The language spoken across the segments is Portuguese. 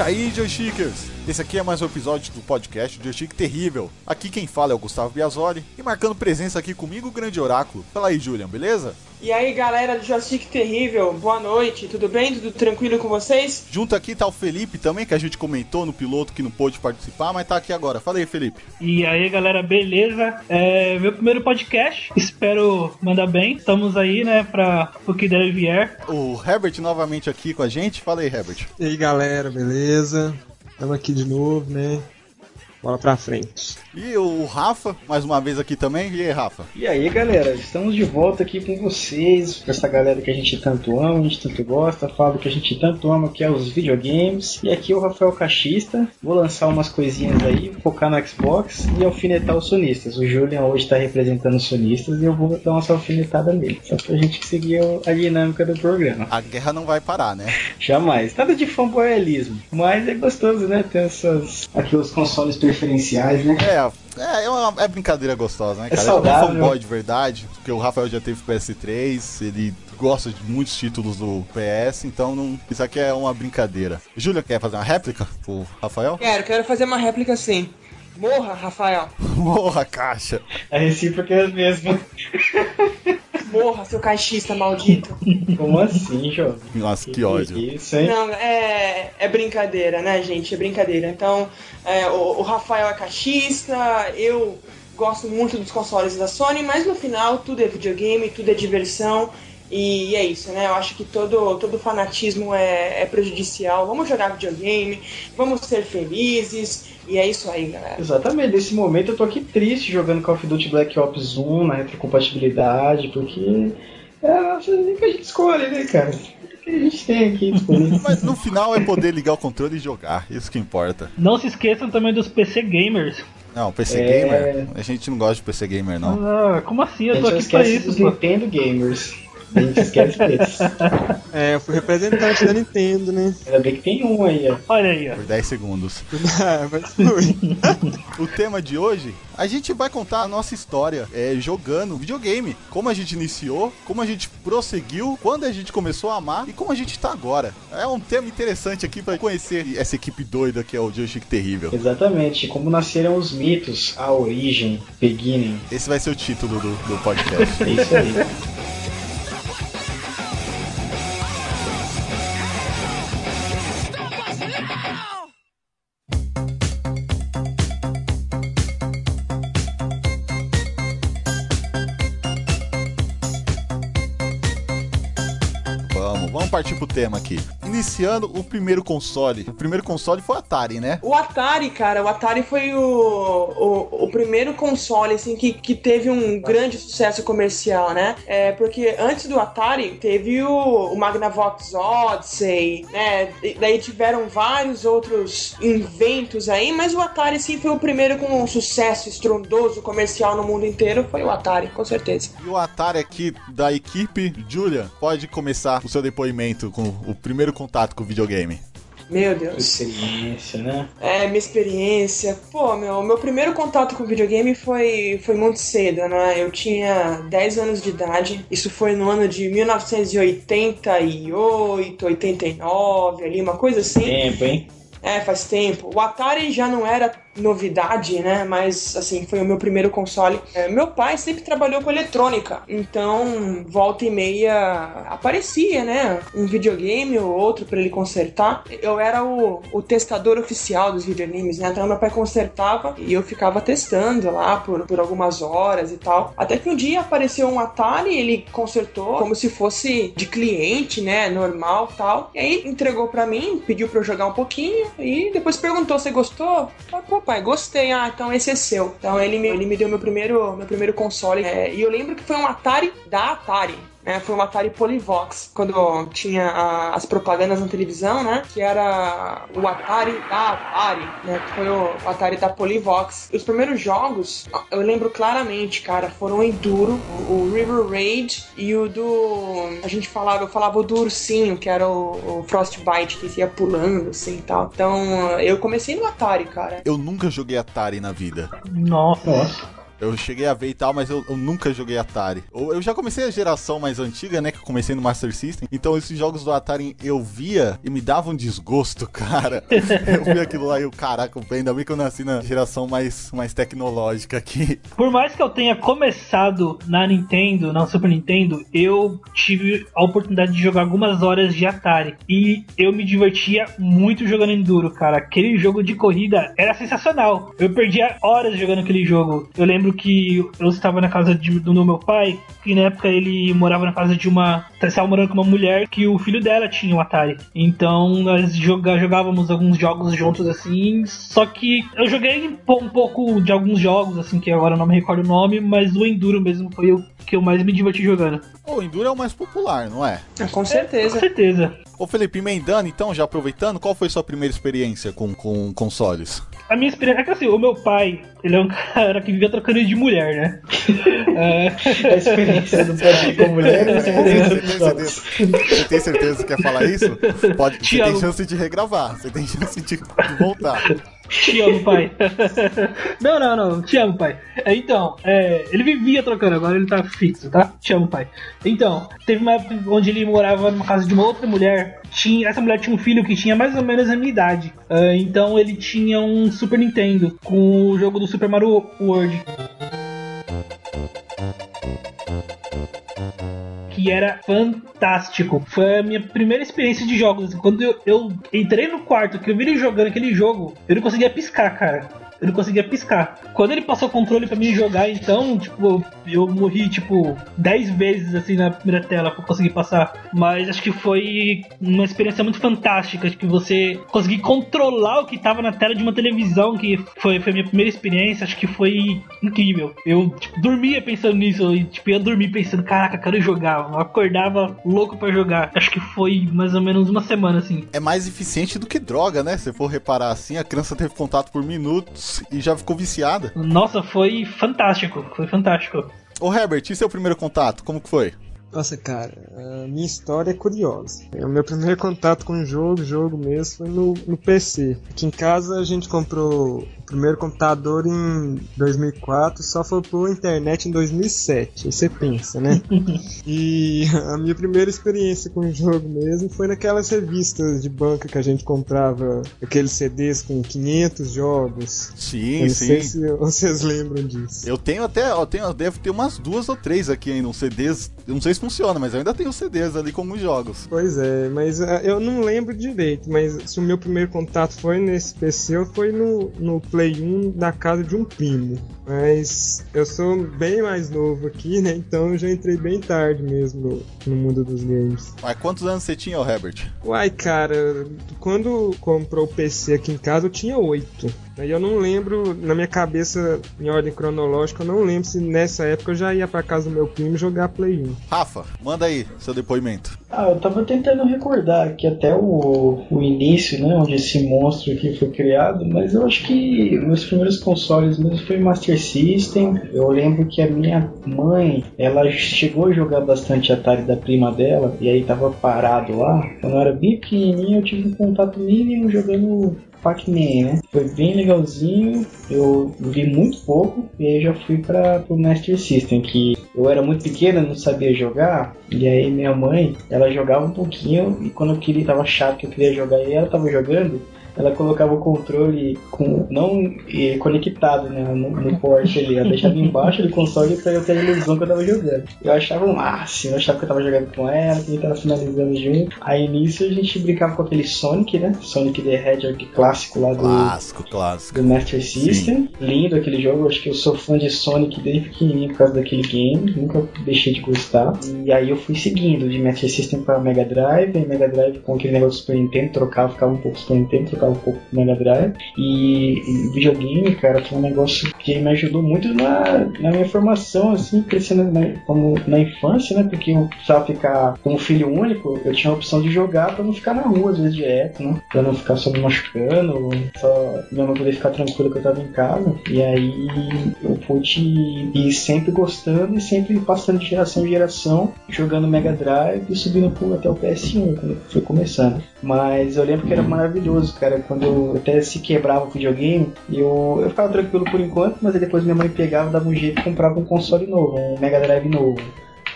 Aí, Joystickers? Esse aqui é mais um episódio do podcast Joystick Terrível. Aqui quem fala é o Gustavo Biasoli e marcando presença aqui comigo o grande oráculo. Fala aí, Julian, beleza? E aí, galera do Joystick Terrível, boa noite, tudo bem? Tudo tranquilo com vocês? Junto aqui tá o Felipe também, que a gente comentou no piloto que não pôde participar, mas tá aqui agora. Fala aí, Felipe. E aí, galera, beleza? É meu primeiro podcast, espero mandar bem. Estamos aí, né, pra o que deve vier. O Herbert novamente aqui com a gente. Fala aí, Herbert. E aí, galera, beleza? Estamos aqui de novo, né? Bola pra frente. E o Rafa, mais uma vez aqui também. E aí, Rafa? E aí, galera, estamos de volta aqui com vocês, com essa galera que a gente tanto ama, a gente tanto gosta, fala que a gente tanto ama, que é os videogames. E aqui é o Rafael Cachista, vou lançar umas coisinhas aí, focar no Xbox e alfinetar os sonistas. O Julian hoje está representando os sonistas e eu vou dar uma alfinetada nele, só pra gente seguir a dinâmica do programa. A guerra não vai parar, né? Jamais. Nada de fanboyismo, mas é gostoso, né, ter essas... aqui os consoles preferenciais, né? É, é, é, uma, é brincadeira gostosa, né, É cara? saudável. é um fanboy de verdade, porque o Rafael já teve PS3, ele gosta de muitos títulos do PS, então não, isso aqui é uma brincadeira. Júlia, quer fazer uma réplica pro Rafael? Quero, quero fazer uma réplica sim. Morra, Rafael. Morra, caixa! A recíproca é a mesma. Morra, seu caixista maldito. Como assim, jovem? Nossa, que ódio. Isso, hein? Não, é, é brincadeira, né, gente? É brincadeira. Então, é, o, o Rafael é caixista, eu gosto muito dos consoles da Sony, mas no final tudo é videogame, tudo é diversão. E é isso, né? Eu acho que todo, todo fanatismo é, é prejudicial. Vamos jogar videogame, vamos ser felizes. E é isso aí, galera. Exatamente, nesse momento eu tô aqui triste jogando Call of Duty Black Ops 1 na retrocompatibilidade, porque é a nossa que a gente escolhe, né, cara? O que a gente tem aqui disponível. Mas no final é poder ligar o controle e jogar, isso que importa. Não se esqueçam também dos PC Gamers. Não, PC É. Gamer, a gente não gosta de PC Gamer, não. Ah, como assim? Eu tô aqui pra isso, dos. Nintendo Gamers. A gente esquece desses. É, eu fui representante da Nintendo, né? Ainda bem que tem um aí, ó. Olha aí, ó. Por 10 segundos. Ah, Mas fui. O tema de hoje, a gente vai contar a nossa história é, jogando videogame. Como a gente iniciou, como a gente prosseguiu, quando a gente começou a amar e como a gente tá agora. É um tema interessante aqui pra conhecer essa equipe doida que é o Joystick Terrível. Exatamente, como nasceram os mitos, a origem, beginning. Esse vai ser o título do, do podcast. É isso aí. partir pro tema aqui. Iniciando o primeiro console. O primeiro console foi o Atari, né? O Atari, cara, o Atari foi o, o, o primeiro console, assim, que, que teve um grande sucesso comercial, né? É, porque antes do Atari, teve o, o Magnavox Odyssey, né? E daí tiveram vários outros inventos aí, mas o Atari, sim, foi o primeiro com um sucesso estrondoso comercial no mundo inteiro, foi o Atari, com certeza. E o Atari aqui da equipe, Julia, pode começar o seu depoimento com o primeiro contato com o videogame. Meu Deus. Experiência, né? É, minha experiência. Pô, meu, meu primeiro contato com videogame foi, foi muito cedo, né? Eu tinha 10 anos de idade. Isso foi no ano de 1988, 89, ali, uma coisa assim. Tempo, hein? É, faz tempo. O Atari já não era novidade, né? Mas, assim, foi o meu primeiro console. É, meu pai sempre trabalhou com eletrônica, então, volta e meia aparecia, né? Um videogame ou outro pra ele consertar. Eu era o, o testador oficial dos videogames, né? Então, meu pai consertava e eu ficava testando lá por, por algumas horas e tal. Até que um dia apareceu um Atari, ele consertou como se fosse de cliente, né? Normal tal. E aí entregou pra mim, pediu pra eu jogar um pouquinho e depois perguntou se gostou. Eu, Pô, pai, gostei. Ah, então esse é seu. Então ele me, ele me deu meu primeiro, meu primeiro console. É, e eu lembro que foi um Atari da Atari. Né? foi um Atari Polyvox, quando tinha a- as propagandas na televisão, né? Que era o Atari da Atari, né? Que foi o, o Atari da Polyvox. Os primeiros jogos, eu lembro claramente, cara, foram o Enduro, o, o River Raid e o do. A gente falava, eu falava o do ursinho, que era o, o Frostbite, que ia pulando assim e tal. Então eu comecei no Atari, cara. Eu nunca joguei Atari na vida. Nossa. Eu cheguei a ver e tal, mas eu, eu nunca joguei Atari. Eu, eu, já comecei a geração mais antiga, né? Que eu comecei no Master System. Então esses jogos do Atari eu via e me davam um desgosto, cara. eu vi aquilo lá e eu, caraca, ainda bem que eu nasci na geração mais, mais tecnológica aqui. Por mais que eu tenha começado na Nintendo, na Super Nintendo, eu tive a oportunidade de jogar algumas horas de Atari. E eu me divertia muito jogando Enduro, cara. Aquele jogo de corrida era sensacional. Eu perdia horas jogando aquele jogo. Eu lembro que eu estava na casa de, do meu pai, que na época ele morava na casa de uma. Estava morando com uma mulher que o filho dela tinha um Atari. Então nós joga, jogávamos alguns jogos juntos assim. Só que eu joguei um pouco de alguns jogos, assim, que agora eu não me recordo o nome, mas o Enduro mesmo foi o que eu mais me diverti jogando. O Enduro é o mais popular, não é? é com certeza. É, com certeza. Ô Felipe, emendando então, já aproveitando, qual foi sua primeira experiência com, com consoles? A minha experiência é que assim, o meu pai, ele é um cara que vivia trocando de mulher, né? a experiência do pai com mulher é você, tem você tem certeza que quer falar isso? Pode, você tem chance de regravar, você tem chance de voltar. Te amo, pai. não, não, não. Te amo, pai. Então, é, ele vivia trocando, agora ele tá fixo, tá? Te amo, pai. Então, teve uma época onde ele morava numa casa de uma outra mulher. Tinha, essa mulher tinha um filho que tinha mais ou menos a minha idade. Uh, então ele tinha um Super Nintendo com o jogo do Super Mario World que era fantástico. Foi a minha primeira experiência de jogos. Quando eu, eu entrei no quarto, que eu vi ele jogando aquele jogo, eu não conseguia piscar, cara eu não conseguia piscar. Quando ele passou o controle para mim jogar, então, tipo, eu morri, tipo, 10 vezes assim na primeira tela pra conseguir passar. Mas acho que foi uma experiência muito fantástica, de que você conseguir controlar o que tava na tela de uma televisão, que foi, foi a minha primeira experiência, acho que foi incrível. Eu, tipo, dormia pensando nisso, e, tipo, ia dormir pensando, caraca, quero jogar. Eu acordava louco para jogar. Acho que foi mais ou menos uma semana, assim. É mais eficiente do que droga, né? Se for reparar assim, a criança teve contato por minutos e já ficou viciada. Nossa, foi fantástico, foi fantástico. Ô Herbert, e seu primeiro contato? Como que foi? Nossa, cara, a minha história é curiosa. O meu primeiro contato com o jogo, jogo mesmo, foi no, no PC. Aqui em casa a gente comprou primeiro computador em 2004, só faltou a internet em 2007. Aí você pensa, né? e a minha primeira experiência com o jogo mesmo foi naquelas revistas de banca que a gente comprava aqueles CDs com 500 jogos. Sim, eu não sim. sei se vocês lembram disso. Eu tenho até, eu tenho, devo ter umas duas ou três aqui ainda, uns CDs. Eu não sei se funciona, mas eu ainda tenho CDs ali com os jogos. Pois é, mas uh, eu não lembro direito, mas se o meu primeiro contato foi nesse PC foi no, no Play Play 1 na casa de um primo. Mas eu sou bem mais novo aqui, né? Então eu já entrei bem tarde mesmo no, no mundo dos games. Mas quantos anos você tinha, Herbert? Uai, cara, quando comprou o PC aqui em casa eu tinha oito. Aí eu não lembro, na minha cabeça, em ordem cronológica, eu não lembro se nessa época eu já ia pra casa do meu primo jogar Play 1. Rafa, manda aí seu depoimento. Ah, eu tava tentando recordar que até o, o início, né, onde esse monstro aqui foi criado, mas eu acho que meus primeiros consoles mesmo foi Master System. Eu lembro que a minha mãe, ela chegou a jogar bastante Atari da prima dela, e aí tava parado lá. Quando eu era bem pequenininho, eu tive um contato mínimo jogando Pac-Man, né? Foi bem legalzinho, eu vi muito pouco e aí já fui para o Master System, que eu era muito pequena, não sabia jogar, e aí minha mãe, ela jogava um pouquinho e quando eu queria, tava chato que eu queria jogar e ela tava jogando, ela colocava o controle com não conectado né, no, no porte ali. Ela deixava embaixo do console pra eu ter a ilusão que eu tava jogando. Eu achava o máximo, eu achava que eu tava jogando com ela, que a gente tava finalizando junto. Aí nisso a gente brincava com aquele Sonic, né? Sonic the Hedgehog clássico lá do. Clássico, clássico. Do Master System. Sim. Lindo aquele jogo, acho que eu sou fã de Sonic desde pequenininho por causa daquele game. Nunca deixei de gostar. E aí eu fui seguindo de Master System pra Mega Drive, e Mega Drive com aquele negócio do Super Nintendo, trocava, ficava um pouco Super Nintendo, trocava um pouco do Mega Drive. E, e, videogame, cara, foi um negócio que me ajudou muito na, na minha formação, assim, crescendo na, como na infância, né? Porque eu precisava ficar como filho único, eu tinha a opção de jogar pra não ficar na rua, às vezes, direto, né? Pra não ficar só me machucando, só minha mãe poder ficar tranquila que eu tava em casa. E aí eu pude ir sempre gostando e sempre passando de geração em geração, jogando Mega Drive e subindo até o PS1, quando foi começando. Mas eu lembro que era maravilhoso, cara cara, quando eu até se quebrava o videogame, eu, eu ficava tranquilo por enquanto, mas depois minha mãe pegava, dava um jeito e comprava um console novo, um Mega Drive novo.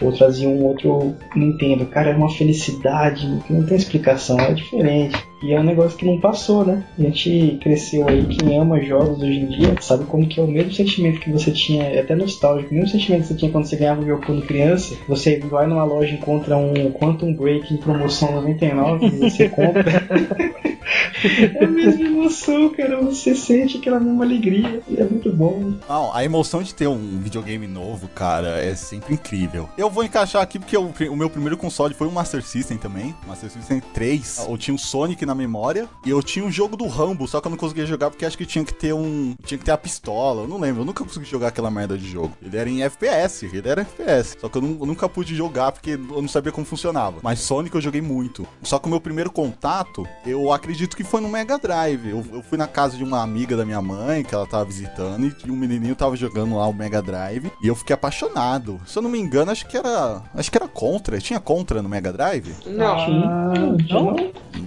Ou trazia um outro Nintendo. Cara, é uma felicidade que não tem explicação, é diferente. E é um negócio que não passou, né? A gente cresceu aí, quem ama jogos hoje em dia, sabe como que é o mesmo sentimento que você tinha, é até nostálgico, o mesmo sentimento que você tinha quando você ganhava um jogo quando criança. Você vai numa loja e encontra um Quantum Break em promoção 99 e você compra. é a mesma emoção, cara. Você sente aquela mesma alegria. E é muito bom. Não, a emoção de ter um videogame novo, cara, é sempre incrível. Eu vou encaixar aqui porque o, o meu primeiro console foi um Master System também. Master System 3. Eu tinha um Sonic na memória e eu tinha um jogo do Rambo, só que eu não conseguia jogar porque acho que tinha que ter um. Tinha que ter a pistola. Eu não lembro, eu nunca consegui jogar aquela merda de jogo. Ele era em FPS, ele era FPS. Só que eu, não, eu nunca pude jogar porque eu não sabia como funcionava. Mas Sonic eu joguei muito. Só que o meu primeiro contato, eu acredito que foi no Mega Drive. Eu, eu fui na casa de uma amiga da minha mãe, que ela tava visitando, e um menininho tava jogando lá o Mega Drive. E eu fiquei apaixonado. Se eu não me engano, acho que era. Acho que era Contra. Tinha Contra no Mega Drive? Não. Ah, não?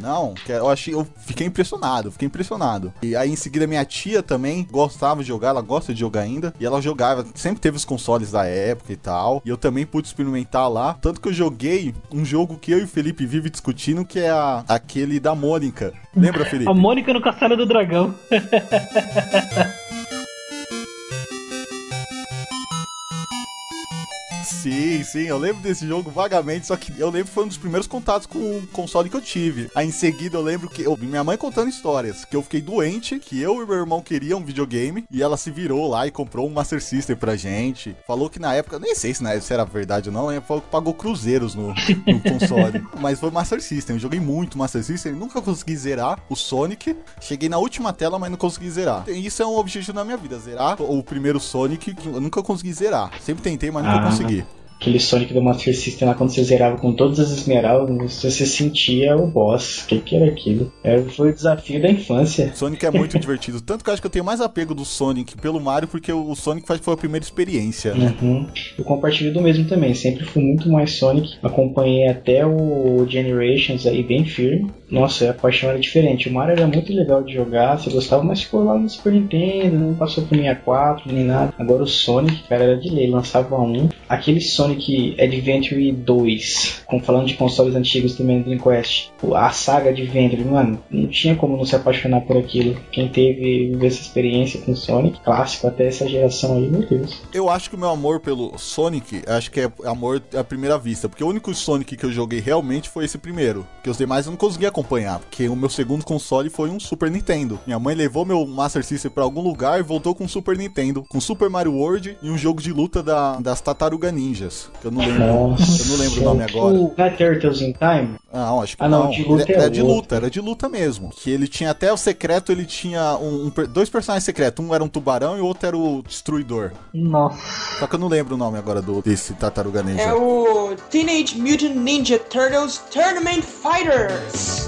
Não, que eu achei, eu fiquei impressionado, fiquei impressionado. E aí em seguida minha tia também gostava de jogar, ela gosta de jogar ainda, e ela jogava, sempre teve os consoles da época e tal. E eu também pude experimentar lá, tanto que eu joguei um jogo que eu e o Felipe vive discutindo, que é a, aquele da Mônica. Lembra, Felipe? A Mônica no Castelo do Dragão. Sim, sim, eu lembro desse jogo vagamente, só que eu lembro que foi um dos primeiros contatos com o console que eu tive. Aí em seguida eu lembro que eu, minha mãe contando histórias, que eu fiquei doente, que eu e meu irmão queriam um videogame, e ela se virou lá e comprou um Master System pra gente. Falou que na época, nem sei se, na, se era verdade ou não, ela falou que pagou cruzeiros no, no console. Mas foi Master System, eu joguei muito Master System, nunca consegui zerar o Sonic. Cheguei na última tela, mas não consegui zerar. E isso é um objetivo na minha vida, zerar o primeiro Sonic, que eu nunca consegui zerar. Sempre tentei, mas nunca Ah. consegui. Aquele Sonic do Master System lá, quando você zerava com todas as esmeraldas, você sentia o boss. O que, que era aquilo? É, foi o desafio da infância. Sonic é muito divertido. Tanto que eu acho que eu tenho mais apego do Sonic pelo Mario, porque o Sonic foi a primeira experiência. Uhum. Eu compartilho do mesmo também. Sempre fui muito mais Sonic. Acompanhei até o Generations aí bem firme. Nossa, a paixão era diferente. O Mario era muito legal de jogar, você gostava, mas ficou lá no Super Nintendo, não passou por 64 nem nada. Agora o Sonic, cara, era de lei, lançava um. Aquele Sonic Adventure 2, como falando de consoles antigos também do Dreamcast, a saga Adventure, mano, não tinha como não se apaixonar por aquilo. Quem teve essa experiência com Sonic, clássico até essa geração aí, meu Deus. Eu acho que o meu amor pelo Sonic, acho que é amor à primeira vista. Porque o único Sonic que eu joguei realmente foi esse primeiro. Porque os demais eu não consegui acompanhar. Porque o meu segundo console foi um Super Nintendo. Minha mãe levou meu Master System pra algum lugar e voltou com um Super Nintendo. Com Super Mario World e um jogo de luta da, das Tartaruga Ninjas. Que eu não lembro. Nossa. Eu não lembro o nome agora. Não é Turtles in Time? Ah, não, acho que Ah, não, não. de luta Ele- é era de luta, era de luta mesmo. Que ele tinha até o secreto, ele tinha um- um dois personagens secretos. Um era um tubarão e o outro era o destruidor. Nossa. Só que eu não lembro o nome agora do, desse tartaruga ninja. É o Teenage Mutant Ninja Turtles Tournament Fighters.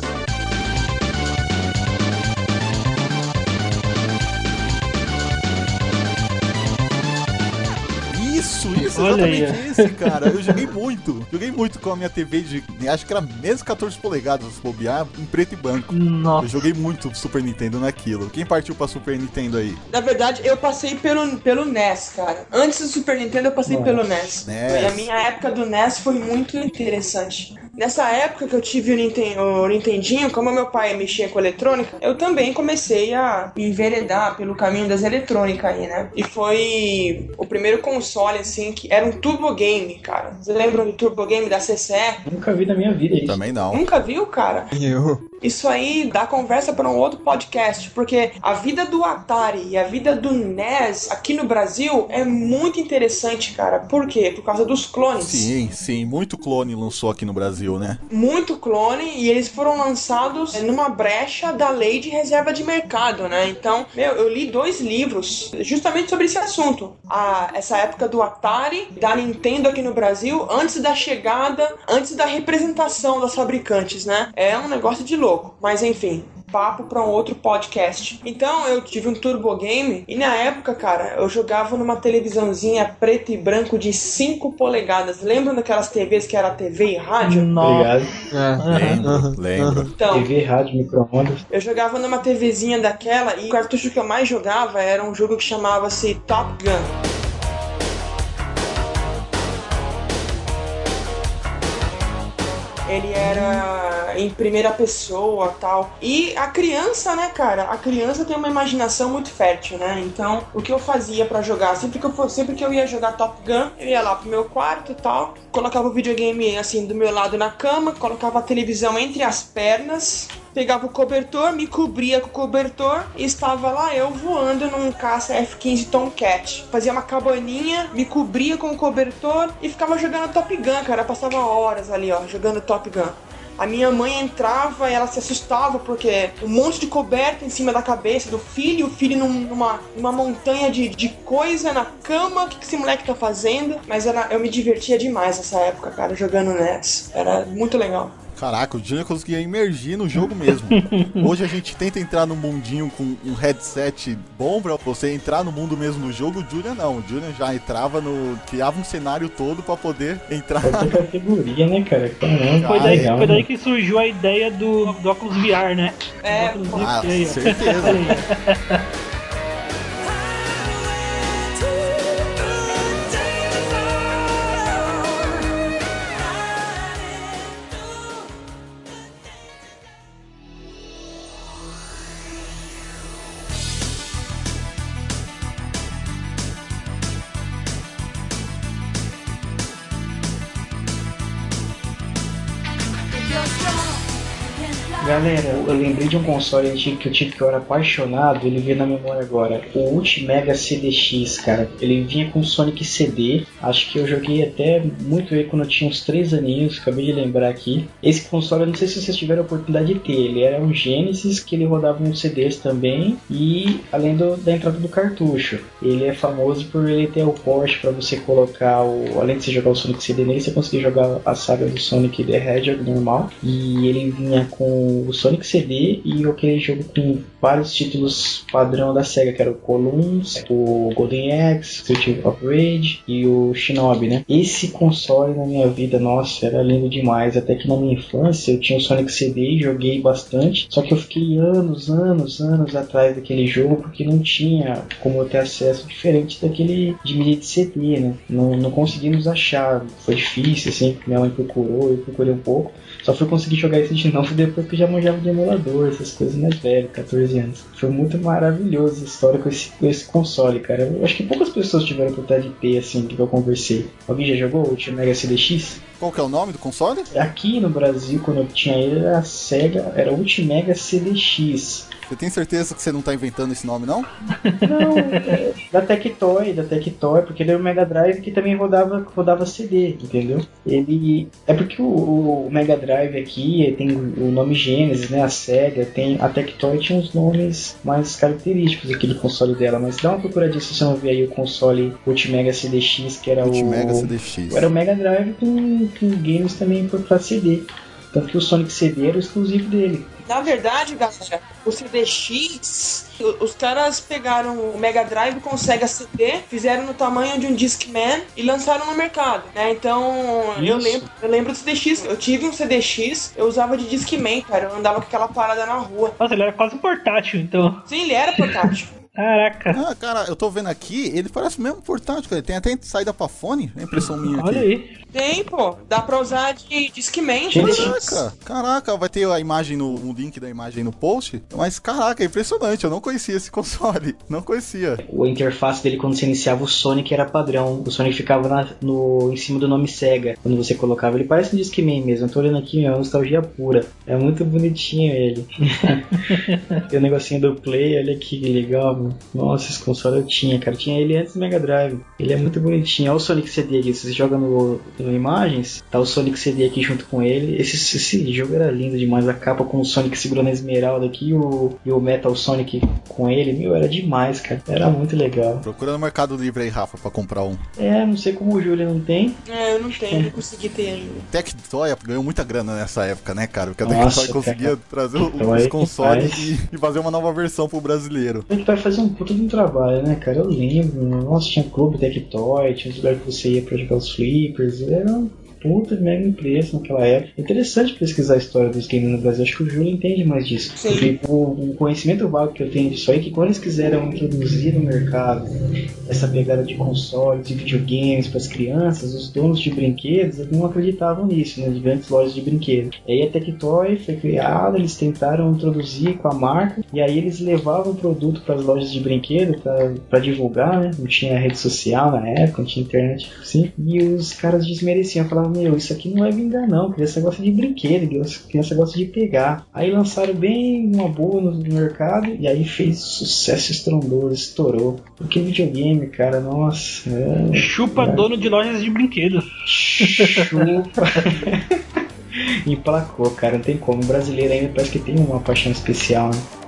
Isso, isso, Olha aí, exatamente esse, cara. Eu joguei muito. Joguei muito com a minha TV de. Acho que era menos 14 polegadas, se bobear, em preto e branco. Eu Nossa. joguei muito Super Nintendo naquilo. Quem partiu pra Super Nintendo aí? Na verdade, eu passei pelo, pelo NES, cara. Antes do Super Nintendo, eu passei Nossa. pelo NES. NES. E a minha época do NES foi muito interessante. Nessa época que eu tive o, Ninten o Nintendinho, como meu pai mexia com eletrônica, eu também comecei a me enveredar pelo caminho das eletrônicas aí, né? E foi o primeiro console, assim, que era um Turbo Game, cara. Você lembra do Turbo Game da CCE? Nunca vi na minha vida isso. Também não. Nunca viu, cara? Eu. Isso aí dá conversa para um outro podcast, porque a vida do Atari e a vida do NES aqui no Brasil é muito interessante, cara. Por quê? Por causa dos clones. Sim, sim. Muito clone lançou aqui no Brasil, né? Muito clone e eles foram lançados numa brecha da lei de reserva de mercado, né? Então, meu, eu li dois livros justamente sobre esse assunto. A, essa época do Atari, da Nintendo aqui no Brasil, antes da chegada, antes da representação das fabricantes, né? É um negócio de louco. Mas enfim. papo para um outro podcast. Então eu tive um Turbo Game e na época, cara, eu jogava numa televisãozinha preto e branco de 5 polegadas. Lembram daquelas TVs que era TV e rádio? Obrigado. É. Lembro, lembro. Então, TV, rádio, micro-ondas. eu jogava numa TVzinha daquela e o cartucho que eu mais jogava era um jogo que chamava-se Top Gun. Ele era em primeira pessoa tal. E a criança, né, cara? A criança tem uma imaginação muito fértil, né? Então, o que eu fazia pra jogar? Sempre que eu sempre que eu ia jogar Top Gun, eu ia lá pro meu quarto e tal, colocava o videogame assim do meu lado na cama, colocava a televisão entre as pernas, pegava o cobertor, me cobria com o cobertor e estava lá eu voando num caça F-15 Tomcat. Fazia uma cabaninha, me cobria com o cobertor e ficava jogando Top Gun, cara. Passava horas ali, ó, jogando Top Gun. A minha mãe entrava e ela se assustava porque um monte de coberta em cima da cabeça do filho, o filho num- numa, numa montanha de, de coisa na cama. O que, que esse moleque tá fazendo? Mas era, eu me divertia demais nessa época, cara, jogando NES. Era muito legal. Caraca, o Junior conseguia imergir no jogo mesmo. Hoje a gente tenta entrar no mundinho com um headset bom pra você entrar no mundo mesmo do jogo. O Junior não. O Junior já entrava no. criava um cenário todo pra poder entrar. Outra categoria, né, cara? Caramba, Foi daí, legal, foi daí né? que surgiu a ideia do, do óculos VR, né? É, óculos Ah, VR, certeza. Galera, eu lembrei de um console antigo que eu tive que eu era apaixonado, ele veio na memória agora. O Ultimega CDX, cara. Ele vinha com Sonic CD. Acho que eu joguei até muito ele quando eu tinha uns 3 aninhos, acabei de lembrar aqui. Esse console, eu não sei se vocês tiveram a oportunidade de ter. Ele era um Genesis que ele rodava uns CDs também. E além do- da entrada do cartucho. Ele é famoso por ele ter o port para você colocar o. Além de você jogar o Sonic CD nele, você conseguir jogar a saga do Sonic the Hedgehog normal. E ele vinha com o Sonic CD e aquele jogo com vários títulos padrão da SEGA, que era o Columns, o Golden Axe, Street of Rage e o Shinobi, né? Esse console na minha vida, nossa, era lindo demais. Até que na minha infância eu tinha o Sonic CD e joguei bastante. Só que eu fiquei anos, anos, anos atrás daquele jogo porque não tinha como eu ter acesso diferente daquele de mídia de CD, né? Não, não conseguimos achar. Foi difícil, assim. Minha mãe procurou, eu procurei um pouco. Só fui conseguir jogar isso de novo depois que já manjava de emulador, essas coisas mais velho, 14 anos. Foi muito maravilhoso a história com esse, com esse console, cara. Eu acho que poucas pessoas tiveram oportunidade de ter, assim, que eu conversei. Alguém já jogou o Ultra Mega CDX? Qual que é o nome do console? Aqui no Brasil, quando eu tinha ele, era a SEGA, era Ultimega CDX. Você tem certeza que você não tá inventando esse nome, não? Não, é, da Tectoy, da Tectoy, porque ele era o Mega Drive que também rodava, rodava CD, entendeu? Ele. É porque o, o Mega Drive aqui tem o nome Genesis, né? A SEGA, tem. A Tectoy tinha uns nomes mais característicos aqui do console dela, mas dá uma procuradinha se você não ver aí o console Ultimega CDX, que era Ultimega o. CDX. Era o Mega Drive com, com games também pra CD. Tanto que o Sonic CD era o exclusivo dele. Na verdade, galera, o CDX, os caras pegaram o Mega Drive com o Sega CD, fizeram no tamanho de um Discman e lançaram no mercado, né? Então, eu lembro, eu lembro do CDX, eu tive um CDX, eu usava de Discman, cara, eu andava com aquela parada na rua. Nossa, ele era quase um portátil, então. Sim, ele era portátil. Caraca. Ah, cara, eu tô vendo aqui, ele parece mesmo portátil, cara. Ele tem até saída pra fone, é a impressão minha aqui. Olha aí. Tem, pô, dá pra usar de Discman. Caraca, caraca, vai ter a imagem no um link da imagem no post. Mas caraca, é impressionante, eu não conhecia esse console. Não conhecia. A interface dele quando você iniciava o Sonic era padrão. O Sonic ficava na- no, em cima do nome Sega. Quando você colocava, ele parece um Discman mesmo. Eu tô olhando aqui, é uma nostalgia pura. É muito bonitinho ele. Tem o negocinho do play, olha que legal, meu. Nossa, esse console eu tinha, cara. Eu tinha ele antes do Mega Drive. Ele é muito bonitinho. Olha o Sonic CD aqui. Você joga no, no Imagens, tá o Sonic CD aqui junto com ele. Esse, esse jogo era lindo demais. A capa com o Sonic segurando a esmeralda aqui e o, e o Metal Sonic com ele. Meu, era demais, cara. Era muito legal. Procura no Mercado Livre aí, Rafa, pra comprar um. É, não sei como o Júlio não tem. É, eu não tenho, não consegui ter ainda. Tectoy ganhou muita grana nessa época, né, cara? Porque a Tectoy conseguia cara. trazer os Tectoy consoles faz. e, e fazer uma nova versão pro brasileiro. A gente vai fazer um puta de um trabalho, né, cara? Eu lembro. Nossa, tinha clube Tectoy, tinha uns lugares que você ia pra jogar os flippers. Era um puta mega empresa naquela época. Interessante pesquisar a história dos games no Brasil. Acho que o Júlio entende mais disso. Sim. Porque o, o conhecimento vago que eu tenho disso aí é que quando eles quiseram introduzir no mercado essa pegada de consoles, de videogames para as crianças, os donos de brinquedos não acreditavam nisso, né? De grandes lojas de brinquedos. E aí a Tectoy foi criada, eles tentaram introduzir com a marca, e aí eles levavam o produto para as lojas de brinquedo para divulgar, né? Não tinha rede social na época, não tinha internet assim. E os caras desmereciam, falavam, meu, isso aqui não vai vingar não, criança gosta de brinquedo, criança gosta de pegar. Aí lançaram bem uma boa no mercado, e aí fez sucesso estrondoso, estourou. Porque videogame, cara, nossa. É... Chupa é. dono de lojas de brinquedo. Chupa. Emplacou, cara, não tem como. O brasileiro ainda parece que tem uma paixão especial, né?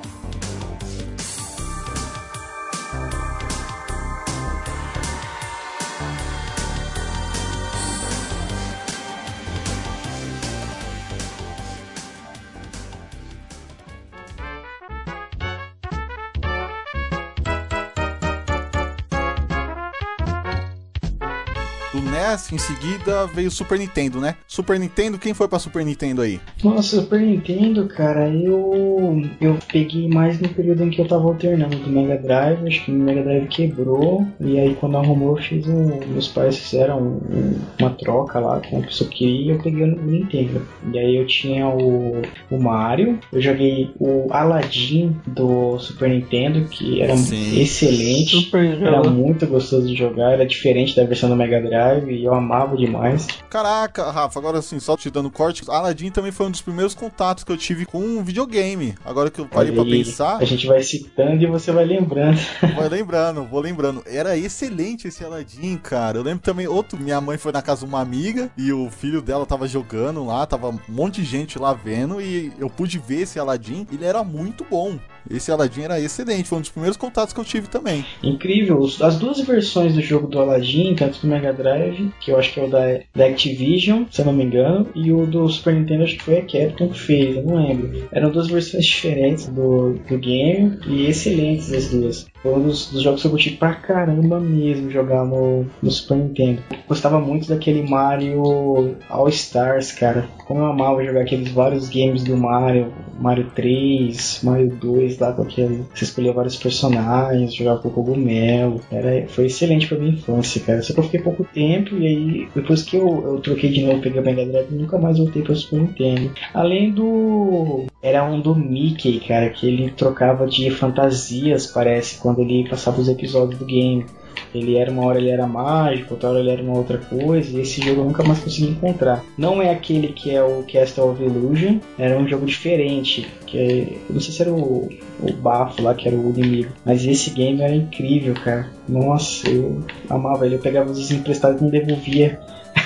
Em seguida, veio o Super Nintendo, né? Super Nintendo, quem foi pra Super Nintendo aí? Nossa, Super Nintendo, cara, eu eu peguei mais no período em que eu tava alternando do Mega Drive, acho que o Mega Drive quebrou, e aí quando arrumou eu fiz um. Meus pais fizeram um- uma troca lá com a pessoa que queria e eu peguei o Nintendo. E aí eu tinha o, o Mario, eu joguei o Aladdin do Super Nintendo, que era Sim. excelente. Super Era jogo. muito gostoso de jogar, era diferente da versão do Mega Drive e eu amava demais. Caraca, Rafa, agora assim, só te dando corte, Aladdin também foi um dos primeiros contatos que eu tive com um videogame. Agora que eu parei aí, pensar, A gente vai citando e você vai lembrando. vai lembrando, vou lembrando. Era excelente esse Aladdin, cara. Eu lembro também, outro, minha mãe foi na casa de uma amiga e o filho dela tava jogando lá, tava um monte de gente lá vendo e eu pude ver esse Aladdin. Ele era muito bom. Esse Aladdin era excelente, foi um dos primeiros contatos que eu tive também. Incrível. As duas versões do jogo do Aladdin, tanto do Mega Drive, que eu acho que é o da, da Activision, se eu não me engano, e o do Super Nintendo, acho que foi a Capcom que fez, eu não lembro. Eram duas versões diferentes do, do game e excelentes as duas. Foi um dos, dos jogos que eu curti pra caramba mesmo jogar no, no Super Nintendo. Gostava muito daquele Mario All Stars, cara. Como eu amava jogar aqueles vários games do Mario, Mario 3, Mario 2, lá com aquele. Você escolhia vários personagens, jogava com o cogumelo. Era, foi excelente pra minha infância, cara. Só que eu fiquei pouco tempo e aí, depois que eu, eu troquei de novo, peguei a Mega Drive, nunca mais voltei pro Super Nintendo. Além do. Era um do Mickey, cara, que ele trocava de fantasias, parece, quando ele passava os episódios do game. Ele era uma hora ele era mágico, outra hora ele era uma outra coisa, e esse jogo eu nunca mais consegui encontrar. Não é aquele que é o Castle of Illusion, era um jogo diferente, que é, eu não sei se era o, o Bafo lá que era o inimigo, mas esse game era incrível, cara. Nossa, eu amava ele, eu pegava os emprestados e não devolvia.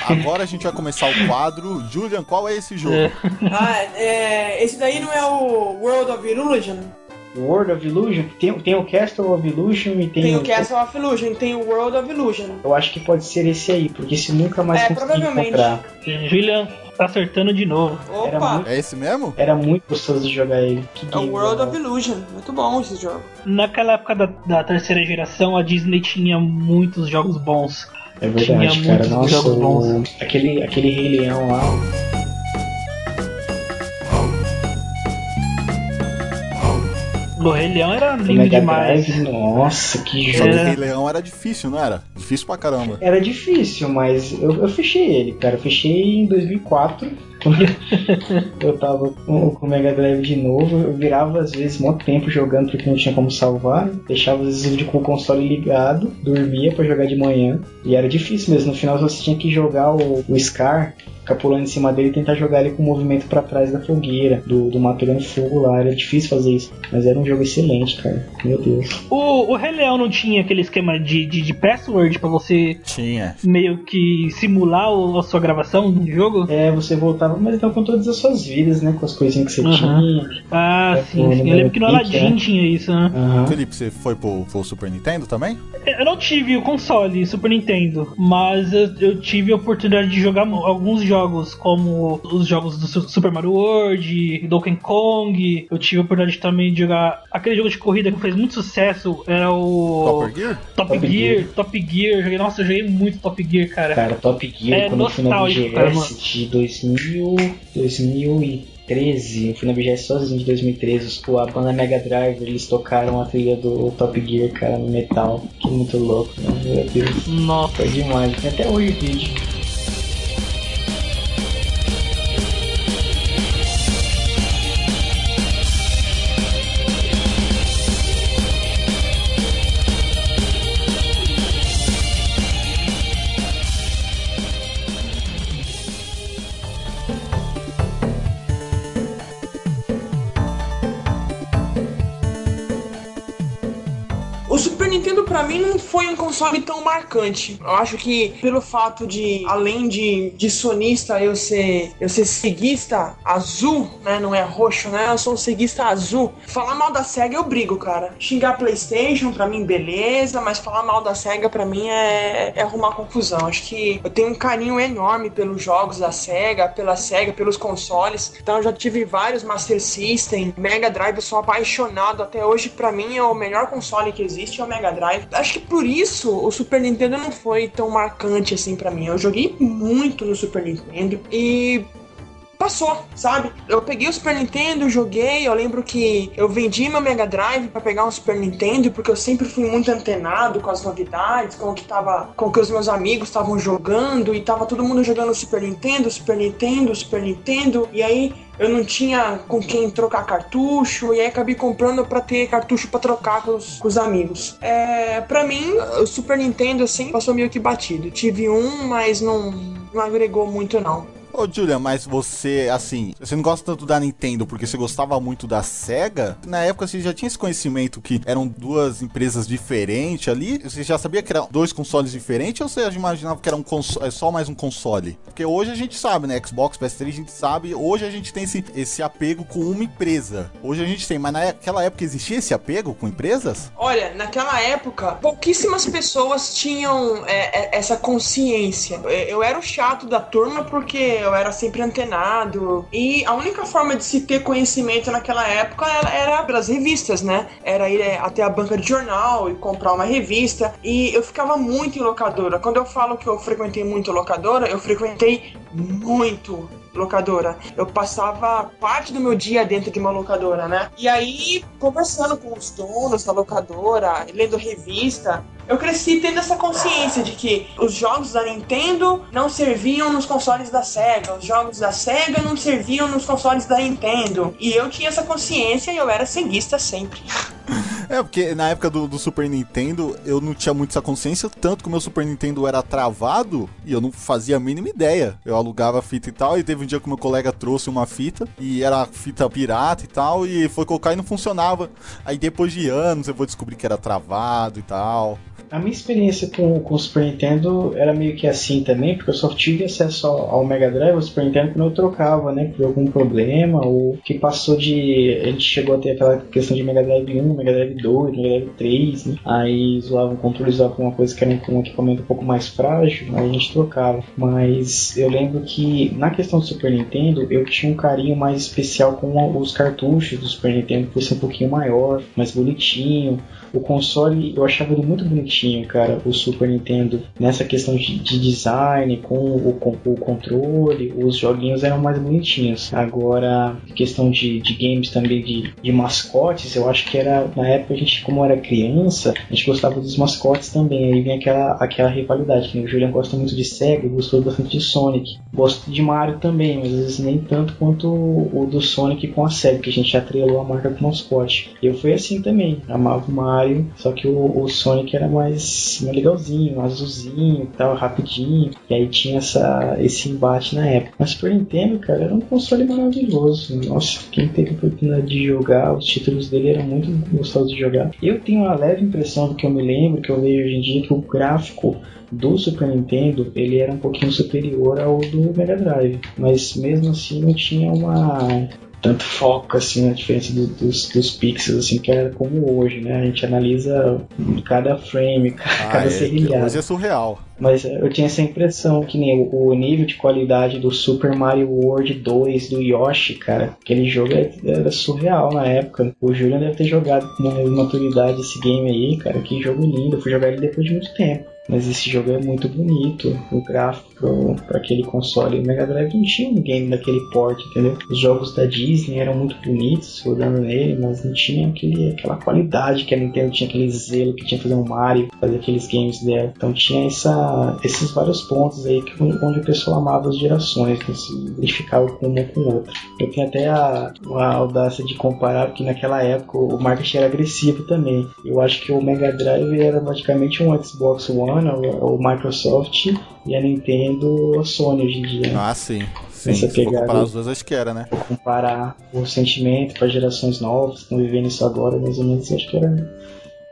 Agora a gente vai começar o quadro. Julian, qual é esse jogo? É. Ah, é, esse daí não é o World of Illusion? World of Illusion, tem, tem o Castle of Illusion e tem, Tem o Castle of Illusion, tem o World of Illusion. Eu acho que pode ser esse aí, porque esse nunca mais É, consegui encontrar. Julian tá acertando de novo. Era Opa, muito- É esse mesmo? Era muito gostoso de jogar ele. Que é o World of Illusion. Muito bom esse jogo. Naquela época da, da terceira geração, a Disney tinha muitos jogos bons. É verdade, Tinha cara. muitos Nossa, jogos o- bons. aquele, aquele Rei Leão lá. O Rei Leão era lindo Mega demais. Drive, nossa, que Só que jogo. o Rei Leão era difícil, não era? Difícil pra caramba. Era difícil, mas eu, eu fechei ele, cara. Eu fechei em 2004. Quando eu tava com, com o Mega Drive de novo, eu virava às vezes muito tempo jogando porque não tinha como salvar. Deixava às vezes com o console ligado, dormia para jogar de manhã. E era difícil mesmo. No final você tinha que jogar o, o Scar ficar pulando em cima dele e tentar jogar ele com o movimento para trás da fogueira, do, do mar pegando fogo lá. Era difícil fazer isso. Mas era um jogo excelente, cara. Meu Deus. O, o Rei Leão não tinha aquele esquema de, de, de password para você Tinha. meio que simular o- a sua gravação do jogo? É, você voltava, mas então com todas as suas vidas, né? Com as coisinhas que você Uhum. tinha. Ah, É, sim, pô, sim. Eu lembro que no Aladdin né? tinha isso, né? Felipe, você foi pro, pro Super Nintendo também? Eu não tive o console Super Nintendo, mas eu, eu tive a oportunidade de jogar alguns jogos, como os jogos do Su- Super Mario World, Donkey Kong. Eu tive a oportunidade também de jogar aquele jogo de corrida que fez muito sucesso, era o Topper Gear? Top, Top Gear, Gear. Top Gear. Eu joguei, nossa, eu joguei muito Top Gear, cara. Cara, Top Gear, É quando eu fui na nostálgico, cara, mano. BGS de 2000, 2013, eu fui na BGS sozinho de 2013, os- pô, a banda Mega Drive, eles tocaram a trilha do Top Gear, cara, no metal. Que muito louco, né? Meu Deus. Nossa. Foi demais, tem até hoje o vídeo. Console tão marcante. Eu acho que pelo fato de, além de, de sonista, eu ser eu ser ceguista azul, né? Não é roxo, né? Eu sou um ceguista azul. Falar mal da SEGA eu brigo, cara. Xingar PlayStation pra mim, beleza, mas falar mal da SEGA pra mim é, é arrumar confusão. Acho que eu tenho um carinho enorme pelos jogos da SEGA, pela SEGA, pelos consoles. Então eu já tive vários Master System, Mega Drive, eu sou apaixonado. Até hoje, pra mim, é o melhor console que existe, é o Mega Drive. Acho que por isso o Super Nintendo não foi tão marcante assim pra mim. Eu joguei muito no Super Nintendo e passou, sabe? Eu peguei o Super Nintendo, joguei. Eu lembro que eu vendi meu Mega Drive pra pegar um Super Nintendo porque eu sempre fui muito antenado com as novidades, com o que tava, com o que os meus amigos estavam jogando e tava todo mundo jogando Super Nintendo, Super Nintendo, Super Nintendo. E aí eu não tinha com quem trocar cartucho e aí acabei comprando pra ter cartucho pra trocar com os, com os amigos. É, para mim, o Super Nintendo assim passou meio que batido. Tive um, mas não, não agregou muito não. Ô, Julia, mas você, assim, você não gosta tanto da Nintendo porque você gostava muito da SEGA? Na época você já tinha esse conhecimento que eram duas empresas diferentes ali? Você já sabia que eram dois consoles diferentes ou você imaginava que era um conso- é só mais um console? Porque hoje a gente sabe, né? Xbox, PS3, a gente sabe. Hoje a gente tem esse, esse apego com uma empresa. Hoje a gente tem, mas naquela época existia esse apego com empresas? Olha, naquela época, pouquíssimas pessoas tinham é, é, essa consciência. Eu era o chato da turma porque eu era sempre antenado. E a única forma de se ter conhecimento naquela época era, pelas revistas, né? Era ir é, até a banca de jornal e comprar uma revista. E eu ficava muito em locadora. Quando eu falo que eu frequentei muito locadora, eu frequentei muito locadora. Eu passava parte do meu dia dentro de uma locadora, né? E aí, conversando com os donos da locadora, lendo revista, eu cresci tendo essa consciência de que os jogos da Nintendo não serviam nos consoles da Sega, os jogos da Sega não serviam nos consoles da Nintendo. E eu tinha essa consciência e eu era ceguista sempre. É, porque na época do, do Super Nintendo eu não tinha muito essa consciência, tanto que o meu Super Nintendo era travado e eu não fazia a mínima ideia. Eu alugava fita e tal, e teve um dia que meu colega trouxe uma fita, e era fita pirata e tal, e foi colocar e não funcionava. Aí depois de anos eu vou descobrir que era travado e tal. A minha experiência com, com o Super Nintendo era meio que assim também, porque eu só tive acesso ao, ao Mega Drive, ao Super Nintendo, quando eu trocava, né, por algum problema, ou que passou de. A gente chegou a ter aquela questão de Mega Drive 1, Mega Drive 2, Mega Drive 3, né? Aí zoava o controle, zoava uma coisa que era um equipamento um pouco mais frágil, aí a gente trocava. Mas eu lembro que na questão do Super Nintendo, eu tinha um carinho mais especial com os cartuchos do Super Nintendo, por ser um pouquinho maior, mais bonitinho. O console, eu achava ele muito bonitinho, cara, o Super Nintendo. Nessa questão de, de design, com o, com o controle, os joguinhos eram mais bonitinhos. Agora, questão de, de games também, de, de mascotes, eu acho que era, na época, a gente, como era criança, a gente gostava dos mascotes também. Aí vem aquela, aquela rivalidade, que o Julian gosta muito de Sega, gostou bastante de Sonic. Gosto de Mario também, mas às vezes nem tanto quanto o, o do Sonic com a Sega, que a gente atrelou a marca com o mascote. Eu fui assim também, amava o Mario, só que o, o Sonic era mais, mais legalzinho, azulzinho e tal, rapidinho. E aí tinha essa, esse embate na época. Mas Super Nintendo, cara, era um console maravilhoso. Nossa, quem teve a oportunidade de jogar, os títulos dele eram muito gostosos de jogar. Eu tenho uma leve impressão do que eu me lembro, que eu vejo hoje em dia, que o gráfico do Super Nintendo ele era um pouquinho superior ao do Mega Drive, mas mesmo assim não tinha uma tanto foco assim na diferença do, dos, dos pixels assim que era como hoje, né? A gente analisa cada frame, Ah, cada é, serrilhado. hoje é surreal. Mas eu tinha essa impressão que nem o, nível de qualidade do Super Mario World 2 do Yoshi, cara, aquele jogo é- era surreal na época. O Julian deve ter jogado com maturidade esse game aí, cara. Que jogo lindo. Eu fui jogar ele depois de muito tempo. Mas esse jogo é muito bonito. O gráfico para aquele console. O Mega Drive não tinha um game daquele porte, entendeu? Os jogos da Disney eram muito bonitos rodando nele, mas não tinha aquele, aquela qualidade que a Nintendo tinha, aquele zelo que tinha que fazer um Mario, fazer aqueles games dela. Então tinha essa, esses vários pontos aí que, onde o pessoal amava as gerações, que se identificava com uma com outra. Eu tenho até a, a audácia de comparar, porque naquela época o marketing era agressivo também. Eu acho que o Mega Drive era praticamente um Xbox One, o Microsoft, e a Nintendo, a Sony hoje em dia. né? Ah, sim. Sim, Essa se pegada comparar aí. os dois, acho que era, né? Comparar o sentimento para gerações novas que estão vivendo isso agora, mais ou menos, acho que era.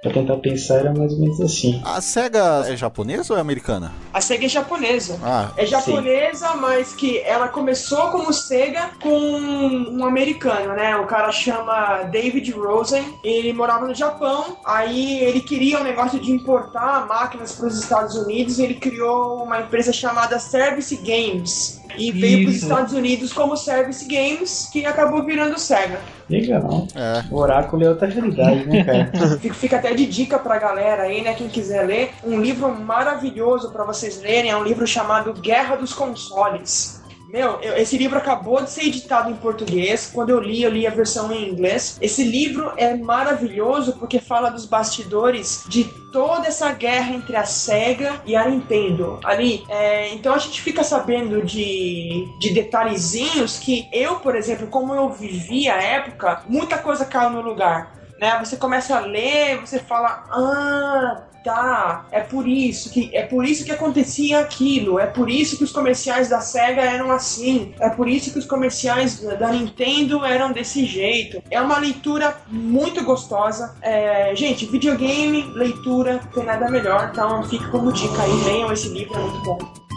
Pra tentar pensar, era mais ou menos assim. A SEGA é japonesa ou é americana? A SEGA é japonesa. Ah, É japonesa, mas que ela começou como Sega com um americano, né? O cara chama David Rosen. Ele morava no Japão. Aí ele queria um negócio de importar máquinas para os Estados Unidos. E ele criou uma empresa chamada Service Games. E veio para os. Estados Unidos como Service Games, que acabou virando Sega. Legal. é. O Oráculo é outra realidade, né, cara? Fica, fica até de dica pra galera aí, né? Quem quiser ler, um livro maravilhoso pra vocês lerem é um livro chamado Guerra dos Consoles. Meu, eu- esse livro acabou de ser editado em português. Quando eu li, eu li a versão em inglês. Esse livro é maravilhoso porque fala dos bastidores de toda essa guerra entre a SEGA e a Nintendo. Ali, é, então a gente fica sabendo de, de detalhezinhos que eu, por exemplo, como eu vivi a época, muita coisa caiu no lugar né? Você começa a ler, você fala, ah, tá, é por isso que é por isso que acontecia aquilo, é por isso que os comerciais da Sega eram assim, é por isso que os comerciais da Nintendo eram desse jeito. É uma leitura muito gostosa. É, gente, videogame, leitura, tem nada melhor, então fica como dica aí, leiam esse livro, é muito bom.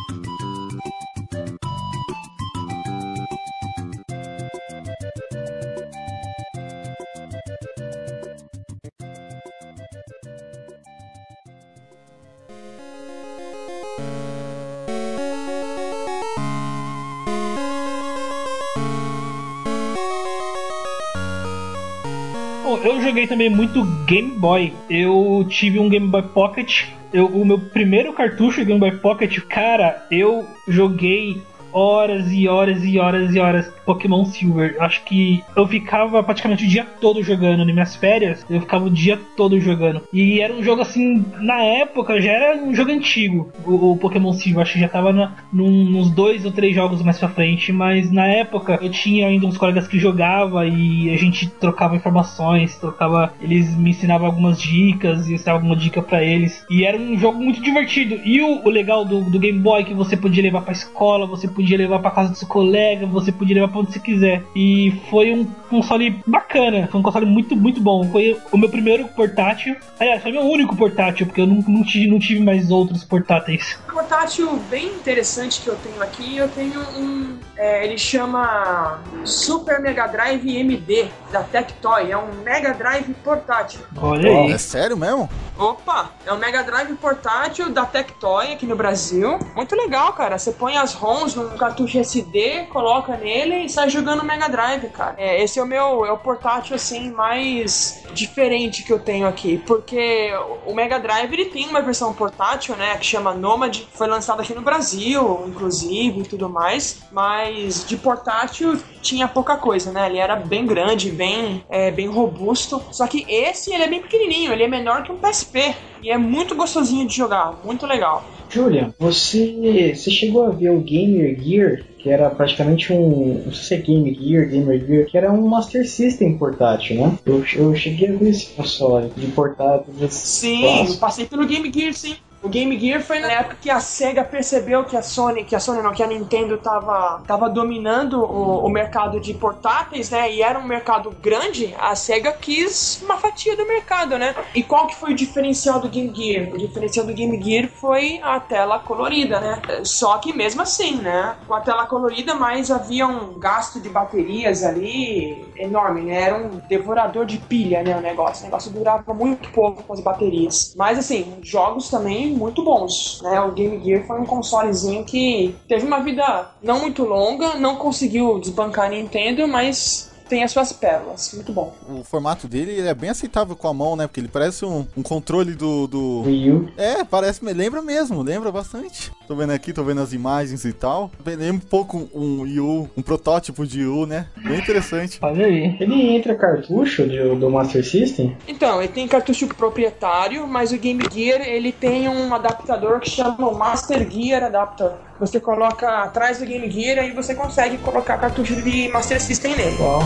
Joguei também muito Game Boy. Eu tive um Game Boy Pocket. Eu, o meu primeiro cartucho de Game Boy Pocket, cara, eu joguei horas e horas e horas e horas Pokémon Silver. Acho que eu ficava praticamente o dia todo jogando. Nas minhas férias, eu ficava o dia todo jogando. E era um jogo assim, na época já era um jogo antigo, o, o Pokémon Silver. Acho que já tava na, num, nos dois ou três jogos mais pra frente. Mas na época eu tinha ainda uns colegas que jogava e a gente trocava informações, trocava. Eles me ensinavam algumas dicas e eu ensinava alguma dica pra eles. E era um jogo muito divertido. E o, o legal do, do Game Boy é que você podia levar pra escola, você podia levar pra casa do seu colega, você podia levar pra onde você quiser. E foi um console bacana, foi um console muito, muito bom. Foi o meu primeiro portátil. Aliás, foi meu único portátil, porque eu não, não, tive, não tive mais outros portáteis. Um portátil bem interessante que eu tenho aqui, eu tenho um. é, ele chama Super Mega Drive MD da Tectoy. É um Mega Drive portátil. Olha aí. É sério mesmo? Opa! É um Mega Drive portátil da Tectoy aqui no Brasil. Muito legal, cara. Você põe as ROMs num cartucho SD, coloca nele e sair jogando Mega Drive, cara. É, esse é o meu é o portátil assim mais diferente que eu tenho aqui, porque o Mega Drive ele tem uma versão portátil, né, que chama Nomad, foi lançada aqui no Brasil, inclusive, e tudo mais, mas de portátil tinha pouca coisa, né? Ele era bem grande, bem, é, bem robusto. Só que esse ele é bem pequenininho, ele é menor que um PSP e é muito gostosinho de jogar, muito legal. Julian, você, você chegou a ver o Gamer Gear, que era praticamente um. Não sei se é Game Gear, Gamer Gear, que era um Master System portátil, né? Eu, eu cheguei a ver esse console de portátil. Sim, eu passei pelo Game Gear, sim. O Game Gear foi na época que a SEGA percebeu que a Sony, que a Sony não, que a Nintendo tava, tava dominando o, o mercado de portáteis, né? E era um mercado grande, a SEGA quis uma fatia do mercado, né? E qual que foi o diferencial do Game Gear? O diferencial do Game Gear foi a tela colorida, né? Só que mesmo assim, né? Com a tela colorida, mas havia um gasto de baterias ali enorme, né? Era um devorador de pilha, né? O negócio. O negócio durava muito pouco com as baterias. Mas assim, jogos também muito bons. Né? O Game Gear foi um consolezinho que teve uma vida não muito longa, não conseguiu desbancar a Nintendo, mas tem as suas pérolas. Muito bom. O formato dele é bem aceitável com a mão, né? Porque ele parece um, um controle do, do. Wii U. É, parece, me lembra mesmo, lembra bastante. Tô vendo aqui, tô vendo as imagens e tal. Lembra um pouco um Wii U, um protótipo de U, né? Bem interessante. Olha aí. Ele entra cartucho de- do Master System? Então, ele tem cartucho proprietário, mas o Game Gear ele tem um adaptador que chama o Master Gear Adapter. Você coloca atrás do Game Gear e você consegue colocar cartucho de Master System nele. Qual?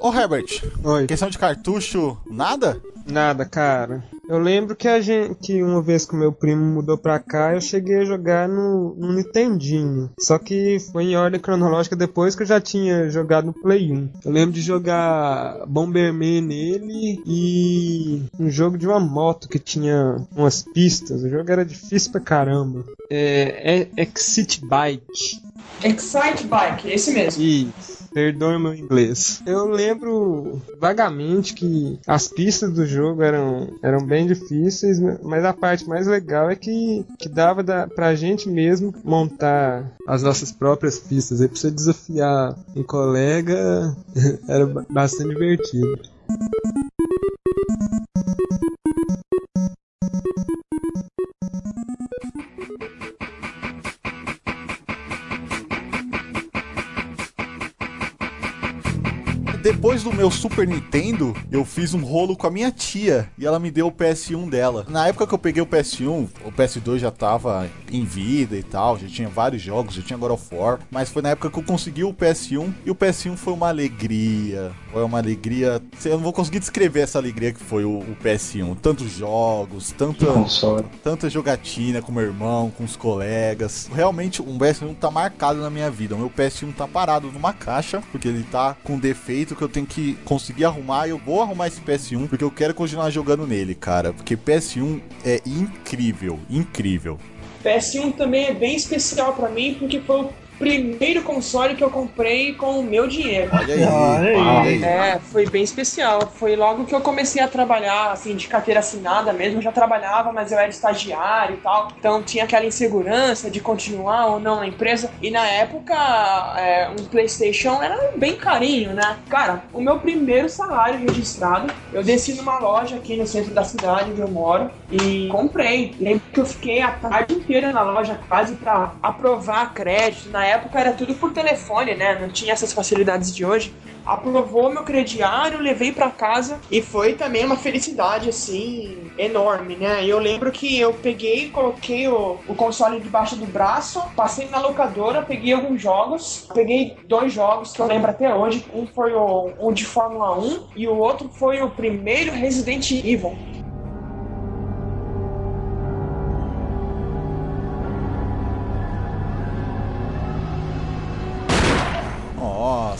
Ô Herbert, Oi. questão de cartucho, nada? Nada, cara. Eu lembro que a gente, que uma vez que o meu primo mudou pra cá, eu cheguei a jogar no, no Nintendinho. Só que foi em ordem cronológica depois que eu já tinha jogado no Play 1. Eu lembro de jogar Bomberman nele e um jogo de uma moto que tinha umas pistas. O jogo era difícil pra caramba. É, é Exit Bike. Excite Bike, esse mesmo. Isso. Perdoe meu inglês. Eu lembro vagamente que as pistas do jogo eram, eram bem difíceis, mas a parte mais legal é que, que dava da, pra gente mesmo montar as nossas próprias pistas. Aí pra você desafiar um colega era ba- bastante divertido. Depois do meu Super Nintendo, eu fiz um rolo com a minha tia e ela me deu o PS1 dela. Na época que eu peguei o PS1, o PS2 já tava em vida e tal, já tinha vários jogos, já tinha God of War, mas foi na época que eu consegui o PS1 e o PS1 foi uma alegria. Foi uma alegria. Eu não vou conseguir descrever essa alegria que foi o, o PS1. Tantos jogos, tanta, tanta jogatina com meu irmão, com os colegas. Realmente, um PS1 tá marcado na minha vida. O meu PS1 tá parado numa caixa, porque ele tá com defeito que eu tenho que conseguir arrumar. Eu vou arrumar esse PS1, porque eu quero continuar jogando nele, cara. Porque PS1 é incrível, incrível. PS1 também é bem especial pra mim porque foi o primeiro console que eu comprei com o meu dinheiro. Olha aí, Olha aí. olha aí. É, foi bem especial. Foi logo que eu comecei a trabalhar, assim, de carteira assinada mesmo. Eu já trabalhava, mas eu era estagiário e tal. Então tinha aquela insegurança de continuar ou não na empresa. E na época, é, um PlayStation era bem carinho, né? Cara, o meu primeiro salário registrado, eu desci numa loja aqui no centro da cidade onde eu moro e comprei. Lembro que eu fiquei a tarde inteira na loja quase pra aprovar crédito. Na época era tudo por telefone, né? Não tinha essas facilidades de hoje aprovou meu crediário, levei pra casa e foi também uma felicidade assim enorme, né? Eu lembro que eu peguei, coloquei o, o console debaixo do braço, passei na locadora, peguei alguns jogos, peguei dois jogos que eu lembro até hoje. Um foi o, um de Fórmula 1 e o outro foi o primeiro Resident Evil.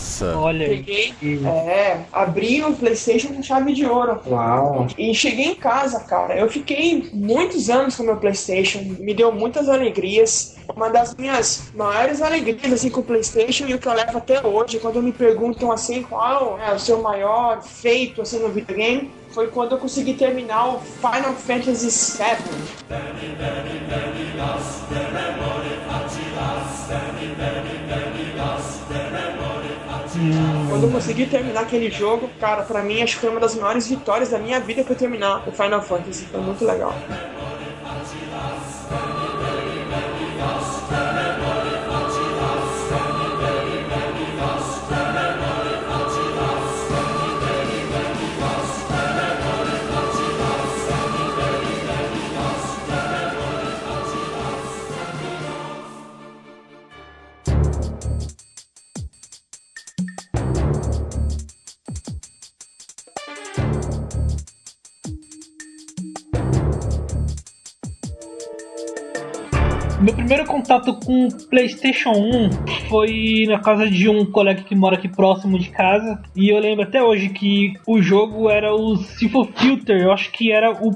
Nossa. Olha. Peguei, é, abri o PlayStation com chave de ouro. Uau. E cheguei em casa, cara. Eu fiquei muitos anos com o meu PlayStation, me deu muitas alegrias. Uma das minhas maiores alegrias assim com o PlayStation e o que eu levo até hoje, quando me perguntam assim qual é o seu maior feito assim no videogame, foi quando eu consegui terminar o Final Fantasy VII. Quando eu consegui terminar aquele jogo, cara, pra mim acho que foi uma das maiores vitórias da minha vida foi terminar o Final Fantasy. Foi muito legal. Primeiro contato com o PlayStation 1 foi na casa de um colega que mora aqui próximo de casa. E eu lembro até hoje que o jogo era o Syphon Filter, eu acho que era o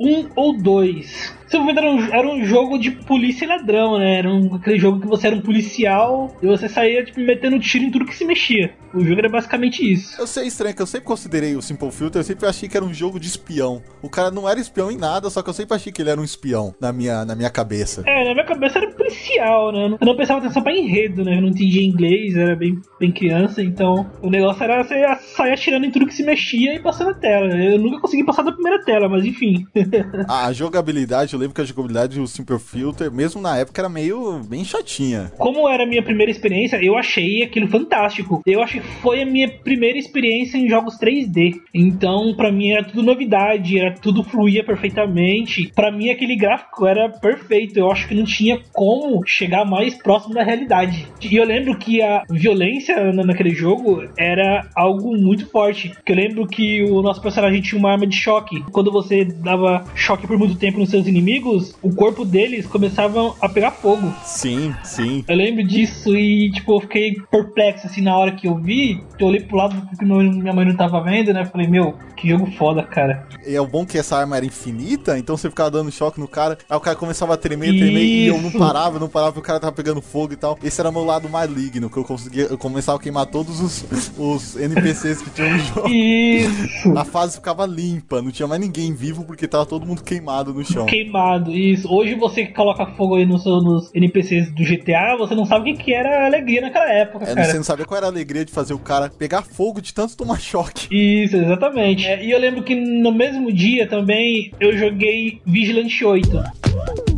1 ou 2. Se eu era um, era um jogo de polícia e ladrão, né? Era um, aquele jogo que você era um policial e você saía, tipo, metendo tiro em tudo que se mexia. O jogo era basicamente isso. Eu sei estranho que eu sempre considerei o Simple Filter, eu sempre achei que era um jogo de espião. O cara não era espião em nada, só que eu sempre achei que ele era um espião na minha, na minha cabeça. É, na minha cabeça era policial, né? Eu não prestava atenção pra enredo, né? Eu não entendia inglês, era bem, bem criança, então o negócio era você sair atirando em tudo que se mexia e passando a tela. Eu nunca consegui passar da primeira tela, mas enfim. A jogabilidade, eu lembro que a jogabilidade do Simple Filter, mesmo na época, era meio bem chatinha. Como era a minha primeira experiência, eu achei aquilo fantástico. Eu acho que foi a minha primeira experiência em jogos 3D. Então, pra mim era tudo novidade, era tudo fluía perfeitamente. Pra mim aquele gráfico era perfeito. Eu acho que não tinha como chegar mais próximo da realidade. E eu lembro que a violência na- naquele jogo era algo muito forte. Que eu lembro que o nosso personagem tinha uma arma de choque. Quando você dava choque por muito tempo nos seus inimigos, o corpo deles começava a pegar fogo. Sim, sim. Eu lembro disso e, tipo, eu fiquei perplexo, assim, na hora que eu vi. Eu olhei pro lado porque minha mãe não tava vendo, né? Falei, meu, que jogo foda, cara. E é o bom que essa arma era infinita, então você ficava dando choque no cara, aí o cara começava a tremer, tremer, e eu não Isso. parava, não parava, e o cara tava pegando fogo e tal. Esse era meu lado maligno, que eu conseguia, eu começava a queimar todos os, os NPCs que tinham no jogo. Isso. A fase ficava limpa, não tinha mais ninguém vivo porque tava todo mundo queimado no chão. Queimado, isso. Hoje você que coloca fogo aí nos, nos NPCs do GTA, você não sabe o que, que era alegria naquela época, É, cara. você não sabia qual era a alegria de fazer o cara pegar fogo de tanto tomar choque. Isso, exatamente. É, e eu lembro que no mesmo dia também eu joguei Vigilante 8.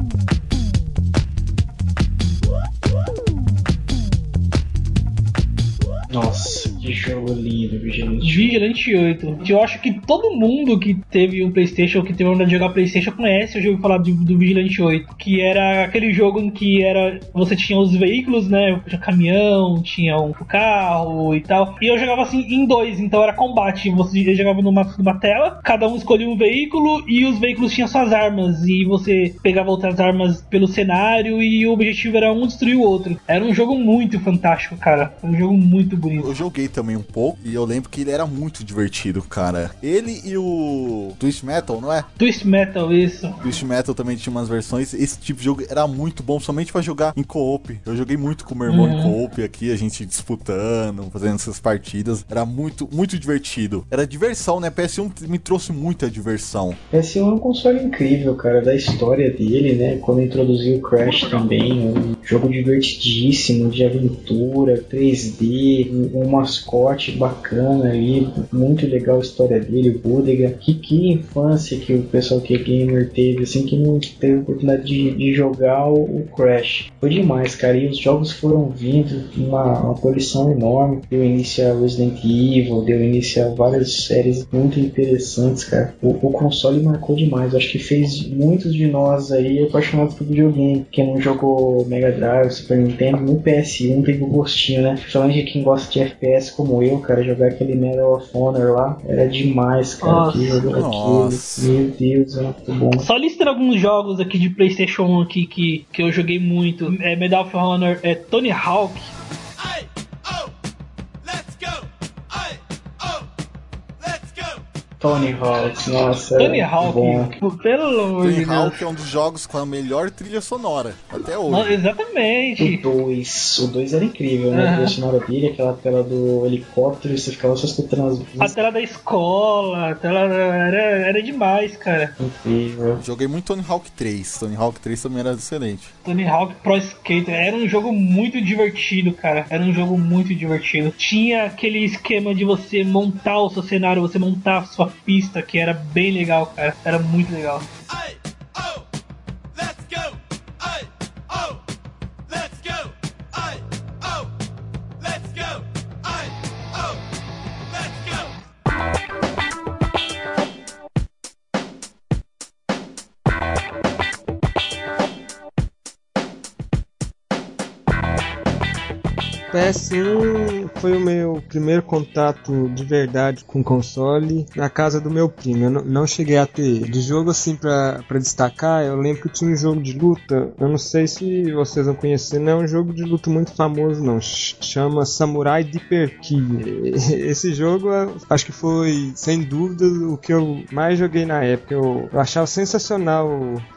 Nossa, que jogo lindo, Vigilante. Vigilante 8. Eu acho que todo mundo que teve um PlayStation, que teve a de jogar PlayStation, conhece o jogo falar do, do Vigilante 8. Que era aquele jogo em que era você tinha os veículos, né? Tinha caminhão, tinha um carro e tal. E eu jogava assim em dois, então era combate. Você jogava numa, numa tela, cada um escolhia um veículo e os veículos tinham suas armas. E você pegava outras armas pelo cenário e o objetivo era um destruir o outro. Era um jogo muito fantástico, cara. Um jogo muito bonito. Eu joguei também um pouco e eu lembro que ele era muito divertido, cara. Ele e o Twist Metal, não é? Twist Metal, isso. Twist Metal também tinha umas versões. Esse tipo de jogo era muito bom, somente pra jogar em co-op. Eu joguei muito com o meu irmão em co-op aqui, a gente disputando, fazendo essas partidas. Era muito, muito divertido. Era diversão, né? PS1 me trouxe muita diversão. Esse é um console incrível, cara, da história dele, né? Quando introduziu o Crash também, um jogo divertidíssimo, de aventura, 3D, um mascote bacana aí, muito legal a história dele, o Bodega. Que, que infância que o pessoal que é gamer teve, assim, que não teve oportunidade de, de jogar o, Crash. Foi demais, cara, e os jogos foram vindo, uma, uma coleção enorme. Deu início a Resident Evil, deu início a várias séries muito interessantes, cara. O, o console marcou demais, acho que fez muitos de nós aí apaixonados por videogame. Quem não jogou Mega Drive, Super Nintendo, no PS1 teve o gostinho, né? Principalmente quem gosta de FPS como eu, cara, jogar aquele Medal of Honor lá era demais, cara. Nossa. que jogo Nossa. aquele. Meu Deus, é muito bom. Só listando alguns jogos aqui de PlayStation 1 aqui que, que eu joguei muito. É Medal of Honor, é Tony Hawk. Tony Hawk, nossa. Tony é Hawk, bom. pelo amor de Tony Deus. Hawk é um dos jogos com a melhor trilha sonora até Não, hoje. O exatamente. 2. O 2 era incrível, né? A Aham. trilha sonora dele, aquela tela do helicóptero, você ficava só escutando as A tela da escola, a tela era, era demais, cara. Incrível. Joguei muito Tony Hawk 3. Tony Hawk 3 também era excelente. Tony Hawk Pro Skater era um jogo muito divertido, cara. Era um jogo muito divertido. Tinha aquele esquema de você montar o seu cenário, você montar a sua pista, que era bem legal, cara. Era muito legal. PS1 foi o meu primeiro contato de verdade com console na casa do meu primo. Eu não, cheguei a ter. De jogo assim pra, destacar, eu lembro que tinha um jogo de luta. Eu não sei se vocês vão conhecer, não é um jogo de luta muito famoso, não. Ch- Chama Samurai Deeper Key. Esse jogo acho que foi, sem dúvida, o que eu mais joguei na época. Eu, eu achava sensacional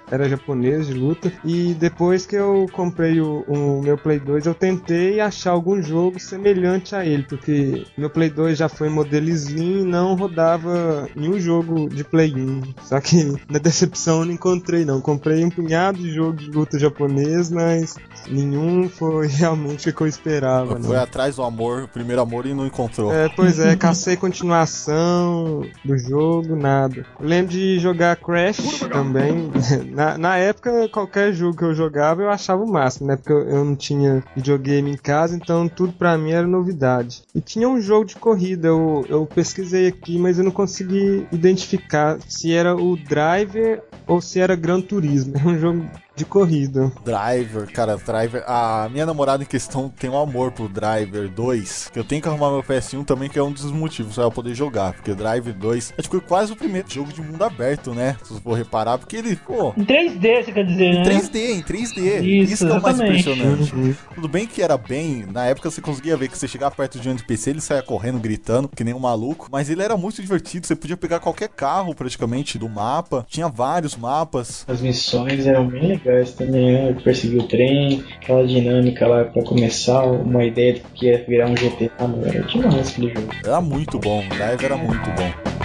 era japonês de luta. E depois que eu comprei o, o meu Play 2, eu tentei achar algum jogo semelhante a ele, porque meu Play 2 já foi modelo Slim e não rodava nenhum jogo de Play 1. Só que na decepção eu não encontrei não. Comprei um punhado de jogo de luta japonês, mas nenhum foi realmente o que eu esperava. Foi Não. atrás do amor, o primeiro amor e não encontrou. É, pois é, cacei continuação do jogo, nada. Eu lembro de jogar Crash também. Na, na época, qualquer jogo que eu jogava eu achava o máximo, né? Porque eu, eu não tinha videogame em casa, então tudo pra mim era novidade. E tinha um jogo de corrida, eu, eu pesquisei aqui, mas eu não consegui identificar se era o Driver ou se era Gran Turismo. É um jogo de corrida. Driver, cara, Driver. A minha namorada em questão tem um amor pro Driver 2. Que eu tenho que arrumar meu PS1 também, que é um dos motivos pra eu poder jogar. Porque Driver 2 acho que foi quase o primeiro jogo de mundo aberto, né? Se você for reparar, porque ele, pô. Em 3D, você quer dizer, né? 3D, em 3D. Isso, Isso, que é o mais impressionante. Tudo bem que era bem. Na época você conseguia ver que você chegava perto de um NPC, ele saia correndo, gritando, que nem um maluco. Mas ele era muito divertido. Você podia pegar qualquer carro praticamente do mapa. Tinha vários mapas. As missões eram bem legais também, né? Perseguir o trem, aquela dinâmica lá pra começar, uma ideia de que ia virar um GTA, mano. Era demais aquele jogo. Era muito bom. Driver era muito bom.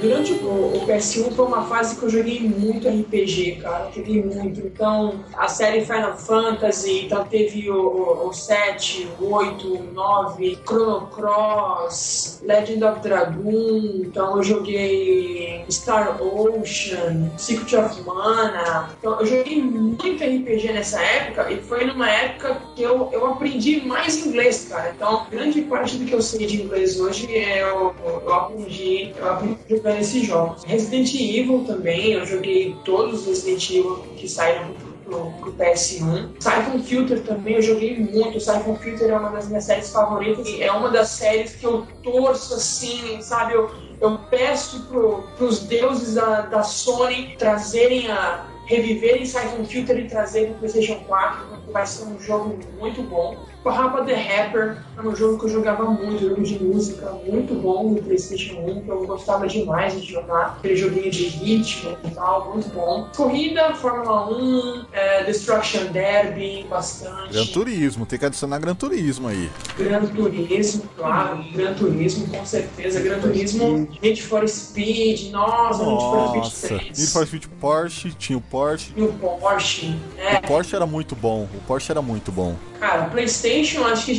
Durante o, o PS1 foi uma fase que eu joguei muito RPG, cara. Joguei muito. Então, a série Final Fantasy, então teve o, o, o 7, o 8, o 9, Chrono Cross, Legend of Dragoon. Então, eu joguei Star Ocean, Secret of Mana. Então, eu joguei muito RPG nessa época e foi numa época que eu, eu aprendi mais inglês, cara. Então, grande parte do que eu sei de inglês hoje é eu, eu aprendi, eu aprendi jogando esses jogos. Resident Evil também, eu joguei todos os Resident Evil que saíram pro, pro PS1. Siphon Filter também, eu joguei muito. Siphon Filter é uma das minhas séries favoritas. É uma das séries que eu torço assim, sabe? Eu, eu peço pro, pros deuses da, da Sony trazerem a. reviverem Siphon Filter e trazerem pro PlayStation 4, porque vai ser um jogo muito bom. Parrapa The Rapper é um jogo que eu jogava muito, jogo de música muito bom no PlayStation 1, que eu gostava demais de jogar. Aquele joguinho de ritmo e tal, muito bom. Corrida, Fórmula 1, é, Destruction Derby, bastante. Gran Turismo, tem que adicionar Gran Turismo aí. Gran Turismo, claro. Gran Turismo, com certeza. Gran Turismo, Need for Speed, nossa, Need for Nossa, Speed Need 3. for Speed Porsche, tinha o Porsche. E o Porsche, né? O Porsche era muito bom, o Porsche era muito bom. Cara, PlayStation, acho que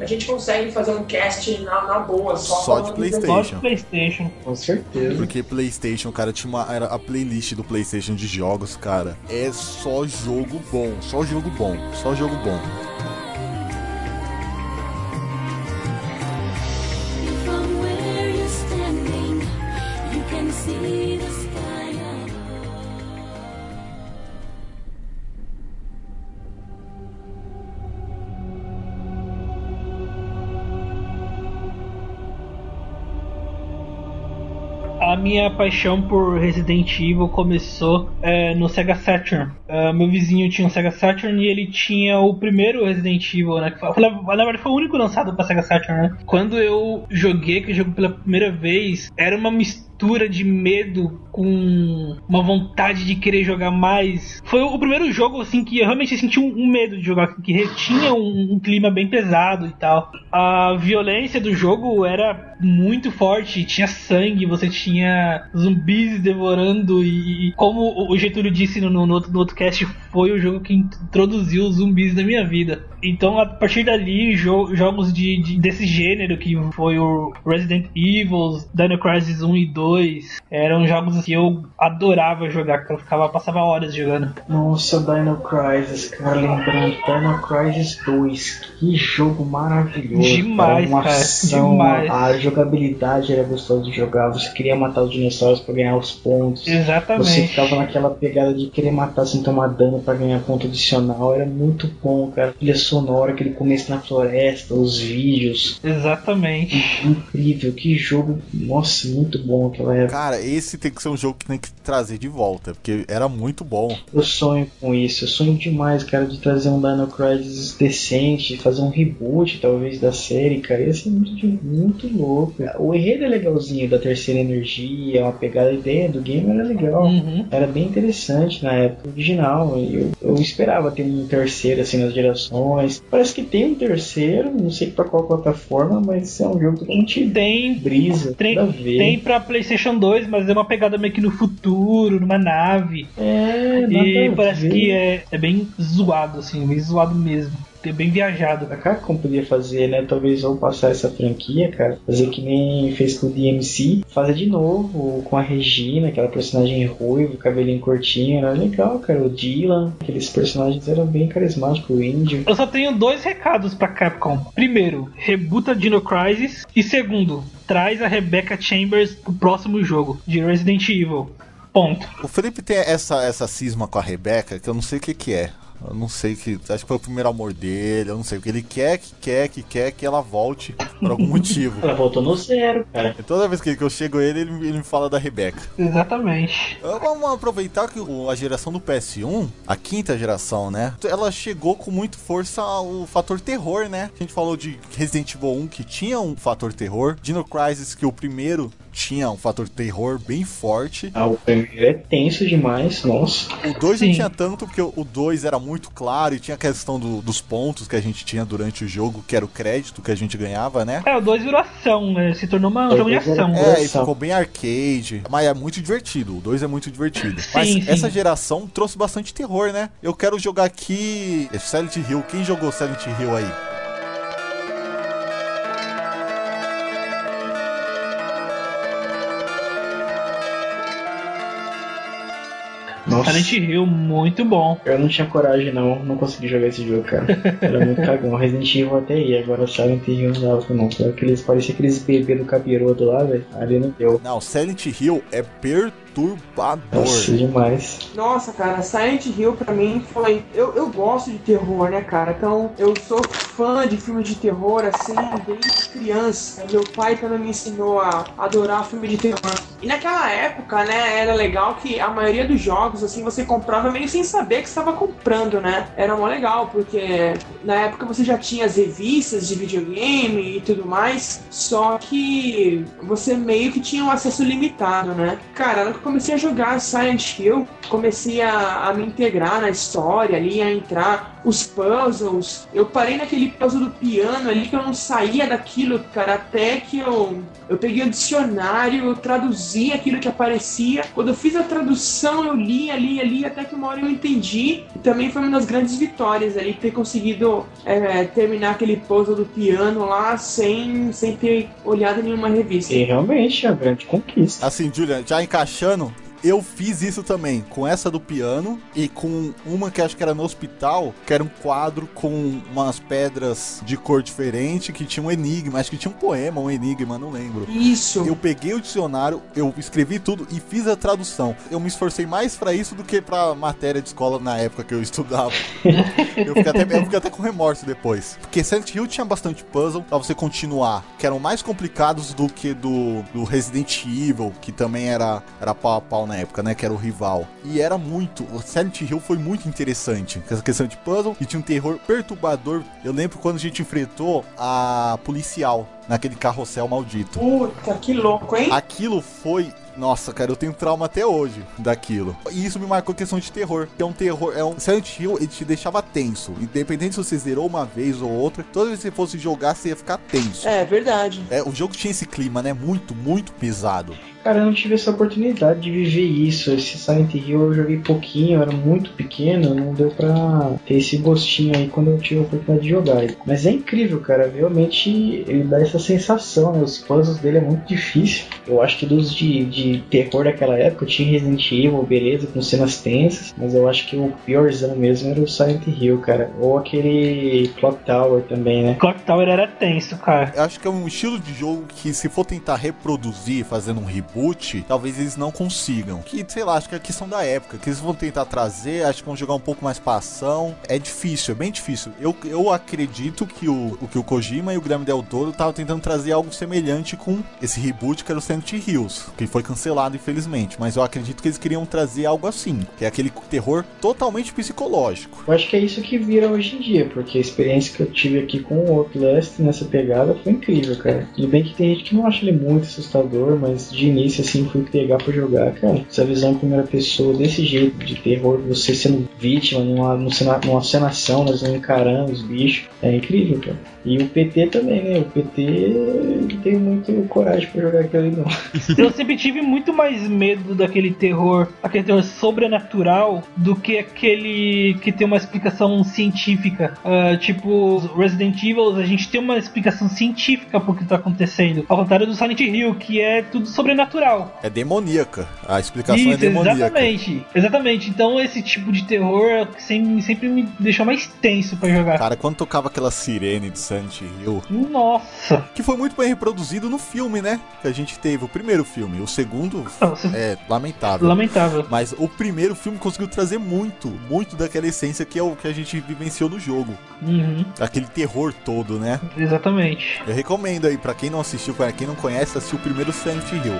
a gente, consegue fazer um cast na, na boa, só, Só de PlayStation. Só de PlayStation. Com certeza. Porque PlayStation, cara, tinha uma. Era a playlist do PlayStation de jogos, cara. É só jogo bom. Só jogo bom. Só jogo bom. Minha paixão por Resident Evil começou é, no Sega Saturn. É, meu vizinho tinha um Sega Saturn e ele tinha o primeiro Resident Evil, né? Que foi, na verdade foi o único lançado pra Sega Saturn, né? Quando eu joguei, que eu joguei pela primeira vez, era uma mistura de medo com uma vontade de querer jogar mais. Foi o primeiro jogo assim que eu realmente senti um, um medo de jogar, que tinha um, um clima bem pesado e tal. A violência do jogo era muito forte, tinha sangue, você tinha zumbis devorando e como o- Getúlio disse no, no, outro, no outro cast, foi o jogo que introduziu os zumbis na minha vida. Então, a partir dali, jo- jogos de, de- desse gênero, que foi o Resident Evil, Dino Crisis 1 e 2, eram jogos que eu adorava jogar, que eu ficava, passava horas jogando. Nossa, Dino Crisis, cara, lembrando, Dino Crisis 2, que jogo maravilhoso. Demais, uma cara, ação, demais. A jogabilidade era gostosa de jogar, você queria matar os dinossauros pra ganhar os pontos. Você Exatamente. ficava naquela pegada de querer matar sem tomar dano pra ganhar ponto adicional. Era muito bom, cara. A trilha sonora, aquele começo na floresta, os vídeos. Exatamente. Incrível, que jogo. Nossa, muito bom aquela época. Cara, esse tem que ser um jogo que tem que trazer de volta, porque era muito bom. Eu sonho com isso, eu sonho demais, cara, de trazer um Dino Crisis decente, fazer um reboot, talvez, da série, cara. Ia ser muito, muito louco. O enredo é legalzinho da terceira energia, uma pegada, a ideia do game era legal. Uhum. Era bem interessante na época original. Eu, eu esperava ter um terceiro assim nas gerações. Parece que tem um terceiro, não sei pra qual plataforma, mas é um jogo totalmente Tem brisa. Tem, nada a ver. tem pra PlayStation 2, mas é uma pegada meio que no futuro, numa nave. É, E parece ver. que é, é bem zoado, assim, bem zoado mesmo. É bem viajado. A Capcom podia fazer, né? Talvez ou passar essa franquia, cara. Fazer que nem fez com o DMC. Fazer de novo com a Regina, aquela personagem ruiva, cabelinho curtinho. Era legal, cara. O Dylan. Aqueles personagens eram bem carismáticos. O Índio. Eu só tenho dois recados pra Capcom. Primeiro, rebuta Dino Crisis. E segundo, traz a Rebecca Chambers pro próximo jogo de Resident Evil. Ponto. O Felipe tem essa, essa cisma com a Rebeca que eu não sei o que, que é. Eu não sei que. Acho que foi o primeiro amor dele, eu não sei. Porque ele quer, que quer, que quer que ela volte por algum motivo. Ela voltou no zero, cara. E toda vez que eu chego ele, ele, ele me fala da Rebeca. Exatamente. Vamos aproveitar que a geração do PS1, a quinta geração, né? Ela chegou com muito força o fator terror, né? A gente falou de Resident Evil 1 que tinha um fator terror, Dino Crisis que o primeiro tinha um fator terror bem forte. Ah, o primeiro é tenso demais. Nossa. O 2 não tinha tanto, porque o 2 era muito claro e tinha a questão do- dos pontos que a gente tinha durante o jogo, que era o crédito que a gente ganhava, né? É, o 2 virou ação, né? Se tornou uma- um É, jogo de ação. É, e ficou bem arcade. Mas é muito divertido. O 2 é muito divertido. Sim, mas sim. essa geração trouxe bastante terror, né? Eu quero jogar aqui Silent Hill. Quem jogou Silent Hill aí? Silent Hill, muito bom. Eu não tinha coragem, não. Não consegui jogar esse jogo, cara. Era muito cagão. Resident Evil até ia, agora Silent Hill não dava, não. Aqueles, parecia aqueles bebês do capiroto lá, velho. Ali não deu. Não, Silent Hill é perturbador. Nossa, demais. Nossa, cara, Silent Hill pra mim foi. Eu, eu gosto de terror, né, cara? Então eu sou fã de filmes de terror, assim, desde criança. Meu pai também me ensinou a adorar filme de terror. E naquela época, né, era legal que a maioria dos jogos, assim, você comprava meio sem saber que estava comprando, né? Era mó legal, porque na época você já tinha as revistas de videogame e tudo mais, só que você meio que tinha um acesso limitado, né? Cara, comecei a jogar Silent Hill, comecei a, a me integrar na história ali, a entrar os puzzles. Eu parei naquele puzzle do piano ali que eu não saía daquilo, cara, até que eu, eu peguei o dicionário, eu traduzi aquilo que aparecia. Quando eu fiz a tradução, eu li, ali, ali, até que uma hora eu entendi. E também foi uma das grandes vitórias ali, ter conseguido é, terminar aquele puzzle do piano lá sem, sem ter olhado nenhuma revista. E realmente é uma grande conquista. Assim, Julian, já encaixando, ano eu fiz isso também, com essa do piano e com uma que acho que era no hospital, que era um quadro com umas pedras de cor diferente, que tinha um enigma, acho que tinha um poema, um enigma, não lembro. Isso. Eu peguei o dicionário, eu escrevi tudo e fiz a tradução. Eu me esforcei mais pra isso do que pra matéria de escola na época que eu estudava. eu, fiquei até, eu fiquei até com remorso depois. Porque Silent Hill tinha bastante puzzle pra você continuar, que eram mais complicados do que do, do Resident Evil, que também era, era pau a pau na época, né? Que era o rival. E era muito. O Silent Hill foi muito interessante. Essa questão de puzzle e tinha um terror perturbador. Eu lembro quando a gente enfrentou a policial naquele carrossel maldito. Puta, que louco, hein? Aquilo foi. Nossa, cara, eu tenho trauma até hoje daquilo. E isso me marcou questão de terror. Que é um terror. É um Silent Hill, ele te deixava tenso. Independente se você zerou uma vez ou outra, toda vez que você fosse jogar, você ia ficar tenso. É verdade. É, o jogo tinha esse clima, né? Muito, muito pesado. Cara, eu não tive essa oportunidade de viver isso. Esse Silent Hill eu joguei pouquinho, eu era muito pequeno, não deu pra ter esse gostinho aí quando eu tive a oportunidade de jogar. Mas é incrível, cara. Realmente ele dá essa sensação, né? Os puzzles dele é muito difícil. Eu acho que dos de, de terror daquela época tinha Resident Evil, beleza, com cenas tensas, mas eu acho que o piorzão mesmo era o Silent Hill, cara. Ou aquele Clock Tower também, né? Clock Tower era tenso, cara. Eu acho que é um estilo de jogo que, se for tentar reproduzir fazendo um reboot, talvez eles não consigam. Que, sei lá, acho que é a questão da época. Que eles vão tentar trazer, acho que vão jogar um pouco mais pra ação. É difícil, é bem difícil. Eu, eu acredito que o, o que o Kojima e o Guilherme Del Toro estavam tentando trazer algo semelhante com esse reboot que era o Silent Hills, que foi cancelado, infelizmente. Mas eu acredito que eles queriam trazer algo assim, que é aquele terror totalmente psicológico. Eu acho que é isso que vira hoje em dia, porque a experiência que eu tive aqui com o Outlast nessa pegada foi incrível, cara. Tudo bem que tem gente que não acha ele muito assustador, mas de início, assim, fui pegar pra jogar, cara. Essa visão em primeira pessoa, desse jeito, de terror, você sendo vítima numa, numa, numa cenação, nós encarando os bichos, é incrível, cara. E o PT também, né? O PT não tem muito coragem pra jogar aquilo ali, não. Eu sempre tive muito mais medo daquele terror, aquele terror sobrenatural, do que aquele que tem uma explicação científica. Ah, tipo, Resident Evil, a gente tem uma explicação científica pro que tá acontecendo. Ao contrário do Silent Hill, que é tudo sobrenatural. É demoníaca. A explicação é Isso, demoníaca. exatamente. Exatamente. Então esse tipo de terror é o que sempre, sempre me deixou mais tenso pra jogar. Cara, quando tocava aquela sirene de Silent Hill, Nossa. que foi muito bem reproduzido no filme, né? Que a gente teve o primeiro filme. O segundo Nossa. é lamentável. Lamentável. Mas o primeiro filme conseguiu trazer muito, muito daquela essência que é o que a gente vivenciou no jogo. Uhum, Aquele terror todo, né? exatamente. Eu recomendo aí, pra quem não assistiu, pra quem não conhece, assistir o primeiro Silent Hill.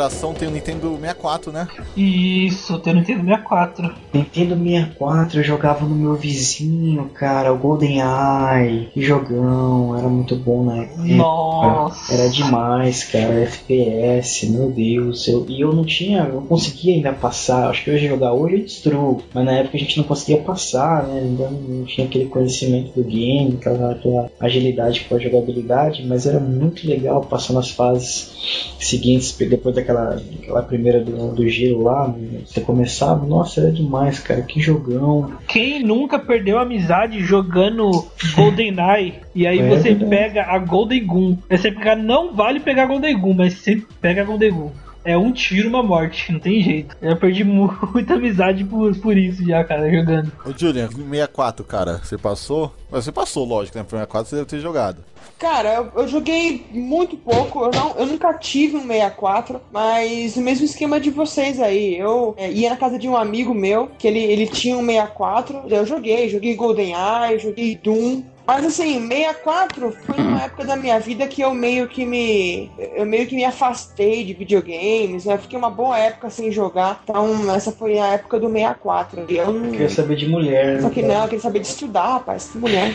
Geração tem o Nintendo 64, né? Isso, tem no Nintendo 64. Nintendo 64 eu jogava no meu vizinho, cara, o GoldenEye, que jogão, era muito bom na época. Nossa. Era demais, cara, FPS, meu Deus. Eu, e eu não tinha, eu não conseguia ainda passar. Acho que hoje jogar hoje eu destruo, mas na época a gente não conseguia passar, né? Ainda não tinha aquele conhecimento do game, aquela, aquela agilidade com a jogabilidade, mas era muito legal passar nas fases seguintes, depois daquela, daquela primeira do, do giro lá, você começava, nossa, era demais, cara, que jogão. Quem nunca perdeu a amizade jogando GoldenEye e aí É você verdade. pega a Golden Gun? Aí você pegar, não vale pegar a Golden Gun, mas sempre pega a Golden Gun. É um tiro, uma morte, não tem jeito. Eu perdi mu- muita amizade por, por isso já, cara, jogando. Ô Julian, 64, cara, você passou? Mas Você passou, lógico, né? Pro 64 você deve ter jogado. Cara, eu, eu joguei muito pouco, eu, não, eu nunca tive um 64, mas o mesmo esquema de vocês aí. Eu é, ia na casa de um amigo meu, que ele, ele tinha um 64, daí eu joguei, joguei GoldenEye, joguei Doom. Mas assim, 64 foi uma época da minha vida que eu meio que me. Eu meio que me afastei de videogames, né? Fiquei uma boa época sem jogar. Então, essa foi a época do 64. E eu não. Queria saber de mulher, né? Só que não, eu queria saber de estudar, rapaz. Que mulher.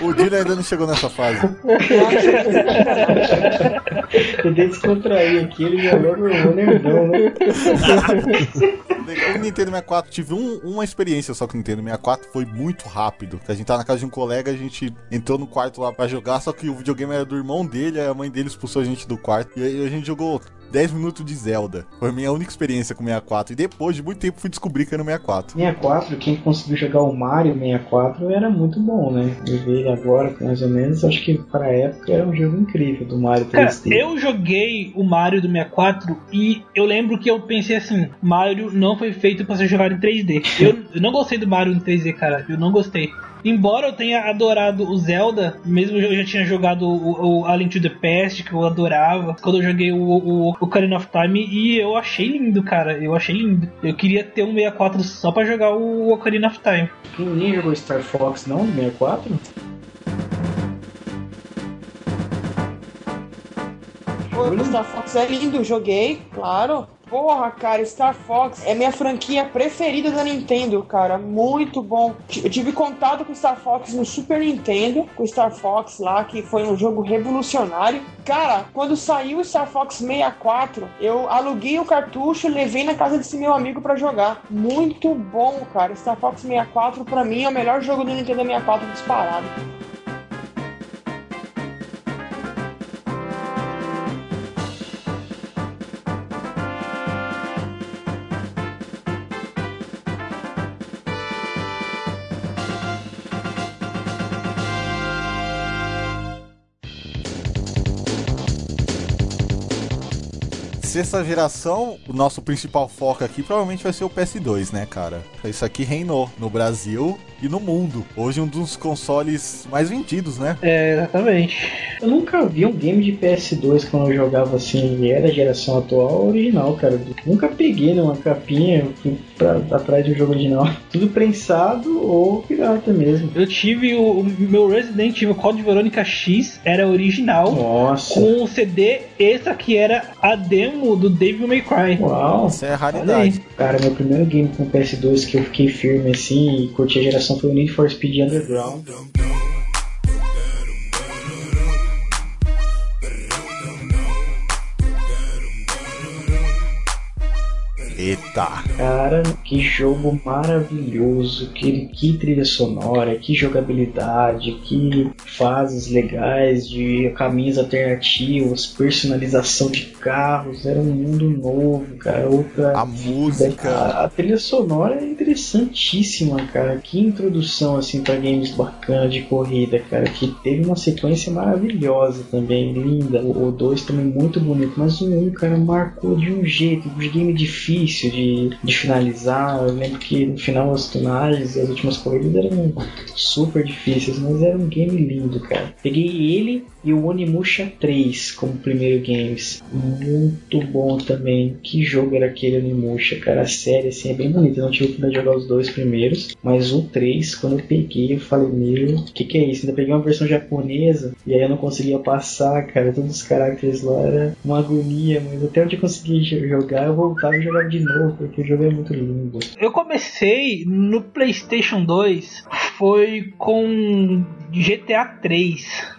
O Julian ainda não chegou nessa fase. Tentei descontrair aqui, ele já logo o nerdão, né? O Nintendo 64, tive um- uma experiência só com o Nintendo 64, foi muito rápido. A gente tava na casa de um colega, a gente entrou no quarto lá pra jogar, só que o videogame era do irmão dele, aí a mãe dele expulsou a gente do quarto. E aí a gente jogou 10 minutos de Zelda. Foi a minha única experiência com o 64. E depois de muito tempo fui descobrir que era o 64. 64, quem conseguiu jogar o Mario 64 era muito bom, né? Eu vi ele agora, mais ou menos, acho que pra época era um jogo incrível do Mario Cara, 3D. eu joguei o Mario do 64 e eu lembro que eu pensei assim: Mario não foi feito pra ser jogado em 3D. Eu, eu não gostei do Mario em 3D, cara. Eu não gostei. Embora eu tenha adorado o Zelda, mesmo eu já tinha jogado o, o A Link to the Past, que eu adorava, quando eu joguei o, o, o Ocarina of Time, e eu achei lindo, cara. Eu achei lindo. Eu queria ter um 64 só pra jogar o Ocarina of Time. Ninguém jogou Star Fox não, no 64? O Star Fox é lindo, joguei, claro. Porra, cara, Star Fox é minha franquia preferida da Nintendo, cara. Muito bom. Eu tive contato com Star Fox no Super Nintendo, com Star Fox lá, que foi um jogo revolucionário. Cara, quando saiu o Star Fox 64, eu aluguei o cartucho e levei na casa desse meu amigo pra jogar. Muito bom, cara. Star Fox 64 pra mim é o melhor jogo do Nintendo 64 disparado. Sexta geração, o nosso principal foco aqui provavelmente vai ser o PS2, né, cara? Isso aqui reinou no Brasil e no mundo. Hoje um dos consoles mais vendidos, né? É, exatamente. Eu nunca vi um game de PS2 quando eu jogava assim, e era a geração atual original, cara. Nunca peguei numa capinha pra, atrás do jogo original. Tudo prensado ou pirata mesmo. Eu tive o, o meu Resident Evil Code Verônica X, era original. Nossa. com um CD extra que era a demo do Devil May Cry. Uau. Isso é raridade. Cara, meu primeiro game com PS2 que eu fiquei firme assim e curti a geração foi o Need for Speed Underground. Eita. Cara, que jogo maravilhoso, que, que trilha sonora, que jogabilidade, que fases legais, de caminhos alternativos, personalização de carros, era um mundo novo, cara. Outra A música. A, a trilha sonora é interessantíssima, cara. Que introdução assim para games bacana de corrida, cara. Que teve uma sequência maravilhosa também, linda. O 2 também muito bonito, mas o 1, um, cara, marcou de um jeito, de game difícil de, de finalizar. Eu lembro que no final as tunagens e as últimas corridas eram super difíceis, mas era um game lindo, cara. Peguei ele e o Onimusha 3 como primeiro games. Muito bom também. Que jogo era aquele Onimusha, cara? A série assim é bem bonita. Eu não tive oportunidade de jogar os dois primeiros, mas o 3, quando eu peguei, eu falei, meu, o que, que é isso? Ainda peguei uma versão japonesa e aí eu não conseguia passar, cara. Todos os caracteres lá era uma agonia, mas até onde eu consegui jogar, eu voltava e jogava de novo, porque o jogo é muito lindo. Eu comecei no PlayStation 2, foi com GTA 3.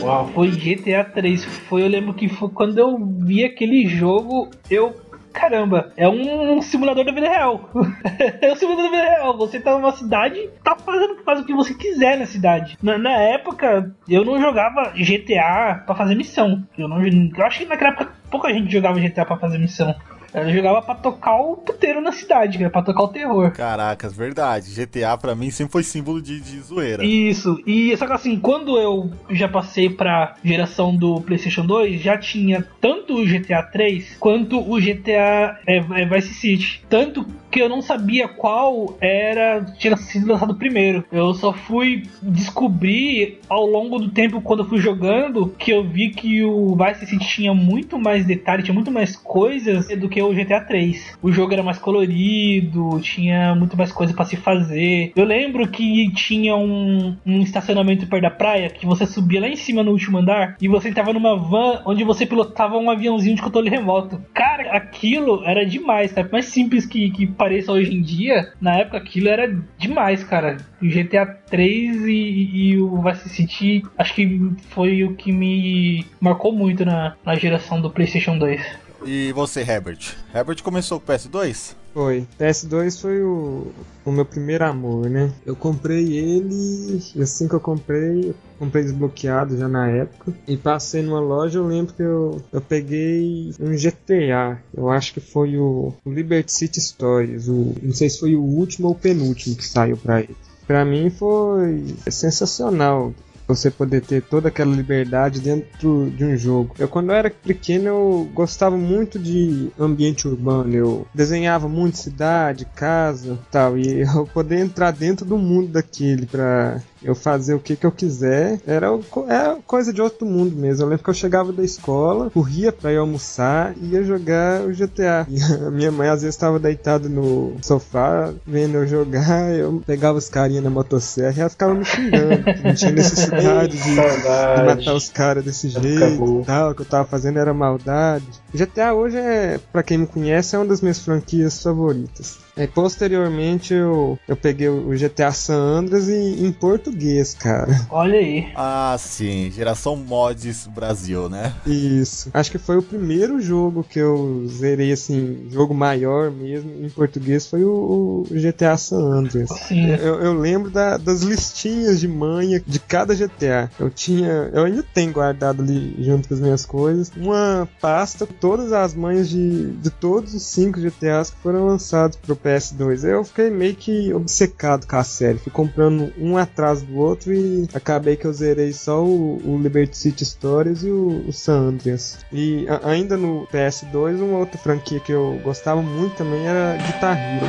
Uau, foi GTA 3. Foi, eu lembro que foi quando eu vi aquele jogo, eu caramba, é um simulador da vida real. é um simulador da vida real. Você tá numa cidade, tá fazendo faz o que você quiser na cidade. Na, na época, eu não jogava GTA pra fazer missão. Eu, não, eu acho que naquela época pouca gente jogava GTA pra fazer missão. Eu jogava pra tocar o puteiro na cidade, cara, pra tocar o terror. Caracas, verdade. GTA pra mim sempre foi símbolo de, de zoeira. Isso, e só que assim, quando eu já passei pra geração do PlayStation 2, já tinha tanto o GTA 3 quanto o GTA é, é, Vice City. Tanto que eu não sabia qual era tinha sido lançado primeiro. Eu só fui descobrir ao longo do tempo quando eu fui jogando que eu vi que o Vice City tinha muito mais detalhes, tinha muito mais coisas do que o GTA 3. O jogo era mais colorido, tinha muito mais coisa pra se fazer. Eu lembro que tinha um, um estacionamento perto da praia que você subia lá em cima no último andar e você entrava numa van onde você pilotava um aviãozinho de controle remoto. Cara, aquilo era demais. Por mais simples que, que pareça hoje em dia, na época aquilo era demais, cara. O GTA 3 e, e o Vice City acho que foi o que me marcou muito na, na geração do PlayStation 2. E você, Herbert? Herbert começou com o PS2? Foi. PS2 foi o, o meu primeiro amor, né? Eu comprei ele, assim que eu comprei, eu comprei desbloqueado já na época. E passei numa loja, eu lembro que eu, eu peguei um GTA. Eu acho que foi o, o Liberty City Stories. O, não sei se foi o último ou o penúltimo que saiu pra ele. Pra mim foi sensacional você poder ter toda aquela liberdade dentro de um jogo. Eu quando eu era pequeno eu gostava muito de ambiente urbano, eu desenhava muito cidade, casa, tal, e eu poder entrar dentro do mundo daquele pra eu fazer o que que eu quiser, era, era coisa de outro mundo mesmo. Eu lembro que eu chegava da escola, corria pra ir almoçar e ia jogar o GTA. E a minha mãe às vezes estava deitada no sofá vendo eu jogar, eu pegava os carinha na motosserra e ela ficava me xingando. que Não tinha necessidade de, de matar os caras desse jeito e tal, o que eu tava fazendo era maldade. GTA hoje é, pra quem me conhece, é uma das minhas franquias favoritas. Aí, posteriormente eu, eu peguei o GTA San Andreas e, em português, cara. Olha aí. Ah, sim. Geração Mods Brasil, né? Isso. Acho que foi o primeiro jogo que eu zerei, assim, jogo maior mesmo, em português, foi o, o GTA San Andreas. Sim. Eu, eu lembro da- das listinhas de manha de cada GTA. Eu tinha. Eu ainda tenho guardado ali junto com as minhas coisas. Uma pasta com todas as manhas de, de todos os cinco GTAs que foram lançados pro PS2. Eu fiquei meio que obcecado com a série. Fui comprando um atrás do outro e acabei que eu zerei só o, o Liberty City Stories e o, o San Andreas. E a- ainda no PS2, uma outra franquia que eu gostava muito também era Guitar Hero.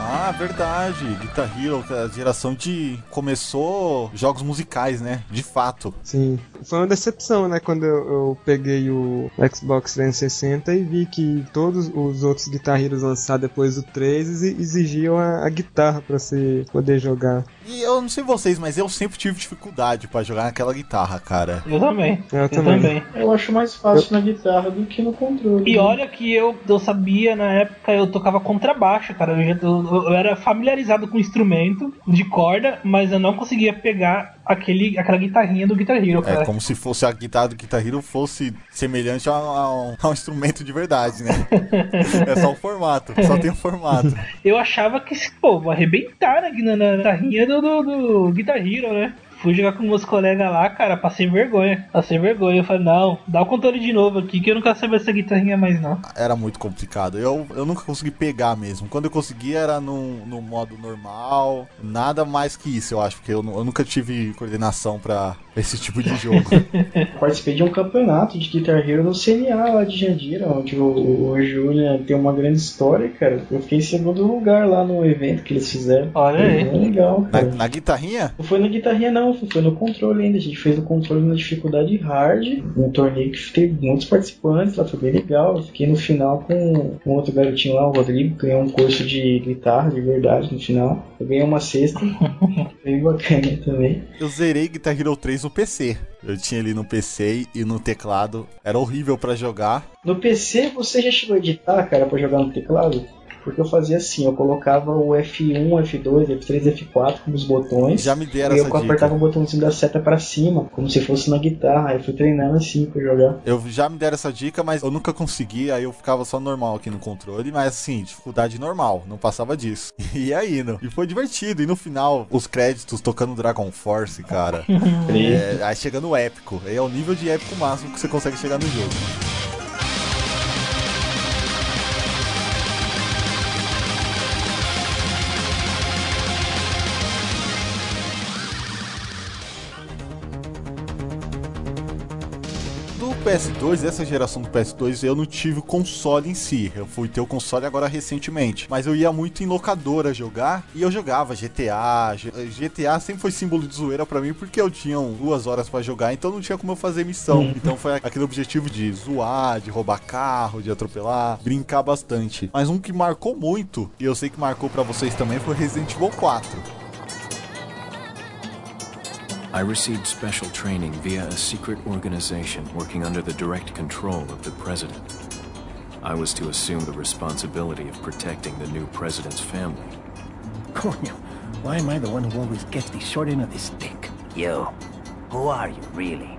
Ah, verdade. Guitar Hero, é a geração de. Começou jogos musicais, né? De fato. Sim, foi uma decepção, né? Quando eu, eu peguei o Xbox 360 e vi que todos os outros guitarreiros lançados depois do 3 exi- exigiam a, a guitarra pra você poder jogar. E eu não sei vocês, mas eu sempre tive dificuldade pra jogar naquela guitarra, cara. Eu também. Eu Eu também. também. Eu acho mais fácil na guitarra do que no controle. E né? olha que eu, eu sabia na época, eu tocava contrabaixo, cara. Eu, já- eu- eu era familiarizado com o instrumento de corda, mas eu não conseguia pegar aquele, aquela guitarrinha do Guitar Hero, É cara. como se fosse a guitarra do Guitar Hero fosse semelhante a, a um, a um instrumento de verdade, né? é só o formato, só tem o formato. Eu achava que, pô, vou arrebentar aqui na, na guitarrinha do, do, do Guitar Hero, né? Fui jogar com meus colegas lá, cara, passei vergonha. Passei vergonha. Eu falei, não, dá o controle de novo aqui que eu não quero saber essa guitarrinha mais, não. Era muito complicado. Eu, eu nunca consegui pegar mesmo. Quando eu conseguia era no, no modo normal. Nada mais que isso, eu acho. Porque eu, eu nunca tive coordenação pra esse tipo de jogo. Participei de um campeonato de Guitar Hero no CNA lá de Jandira, onde o, o Júlia tem uma grande história, cara. Eu fiquei em segundo lugar lá no evento que eles fizeram. Olha Foi aí. bem legal, na, cara. na guitarrinha? Não foi na guitarrinha não, foi no controle ainda. A gente fez o controle na dificuldade hard, um torneio que teve muitos participantes lá, foi bem legal. Eu fiquei no final com um outro garotinho lá, o Rodrigo, que ganhou um curso de guitarra de verdade no final. Eu ganhei uma cesta, bem bacana também. Eu zerei Guitar Hero 3 no PC. Eu tinha ali no PC e no teclado. Era horrível pra jogar. No PC você já chegou a editar, cara, pra jogar no teclado? Porque eu fazia assim, eu colocava o F1, F2, F3, F4 como os botões. Já me deram e eu apertava dica. o botãozinho da seta pra cima, como se fosse na guitarra. Aí eu fui treinando assim pra jogar. Eu já me deram essa dica, mas eu nunca consegui, aí eu ficava só normal aqui no controle, mas assim, dificuldade normal, não passava disso. E aí, indo. E foi divertido. E no final, os créditos tocando Dragon Force, cara. é, aí chega no épico. Aí é o nível de épico máximo que você consegue chegar no jogo. PS2, dessa geração do PS2, eu não tive o console em si. Eu fui ter o console agora recentemente. Mas eu ia muito em locadora jogar e eu jogava GTA. GTA sempre foi símbolo de zoeira pra mim porque eu tinha duas horas pra jogar, então não tinha como eu fazer missão. Então foi aquele objetivo de zoar, de roubar carro, de atropelar, brincar bastante. Mas um que marcou muito, e eu sei que marcou pra vocês também, foi Resident Evil 4. I received special training via a secret organization working under the direct control of the president. I was to assume the responsibility of protecting the new president's family. Coño, why am I the one who always gets the short end of the stick? You, who are you really?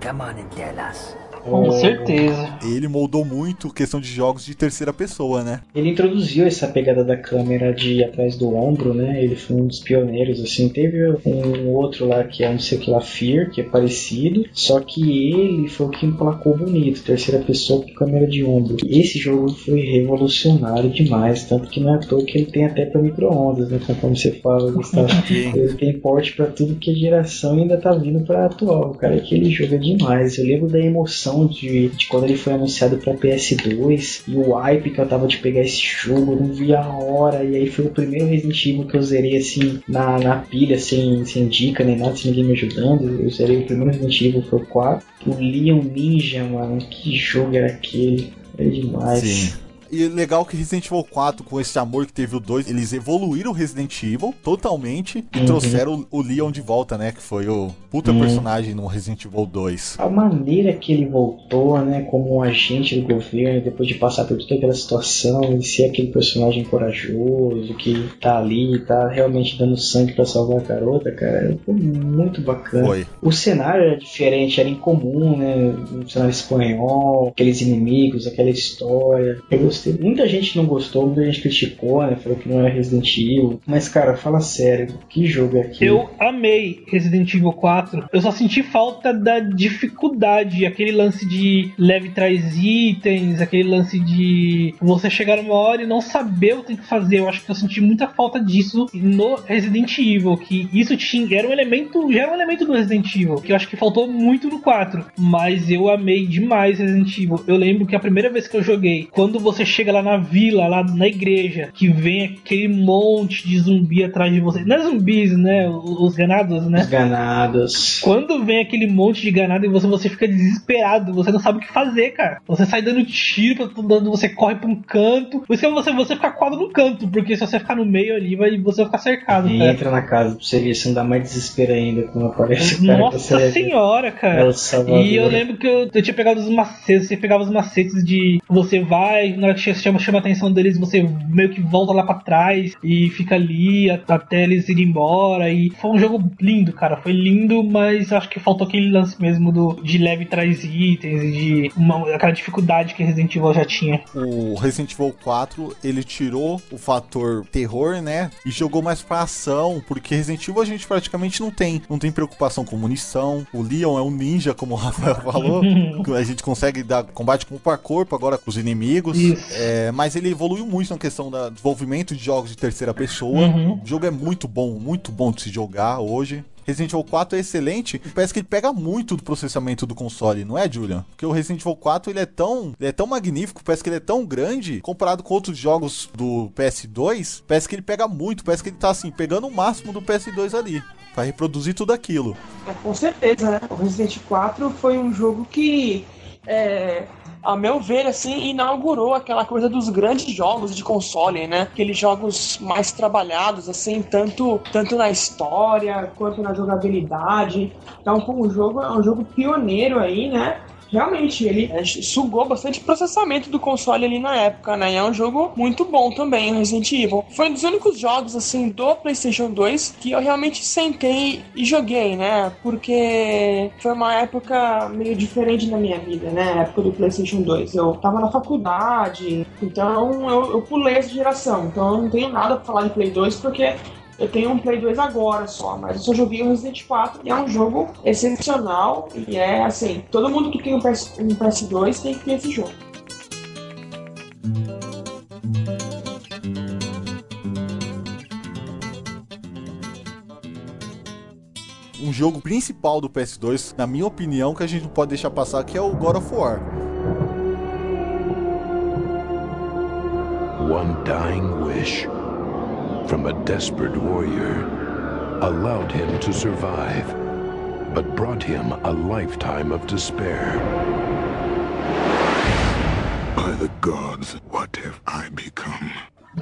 Come on and tell us. Com certeza. Ele moldou muito questão de jogos de terceira pessoa, né? Ele introduziu essa pegada da câmera de ir atrás do ombro, né? Ele foi um dos pioneiros, assim. Teve um outro lá que é não sei o que lá, Fear, que é parecido. Só que ele foi o que emplacou bonito, terceira pessoa com câmera de ombro. Esse jogo foi revolucionário demais, tanto que não é à toa que ele tem até para micro-ondas, né? Conforme você fala, Gustavo. ele tem porte para tudo que a geração ainda tá vindo pra atual. Cara, aquele jogo é demais. Eu lembro da emoção de, de quando ele foi anunciado pra PS2 e o hype que eu tava de pegar esse jogo, não via a hora. E aí foi o primeiro Resident Evil que eu zerei assim na, na pilha, sem, sem dica nem nada, sem ninguém me ajudando. Eu zerei o primeiro Resident Evil, foi o 4. O Leon Ninja, mano, que jogo era aquele? É demais. E legal que Resident Evil 4, com esse amor que teve o 2, eles evoluíram o Resident Evil totalmente e Uhum. trouxeram o, o Leon de volta, né? Que foi o puta Uhum. personagem no Resident Evil 2. A maneira que ele voltou, né, como um agente do governo, depois de passar por toda aquela situação e ser aquele personagem corajoso que tá ali, tá realmente dando sangue pra salvar a garota, cara, foi muito bacana. Foi. O cenário era diferente, era incomum, né? Um cenário espanhol, aqueles inimigos, aquela história. Eu gostei. Muita gente não gostou, muita gente criticou, né? Falou que não era Resident Evil. Mas, cara, fala sério, que jogo é aquele? Eu amei Resident Evil 4. Eu só senti falta da dificuldade, aquele lance de leve traz itens, aquele lance de você chegar numa hora e não saber o que tem que fazer. Eu acho que eu senti muita falta disso no Resident Evil, que isso tinha, era um elemento, já era um elemento do Resident Evil, que eu acho que faltou muito no 4. Mas eu amei demais Resident Evil. Eu lembro que a primeira vez que eu joguei, quando você chega lá na vila, lá na igreja, que vem aquele monte de zumbi atrás de você. Não é zumbis, né? Os os ganados, né? Os ganados. Quando vem aquele monte de ganado e você, você fica desesperado, você não sabe o que fazer, cara. Você sai dando tiro todo lado, você corre pra um canto. Por isso que você, você fica quadro no canto, porque se você ficar no meio ali, vai, você vai ficar cercado, E cara. entra na casa pra você ver se não dá mais desespero ainda quando aparece cara Nossa você senhora, É cara. o Salvador. E eu lembro que eu, eu tinha pegado os macetes, você pegava os macetes de você vai, na hora que chama, chama a atenção deles, você meio que volta lá pra trás e fica ali até eles irem embora. E foi um jogo lindo, cara. Foi lindo, mas acho que faltou aquele lance mesmo do de leve traz itens e de uma, aquela dificuldade que Resident Evil já tinha. O Resident Evil 4, ele tirou o fator terror, né? E jogou mais pra ação, porque Resident Evil a gente praticamente não tem. Não tem preocupação com munição. O Leon é um ninja, como o Rafael falou. a gente consegue dar combate corpo a corpo agora com os inimigos. Isso. É, mas ele evoluiu muito na questão do desenvolvimento de jogos de terceira pessoa. Uhum. O jogo é muito bom, muito bom de se jogar hoje. Resident Evil 4 é excelente e parece que ele pega muito do processamento do console, não é, Julian? Porque o Resident Evil 4 ele é tão, ele é tão magnífico, parece que ele é tão grande, comparado com outros jogos do PS2, parece que ele pega muito, parece que ele tá assim, pegando o máximo do PS2 ali, pra reproduzir tudo aquilo. É, com certeza, né? O Resident 4 foi um jogo que, é, a meu ver, assim, inaugurou aquela coisa dos grandes jogos de console, né? Aqueles jogos mais trabalhados, assim, tanto, tanto na história quanto na jogabilidade. Então, um jogo, é um jogo pioneiro aí, né? Realmente, ele é, sugou bastante processamento do console ali na época, né? E é um jogo muito bom também, o Resident Evil. Foi um dos únicos jogos, assim, do PlayStation 2 que eu realmente sentei e joguei, né? Porque foi uma época meio diferente na minha vida, né? A época do PlayStation 2. Eu tava na faculdade, então eu, eu pulei essa geração. Então eu não tenho nada pra falar de Play 2 porque eu tenho um Play 2 agora só, mas eu só joguei o Resident 4 e é um jogo excepcional e é assim, todo mundo que tem um, PS, um PS2 tem que ter esse jogo. um jogo principal do PS2, na minha opinião, que a gente não pode deixar passar, que é o God of War. One dying wish from a desperate warrior allowed him to survive, but brought him a lifetime of despair. By the gods, what have I become?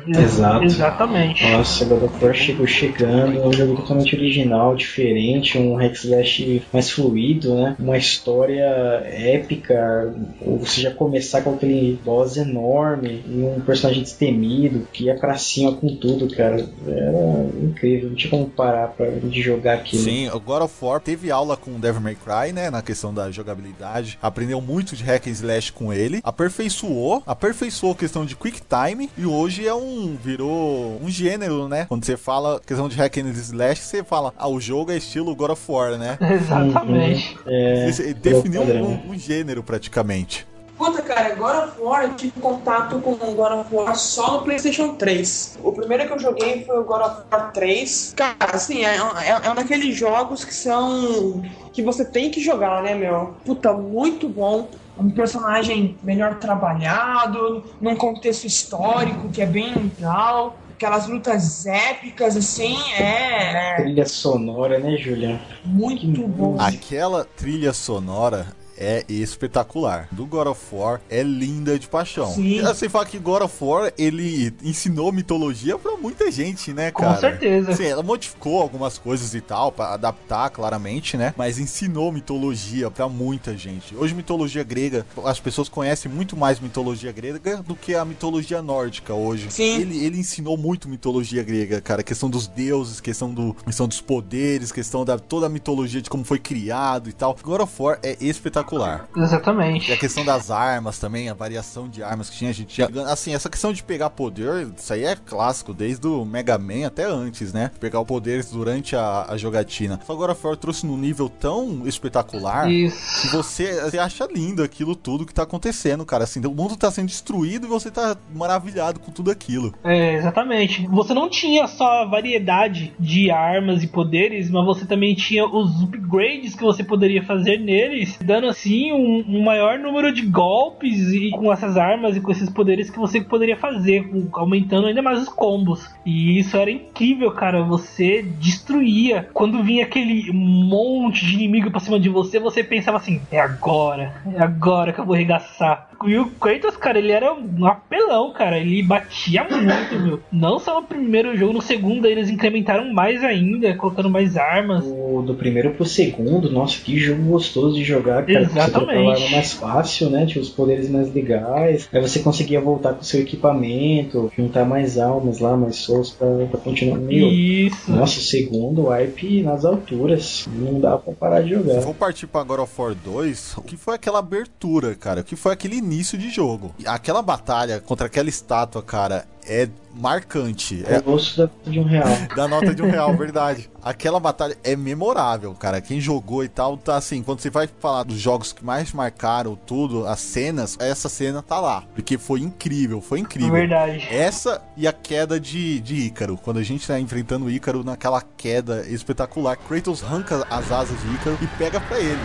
Exato. Exatamente. Nossa, God of War chegou chegando, é um jogo totalmente original, diferente, um hack slash mais fluido, né? Uma história épica, ou você já começar com aquele boss enorme e um personagem destemido que ia pra cima com tudo, cara. Era incrível, não tinha como parar pra de jogar aquilo. Sim, o God of War teve aula com o Devil May Cry, né, na questão da jogabilidade. Aprendeu muito de hack and slash com ele, aperfeiçoou, aperfeiçoou a questão de quick time e hoje é um virou um gênero, né? Quando você fala questão de hack and slash, você fala, ah, o jogo é estilo God of War, né? Exatamente. É, Você definiu padrão. um, um gênero praticamente. Puta, cara, God of War, eu tive contato com o God of War só no PlayStation 3. O primeiro que eu joguei foi o God of War 3. Cara, assim, é, é, é um daqueles jogos que são. que você tem que jogar, né, meu? Puta, muito bom. Um personagem melhor trabalhado, num contexto histórico que é bem legal. Aquelas lutas épicas, assim, é, é Trilha sonora, né, Julian? muito bom. Aquela trilha sonora é espetacular. Do God of War é linda de paixão. Sim. Você fala que God of War, ele ensinou mitologia pra muita gente, né, Com cara? certeza. Sim, ela modificou algumas coisas e tal, pra adaptar, claramente, né? Mas ensinou mitologia pra muita gente. Hoje, mitologia grega, as pessoas conhecem muito mais mitologia grega do que a mitologia nórdica hoje. Sim. Ele, ele ensinou muito mitologia grega, cara. Questão dos deuses, questão, do, questão dos poderes, questão da toda a mitologia de como foi criado e tal. God of War é espetacular. E Exatamente. a questão das armas também, a variação de armas que tinha, a gente tinha. Assim, essa questão de pegar poder, isso aí é clássico, desde o Mega Man até antes, né? Pegar o poder durante a, a jogatina. Só agora Ford trouxe num nível tão espetacular Isso. que você, você acha lindo aquilo tudo que tá acontecendo, cara. Assim, o mundo tá sendo destruído e você tá maravilhado com tudo aquilo. É, exatamente. Você não tinha só a variedade de armas e poderes, mas você também tinha os upgrades que você poderia fazer neles, dando assim um, um maior número de golpes e com essas armas e com esses poderes que você poderia fazer, aumentando ainda mais os combos. E isso era incrível, cara. Você destruía. Quando vinha aquele monte de inimigo pra cima de você, você pensava assim: é agora, é agora que eu vou arregaçar. E o Kratos, cara, ele era um apelão, cara. Ele batia muito, meu. Não só no primeiro jogo, no segundo eles incrementaram mais ainda, colocando mais armas. O do primeiro pro segundo, nossa, que jogo gostoso de jogar, cara. Você Exatamente. arma mais fácil, né? Tinha os poderes mais legais. Aí você conseguia voltar com o seu equipamento, juntar mais almas lá, mais souls pra, pra continuar. Meu, Isso. nossa, o segundo wipe nas alturas. Não dá pra parar de jogar. Vou partir pra God of War 2. O que foi aquela abertura, cara? O que foi aquele início de jogo? E Aquela batalha contra aquela estátua, cara, é marcante. É É o osso da, de um real. da nota de um real, verdade. Aquela batalha é memorável, cara. Quem jogou e tal, tá assim. Quando você vai falar dos jogos que mais marcaram tudo, as cenas, essa cena tá lá. Porque foi incrível, foi incrível. Verdade. Essa e a queda de, de Ícaro. Quando a gente tá enfrentando o Ícaro naquela queda espetacular. Kratos arranca as asas de Ícaro e pega pra ele.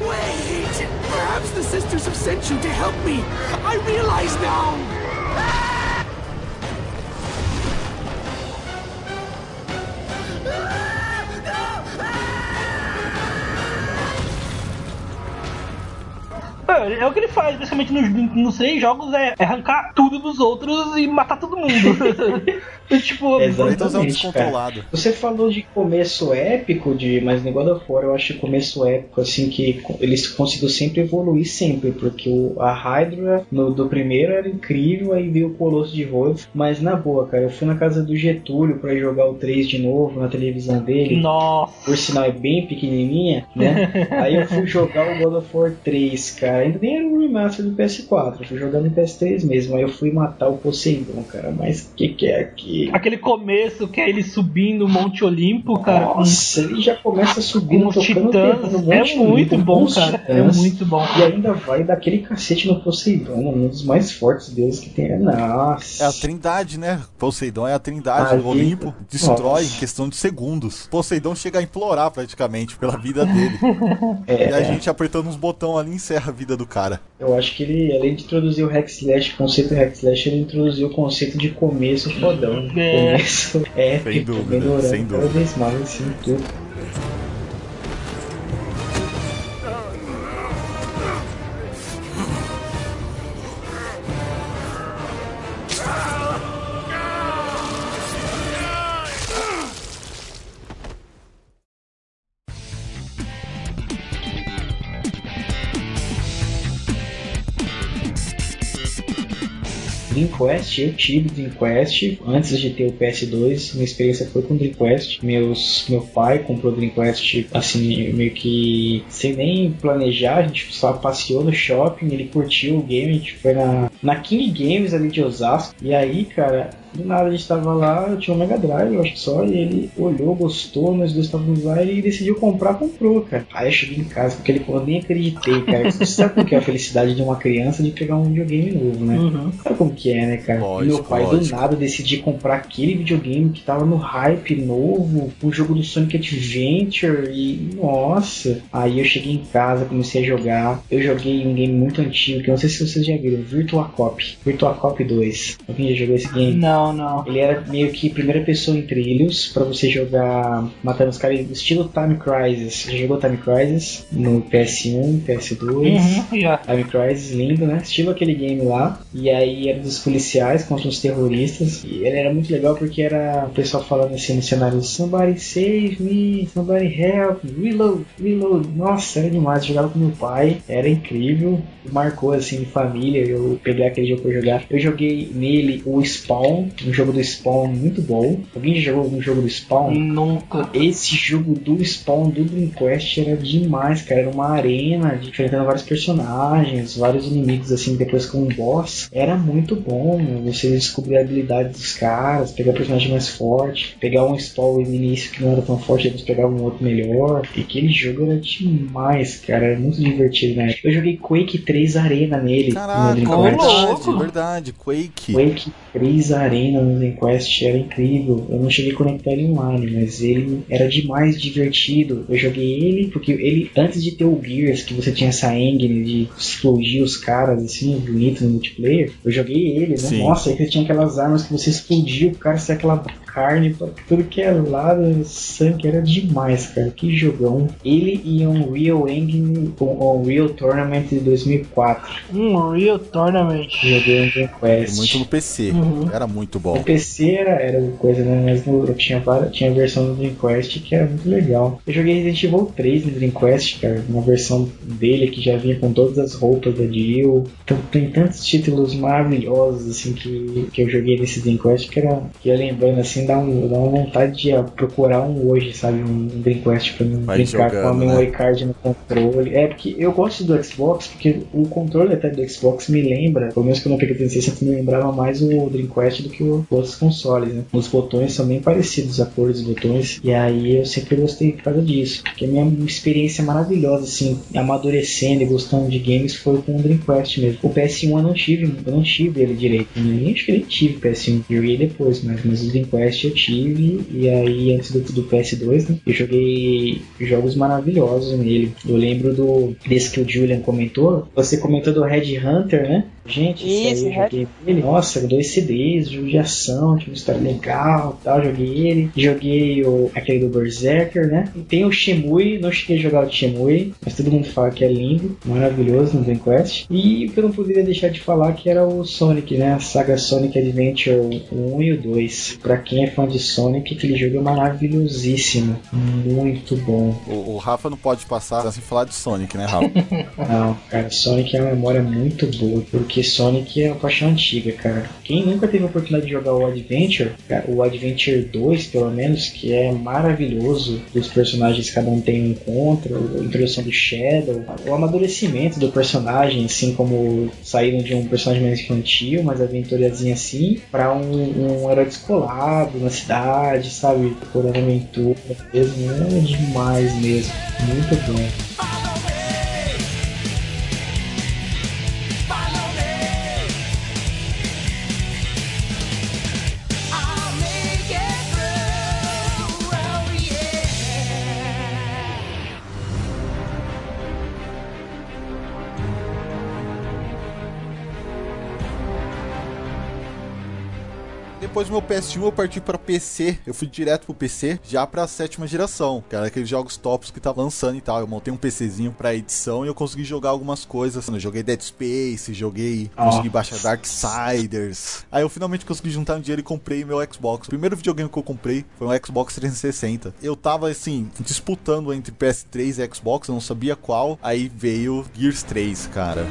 Wait! Perhaps the sisters have sent you to help me! I realize now! É, é o que ele faz, basicamente, nos, nos três jogos, é, é arrancar tudo dos outros e matar todo mundo. tipo, Kratos é um Exatamente, cara. descontrolado. Você falou de começo épico, de, mas no God of War eu acho começo épico, assim, que eles conseguiram sempre evoluir sempre, porque o, a Hydra no, do primeiro era incrível, aí veio o Colosso de Rhodes, mas na boa, cara, eu fui na casa do Getúlio pra jogar o 3 de novo na televisão dele, Nossa. por sinal é bem pequenininha, né? Aí eu fui jogar o God of War 3, cara. Cara, ainda nem era um remaster do PS4, eu fui jogando no PS3 mesmo, aí eu fui matar o Poseidon, cara, mas que que é aqui? Aquele começo que é ele subindo o Monte Olimpo, cara. com- Nossa, ele já começa subindo, com os tocando titãs. no É Monte muito Olimpo, com bom, cara. É titãs. muito bom. E ainda vai dar aquele cacete no Poseidon, um dos mais fortes deuses que tem. Nossa. É a trindade, né? Poseidon é a trindade do Olimpo. Destrói Nossa. em questão de segundos. Poseidon chega a implorar praticamente pela vida dele. É, e a é. gente apertando uns botões ali encerra a vida do cara. Eu acho que ele, além de introduzir o Hack Slash, o conceito Hack Slash, ele introduziu o conceito de começo fodão. É. Começo épico, Sem dúvida, melhorando sem cada dúvida. vez mais, assim, tudo. Dreamcast, eu tive Dreamcast antes de ter o PS2. Minha experiência foi com Dreamcast. Meus, meu pai comprou Dreamcast assim, meio que sem nem planejar. A gente só passeou no shopping, ele curtiu o game. A gente foi na, na King Games ali de Osasco. E aí, cara, do nada a gente tava lá, eu tinha um Mega Drive, eu acho que só, e ele olhou, gostou, nós dois estávamos lá e decidiu comprar, comprou, cara. Aí eu cheguei em casa, porque ele falou, nem acreditei, cara. Você sabe como que é a felicidade de uma criança de pegar um videogame novo, né? Uhum. Sabe como que é, né, cara? Lógico, e meu pai do lógico. nada decidiu comprar aquele videogame que tava no hype novo, o jogo do Sonic Adventure e nossa. Aí eu cheguei em casa, comecei a jogar. Eu joguei um game muito antigo, que eu não sei se vocês já viram, Virtua Cop. Virtua Cop 2. Alguém já jogou esse game? Não, não. Ele era meio que primeira pessoa em trilhos pra você jogar matando os caras estilo Time Crisis. Você já jogou Time Crisis no PS1, PS2? Uhum, já. Time Crisis, lindo, né? Estilo aquele game lá. E aí era dos policiais contra os terroristas. E ele era muito legal porque era o pessoal falando assim no cenário: Somebody save me, somebody help, reload, reload. Nossa, era demais. Eu jogava com meu pai, era incrível. Marcou assim família. Eu peguei aquele jogo pra jogar. Eu joguei nele o Spawn, um jogo do Spawn muito bom. Alguém já jogou um jogo do Spawn? Nunca. Esse jogo do Spawn do Dreamcast era demais, cara. Era uma arena de- enfrentando vários personagens, vários inimigos, assim, depois com um boss. Era muito bom. Você descobrir a habilidade dos caras, pegar o personagem mais forte, pegar um Spawn no início que não era tão forte, depois pegar um outro melhor. E aquele jogo era demais, cara. Era muito divertido, né? Eu joguei Quake 3 Arena nele. Caraca, no Dreamcast. verdade, louco. verdade. Quake. Quake 3 Arena no Dreamcast era incrível. Eu não cheguei a conectar ele online, mas ele era demais divertido. Eu joguei ele porque ele, antes de ter o Gears, que você tinha essa engine de explodir os caras assim, bonito no multiplayer, eu joguei ele, né? Sim. Nossa, aí você tinha aquelas armas que você explodia, o cara saia aquela carne pra tudo que é lado, sangue, era demais, cara. Que jogão. Ele e um Unreal Engine, um Unreal Tournament de 2004. Um Real Tournament. Joguei um Dreamcast. Muito no PC. Uhum. Era muito O bom. PC era, era coisa, né? Mas no- eu tinha, tinha a versão do Dreamcast que era muito legal. Eu joguei Resident Evil 3 no Dreamcast, cara. Uma versão dele que já vinha com todas as roupas da Jill. Então, tem tantos títulos maravilhosos, assim, que, que eu joguei nesse Dreamcast que era, que ia lembrando, assim, dá, um, dá uma vontade de procurar um hoje, sabe? Um Dreamcast pra mim Vai brincar com a jogando, memory né? card no controle. É, porque eu gosto do Xbox, porque o controle até do Xbox me lembra, pelo menos quando eu peguei o 360, me lembrava mais o Dreamcast do que o- outros consoles, né? Os botões são bem parecidos, a cor dos botões, e aí eu sempre gostei por causa disso. Porque a minha experiência maravilhosa, assim, amadurecendo e gostando de games foi com o Dreamcast mesmo. O PS1 eu não tive, eu não tive ele direito, né? nem acho que nem tive PS1, joguei depois, mas, mas o Dreamcast eu tive, e aí antes do, do PS2, né? Eu joguei jogos maravilhosos nele. Eu lembro do desse que o Julian comentou, você comentou do Red Hunter, né? Gente, Isso, esse aí eu joguei ele. Nossa, dois CDs, jogo de ação, tinha uma história legal tal. Joguei ele. Joguei o, aquele do Berserker, né? E tem o Shemui, não cheguei a jogar o Shemui, mas todo mundo fala que é lindo, maravilhoso no Dreamcast. E o que eu não poderia deixar de falar que era o Sonic, né? A saga Sonic Adventure 1 e o 2. Pra quem é fã de Sonic, aquele jogo é maravilhosíssimo. Muito bom. O, o Rafa não pode passar sem falar de Sonic, né, Rafa? Não, cara, Sonic é uma memória muito boa, porque Porque Sonic é uma paixão antiga, cara. Quem nunca teve a oportunidade de jogar o Adventure, o Adventure 2, pelo menos, que é maravilhoso, os personagens cada um tem um encontro, a introdução do Shadow, o amadurecimento do personagem, assim como saíram de um personagem mais infantil, mais aventurazinho assim, pra um, um herói descolado na cidade, sabe? Procurando aventura mesmo, é demais mesmo. Muito bom. Depois do meu PS1 eu parti pra PC. Eu fui direto pro PC, já pra sétima geração. Que era aqueles jogos tops que tava lançando e tal. Eu montei um PCzinho pra edição e eu consegui jogar algumas coisas. Eu joguei Dead Space, joguei. Ah. Consegui baixar Darksiders. Aí eu finalmente consegui juntar um dinheiro e comprei meu Xbox. O primeiro videogame que eu comprei foi um Xbox 360. Eu tava assim, disputando entre PS3 e Xbox, eu não sabia qual. Aí veio Gears 3, cara.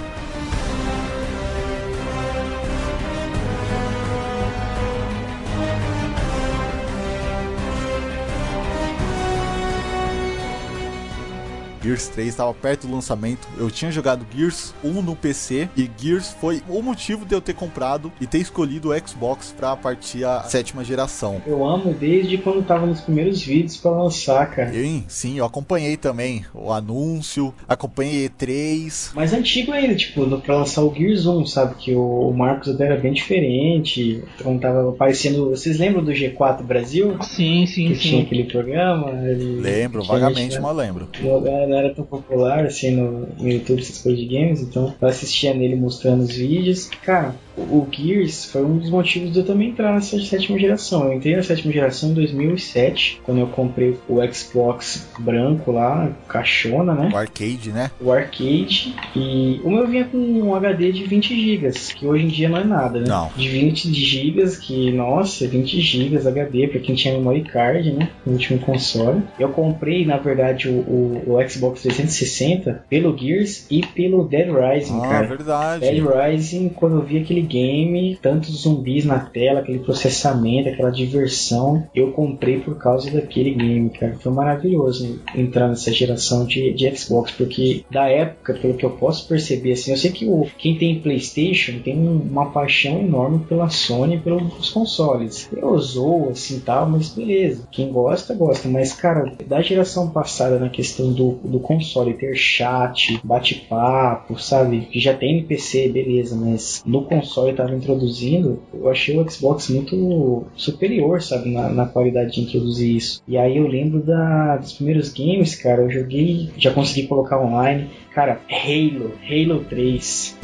Gears 3 estava perto do lançamento. Eu tinha jogado Gears 1 no PC e Gears foi o motivo de eu ter comprado e ter escolhido o Xbox para partir a sétima geração. Eu amo desde quando tava nos primeiros vídeos pra lançar, cara. Sim, sim, eu acompanhei também o anúncio, acompanhei E3. Mais antigo ainda, tipo, no- pra lançar o Gears 1, sabe? Que o, o Marcos até era bem diferente. Então tava aparecendo. Vocês lembram do G4 Brasil? Sim, sim, Que sim. tinha aquele programa? Ele- Lembro, que a gente, vagamente, né, mas lembro. Não não era tão popular assim no, no YouTube, essas coisas de games, então eu assistia nele mostrando os vídeos. Cara, o, Gears foi um dos motivos de eu também entrar nessa sétima geração. Eu entrei na sétima geração em 2007, quando eu comprei o Xbox branco lá, caixona, né? O arcade, né? o arcade e o meu vinha com um HD de 20 GB, que hoje em dia não é nada, né? Não. De 20 GB, que nossa, 20 GB HD pra quem tinha memory card, né? No último console. Eu comprei, na verdade, o, o- o Xbox 360 pelo Gears e pelo Dead Rising, Ah, cara. verdade. Dead Rising, quando eu vi aquele game, tantos zumbis na tela, aquele processamento, aquela diversão, eu comprei por causa daquele game, cara. Foi maravilhoso entrar nessa geração de, de Xbox, porque da época, pelo que eu posso perceber, assim, eu sei que o, quem tem PlayStation tem um- uma paixão enorme pela Sony e pelos consoles. Eu zoo, assim tal, mas beleza. Quem gosta, gosta. Mas, cara, da geração passada, na questão do, do console, ter chat, bate-papo, sabe? Que já tem no PC, beleza, mas no console tava introduzindo, eu achei o Xbox muito superior, sabe? Na, na qualidade de introduzir isso. E aí eu lembro da, dos primeiros games, cara, eu joguei, já consegui colocar online. Cara, Halo, Halo 3.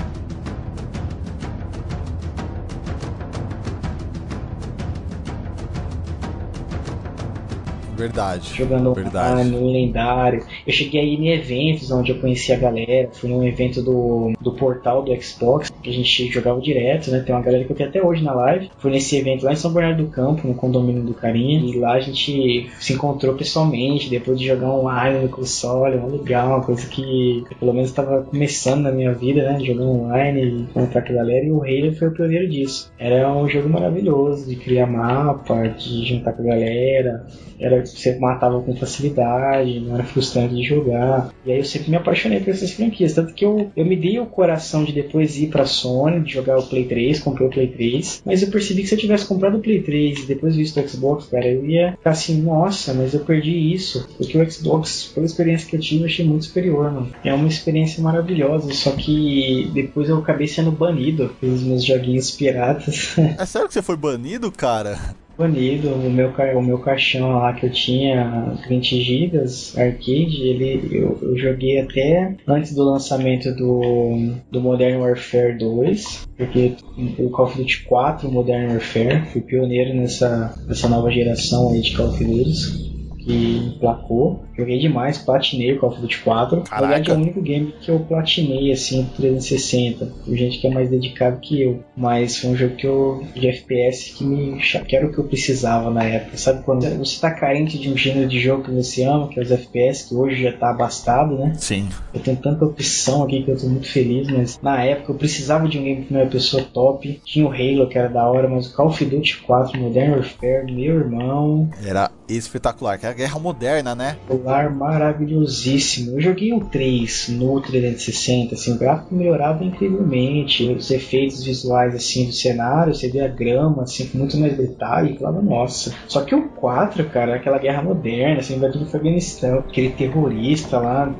Verdade. jogando Verdade. online, no lendário. Eu cheguei aí em eventos onde eu conheci a galera. Fui num evento do, do portal do Xbox, que a gente jogava direto, né? Tem uma galera que eu tenho até hoje na live. Fui nesse evento lá em São Bernardo do Campo, no condomínio do Carinha. E lá a gente se encontrou pessoalmente, depois de jogar online no console. Uma legal, uma coisa que pelo menos estava começando na minha vida, né? Jogar online e encontrar com a galera. E o Halo foi o pioneiro disso. Era um jogo maravilhoso de criar mapa, de juntar com a galera. Era você matava com facilidade, não era frustrante de jogar. E aí eu sempre me apaixonei por essas franquias. Tanto que eu, eu me dei o coração de depois ir pra Sony, de jogar o Play 3, comprei o Play 3. Mas eu percebi que se eu tivesse comprado o Play 3 e depois visto o Xbox, cara, eu ia ficar assim, nossa, mas eu perdi isso. Porque o Xbox, pela experiência que eu tive, eu achei muito superior, mano. É uma experiência maravilhosa, só que depois eu acabei sendo banido pelos meus joguinhos piratas. É sério que você foi banido, cara? Banido. O meu, o meu caixão lá que eu tinha 20 GB arcade, ele, eu, eu joguei até antes do lançamento do, do Modern Warfare 2, porque o Call of Duty 4 Modern Warfare, fui pioneiro nessa, nessa nova geração aí de Call of Duty que emplacou. Joguei demais, platinei o Call of Duty 4. Na Caraca. verdade é o único game que eu platinei assim do 360. Tem gente que é mais dedicado que eu. Mas foi um jogo que eu. de FPS que me. que era o que eu precisava na época. Sabe quando você tá carente de um gênero de jogo que você ama, que é os FPS, que hoje já tá abastado, né? Sim. Eu tenho tanta opção aqui que eu tô muito feliz, mas na época eu precisava de um game de primeira pessoa top. Tinha o Halo, que era da hora, mas o Call of Duty 4 Modern Warfare, meu irmão, Era espetacular, que é a guerra moderna, né? Celular maravilhosíssimo. Eu joguei o 3 no 360, assim, o gráfico melhorava incrivelmente, os efeitos visuais assim do cenário, você vê a grama assim com muito mais detalhe, falava, nossa. Só que o 4, cara, aquela guerra moderna, assim, invadindo o Afeganistão, aquele terrorista lá,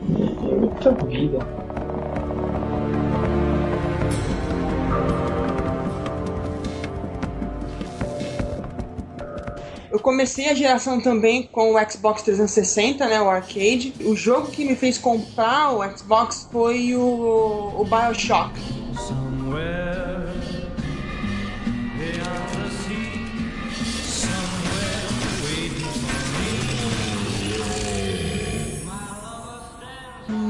é outra vida. Comecei a geração também com o Xbox 360, né, o arcade. O jogo que me fez comprar o Xbox foi o, o BioShock. Somewhere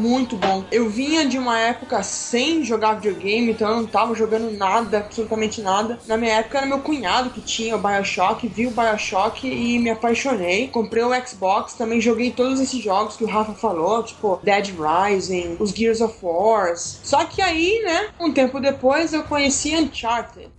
Muito bom. Eu vinha de uma época sem jogar videogame, então eu não tava jogando nada, absolutamente nada. Na minha época era meu cunhado que tinha o Bioshock, vi o Bioshock e me apaixonei. Comprei o Xbox, também joguei todos esses jogos que o Rafa falou, tipo Dead Rising, os Gears of War. Só que aí, né, um tempo depois eu conheci Uncharted.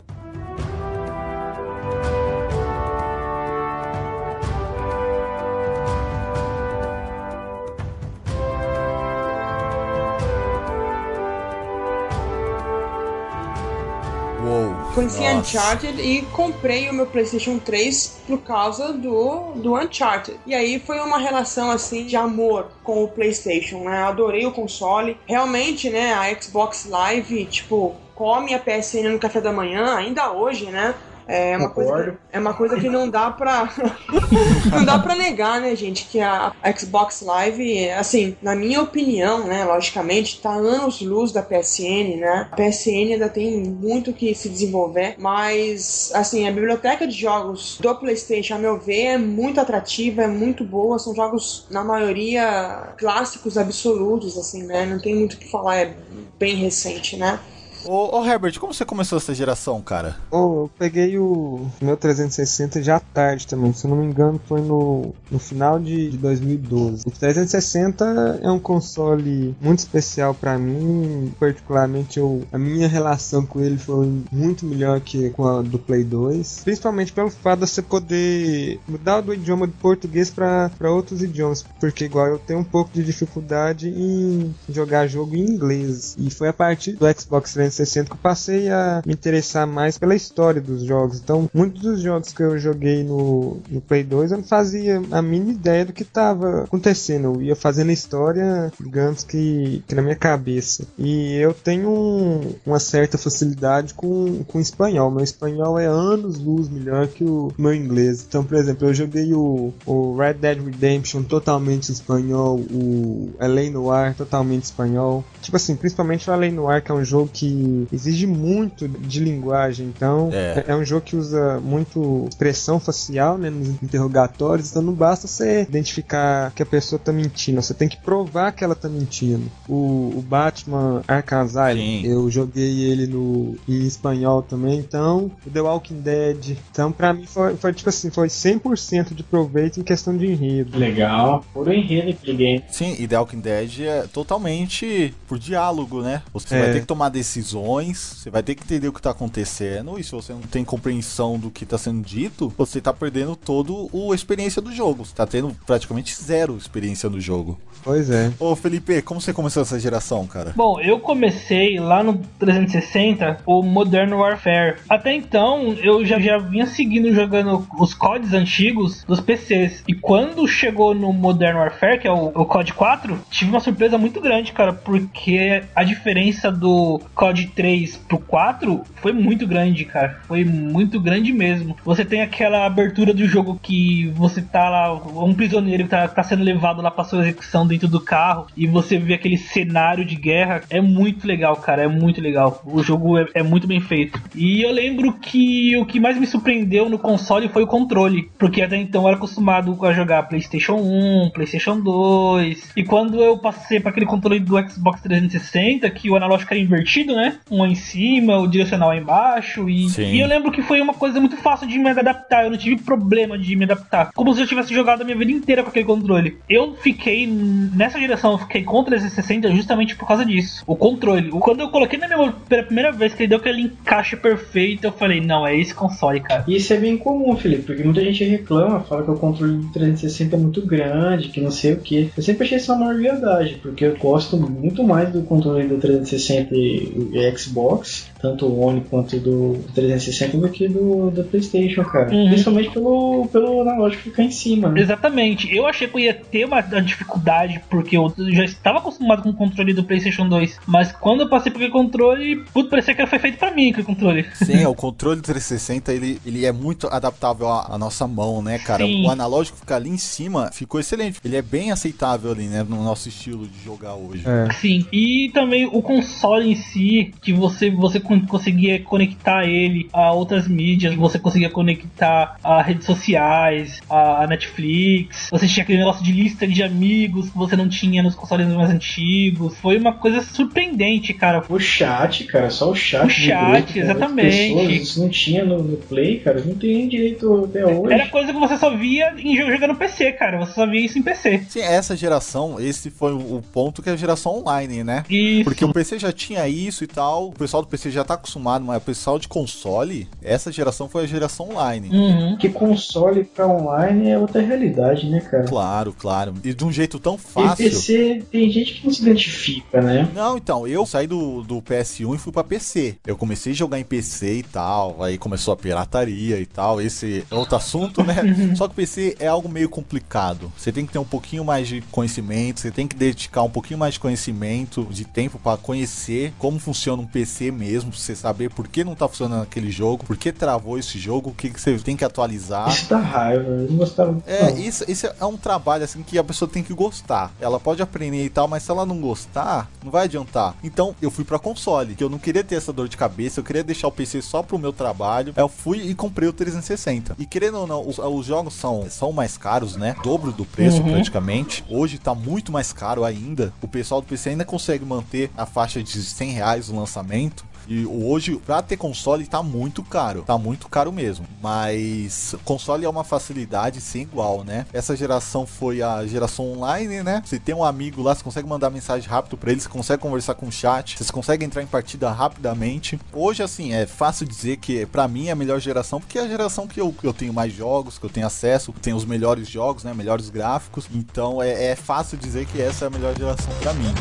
Conheci Nossa. Uncharted e comprei o meu PlayStation 3 por causa do, do Uncharted. E aí foi uma relação assim de amor com o PlayStation, né? Adorei o console. Realmente, né, a Xbox Live, tipo, come a PSN no café da manhã, ainda hoje, né? É uma, coisa que, é uma coisa que não dá pra. não dá pra negar, né, gente? Que a Xbox Live, assim, na minha opinião, né, logicamente, tá anos luz da PSN, né? A PSN ainda tem muito que se desenvolver, mas, assim, a biblioteca de jogos do PlayStation, a meu ver, é muito atrativa, é muito boa. São jogos, na maioria, clássicos absolutos, assim, né? Não tem muito o que falar, é bem recente, né? Ô, ô, Herbert, como você começou essa geração, cara? Oh, eu peguei o meu 360 já tarde também, se eu não me engano foi no, no final de, de 2012. O 360 é um console muito especial pra mim, particularmente eu, a minha relação com ele foi muito melhor que com a do Play 2, principalmente pelo fato de você poder mudar do idioma de português pra outros idiomas, porque igual eu tenho um pouco de dificuldade em jogar jogo em inglês, e foi a partir do Xbox 360 que eu passei a me interessar mais pela história dos jogos. Então, muitos dos jogos que eu joguei no, no Play 2 eu não fazia a mínima ideia do que estava acontecendo. Eu ia fazendo a história, digamos que, que na minha cabeça. E eu tenho um- uma certa facilidade com, com espanhol. Meu espanhol é anos luz melhor que o meu inglês. Então, por exemplo, eu joguei o, o Red Dead Redemption totalmente espanhol, o LA Noir totalmente espanhol. Tipo assim, principalmente o LA Noir, que é um jogo que exige muito de linguagem. Então, É. é, é um jogo que usa muito expressão facial, né, nos interrogatórios. Então, não basta você identificar que a pessoa tá mentindo, você tem que provar que ela tá mentindo. O, o Batman Arkham Asylum, Sim. eu joguei ele no em espanhol também, então o The Walking Dead. Então, pra mim foi, foi tipo assim, foi 100% de proveito em questão de enredo. Legal. Puro enredo aquele game. Sim, e The Walking Dead é totalmente por diálogo, né? Você É. vai ter que tomar decisões, você vai ter que entender o que tá acontecendo, e se você não tem compreensão do que tá sendo dito, você tá perdendo todo a experiência do jogo. Você tá tendo praticamente zero experiência no jogo. Pois é. Ô Felipe, como você começou essa geração, cara? Bom, eu comecei lá no 360 o Modern Warfare. Até então, eu já, já vinha seguindo jogando os CODs antigos dos PCs. E quando chegou no Modern Warfare, que é o, o COD 4, tive uma surpresa muito grande, cara, porque a diferença do COD de 3 pro 4 foi muito grande, cara. Foi muito grande mesmo. Você tem aquela abertura do jogo que você tá lá, um prisioneiro tá, tá sendo levado lá pra sua execução dentro do carro e você vê aquele cenário de guerra. É muito legal, cara. É muito legal. O jogo é, é muito bem feito. E eu lembro que o que mais me surpreendeu no console foi o controle. Porque até então eu era acostumado a jogar PlayStation 1, PlayStation 2. E quando eu passei para aquele controle do Xbox 360, que o analógico era invertido, né? Um em cima, o direcional embaixo. E, e eu lembro que foi uma coisa muito fácil de me adaptar. Eu não tive problema de me adaptar. Como se eu tivesse jogado a minha vida inteira com aquele controle. Eu fiquei nessa direção, eu fiquei com o 360 justamente por causa disso. O controle. O- Quando eu coloquei na minha mão pela primeira vez que ele deu aquele encaixe perfeito, eu falei, não, é esse console, cara. E isso é bem comum, Felipe, porque muita gente reclama, fala que o controle do 360 é muito grande, que não sei o que. Eu sempre achei isso uma maior verdade, porque eu gosto muito mais do controle do 360 e Xbox, tanto o One quanto do 360, do que do, do PlayStation, cara. Uhum. Principalmente pelo, pelo analógico ficar em cima, né? Exatamente. Eu achei que eu ia ter uma uma dificuldade, porque eu já estava acostumado com o controle do PlayStation 2. Mas quando eu passei por aquele controle, puto, parecia que foi feito pra mim aquele controle. Sim, o controle do 360 ele, ele é muito adaptável à, à nossa mão, né, cara? Sim. O analógico ficar ali em cima ficou excelente. Ele é bem aceitável ali, né, no nosso estilo de jogar hoje. É. Sim, e também o console em si, que você, você conseguia conectar ele a outras mídias, você conseguia conectar a redes sociais, a, Netflix, você tinha aquele negócio de lista de amigos que você não tinha nos consoles mais antigos. Foi uma coisa surpreendente, cara. O chat, cara, só o chat. O chat, grupo, exatamente. pessoas, isso não tinha no, no Play, cara. Não tem nem direito até hoje. Era coisa que você só via em jogo jogando PC, cara. Você só via isso em PC. Sim, essa geração, esse foi o o ponto que é a geração online, né? Isso. Porque o PC já tinha isso e tal, o pessoal do PC já tá acostumado, mas o pessoal de console, essa geração foi a geração online. Uhum. Que console pra online é outra realidade, né, cara? Claro, claro. E de um jeito tão E fácil. PC tem gente que não se identifica, né? Não, então, eu saí do, do PS1 e fui pra PC. Eu comecei a jogar em PC e tal, aí começou a pirataria e tal. Esse é outro assunto, né? Só que o PC é algo meio complicado. Você tem que ter um pouquinho mais de conhecimento, você tem que dedicar um pouquinho mais de conhecimento, de tempo pra conhecer como funciona um PC mesmo, você saber por que não tá funcionando aquele jogo, por que travou esse jogo, o que, que você tem que atualizar. Isso dá raiva, eu não gostava muito. É, isso, isso é um trabalho assim que a pessoa tem que gostar. Ela pode aprender e tal, mas se ela não gostar, não vai adiantar. Então eu fui pra console, que eu não queria ter essa dor de cabeça, eu queria deixar o PC só pro meu trabalho. Eu fui e comprei o 360. E querendo ou não, os, os jogos são, são mais caros, né? Dobro do preço Uhum. praticamente. Hoje tá muito mais caro ainda. O pessoal do PC ainda consegue manter a faixa de 100 reais o lançamento. E hoje, pra ter console, tá muito caro. Tá muito caro mesmo. Mas console é uma facilidade sem igual, né? Essa geração foi a geração online, né? Você tem um amigo lá, você consegue mandar mensagem rápido pra ele, você consegue conversar com o chat, você consegue entrar em partida rapidamente. Hoje, assim, é fácil dizer que pra mim é a melhor geração, porque é a geração que eu, eu tenho mais jogos, que eu tenho acesso, que tem os melhores jogos, né? Melhores gráficos. Então é, é fácil dizer que essa é a melhor geração pra mim.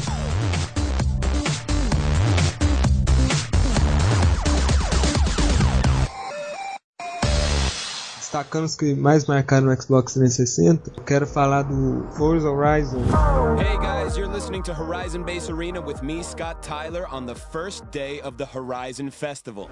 Destacando os que mais marcaram no Xbox 360, eu quero falar do Forza Horizon. Hey guys, you're listening to Horizon Base Arena with me, Scott Tyler, on the first day of the Horizon Festival.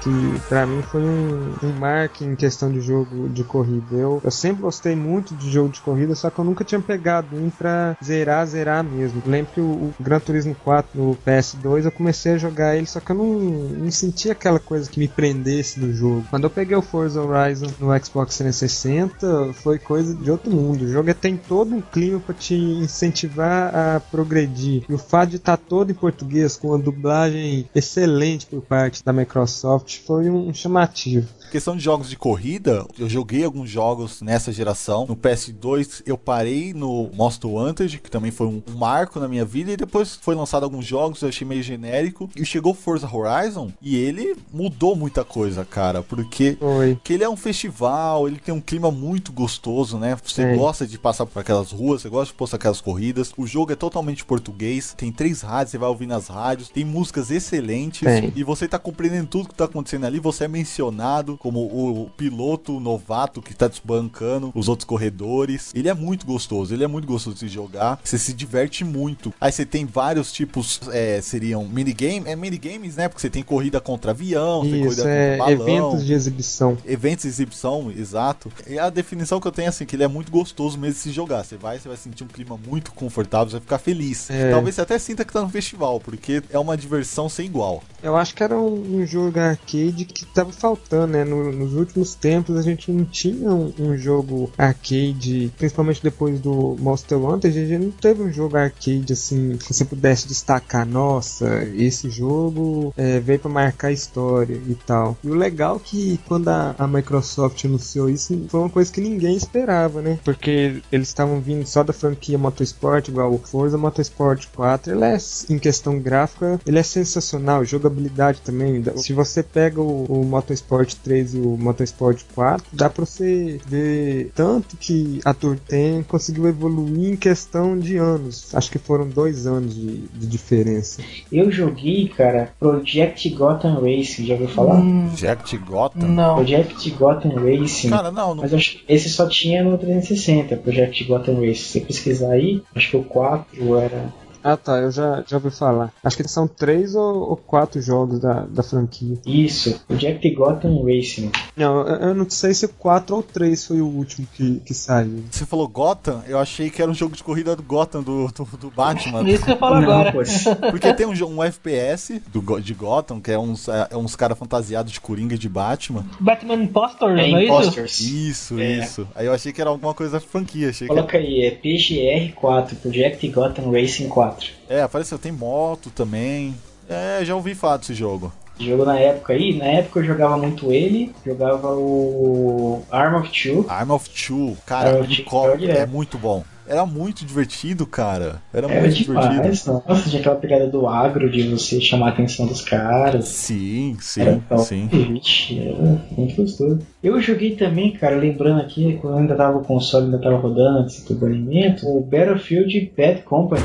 Que pra mim foi um, um marco em questão de jogo de corrida. Eu, eu sempre gostei muito de jogo de corrida, só que eu nunca tinha pegado um pra zerar, zerar mesmo. Lembro que o, o Gran Turismo 4 no PS2 eu comecei a jogar ele, só que eu não, não sentia aquela coisa que me prendesse no jogo. Quando eu peguei o Forza Horizon no Xbox 360, foi coisa de outro mundo. O jogo tem todo um clima pra te incentivar a progredir. E o fato de estar todo em português, com uma dublagem excelente por parte da Microsoft, foi um chamativo. Questão de jogos de corrida, eu joguei alguns jogos nessa geração. No PS2 eu parei no Monster Wanted, que também foi um, marco na minha vida, e depois foi lançado alguns jogos, eu achei meio genérico. E chegou Forza Horizon e ele mudou muita coisa, cara, porque que ele é um festival, ele tem um clima muito gostoso, né? Você É. gosta de passar por aquelas ruas, você gosta de postar aquelas corridas. O jogo é totalmente português, tem três rádios, você vai ouvir nas rádios, tem músicas excelentes Tem. e você tá compreendendo tudo que tá acontecendo acontecendo ali, você é mencionado como o piloto novato que tá desbancando os outros corredores. Ele é muito gostoso, ele é muito gostoso de jogar. Você se diverte muito. Aí você tem vários tipos, é, seriam minigame, é minigames, né? Porque você tem corrida contra avião, tem Isso, corrida é contra balão. eventos de exibição. Eventos de exibição, exato. E a definição que eu tenho é assim, que ele é muito gostoso mesmo de se jogar. Você vai, você vai sentir um clima muito confortável, você vai ficar feliz. É. Talvez você até sinta que tá no festival, porque é uma diversão sem igual. Eu acho que era um, um jogo arcade que tava faltando, né? No- nos últimos tempos a gente não tinha um, um jogo arcade, principalmente depois do Monster Hunter, a gente não teve um jogo arcade assim que você pudesse destacar, nossa, esse jogo é, veio pra marcar a história e tal. E o legal é que quando a, a Microsoft anunciou isso, foi uma coisa que ninguém esperava, né? Porque eles estavam vindo só da franquia Motorsport, igual o Forza Motorsport 4, ele é, em questão gráfica, ele é sensacional, jogabilidade também. Se você pega o, o Motorsport 3 e o Motorsport 4, dá pra você ver tanto que a Turten conseguiu evoluir em questão de anos. Acho que foram dois anos de, de diferença. Eu joguei, cara, Project Gotham Racing, já ouviu falar? Hum, Jack Gotham? não. Project Gotham Racing. Cara, não, não. Mas acho que esse só tinha no 360, Project Gotham Racing. Se você pesquisar aí, acho que o 4 era. Ah tá, eu já, já ouvi falar. Acho que são três ou, ou quatro jogos da, da franquia. Isso, Project Gotham Racing. Não, eu, eu não sei se o 4 ou 3 foi o último que, que saiu. Você falou Gotham, eu achei que era um jogo de corrida do Gotham, do, do, do Batman. Isso que eu falo Não, agora. pois. Porque tem um, um FPS do, de Gotham, que é uns, é uns caras fantasiados de Coringa e de Batman. Batman Impostor, É não é isso? Imposters. Isso, É. isso. Aí eu achei que era alguma coisa da franquia. Achei que... Coloca aí, é PGR4, Project Gotham Racing 4. É, apareceu, tem moto também. É, já ouvi falar desse jogo. Jogo na época aí, na época eu jogava muito ele, jogava o Arm of Two. Arm of Two, cara, Arm of Two, é muito bom. Era muito divertido, cara. Era Era muito divertido. demais, nossa, tinha aquela pegada do agro de você chamar a atenção dos caras. Sim, Era sim, top, sim. Vixe, era muito gostoso. Eu joguei também, cara, lembrando aqui, quando ainda tava o console, ainda tava rodando antes do banimento, o Battlefield Bad Company.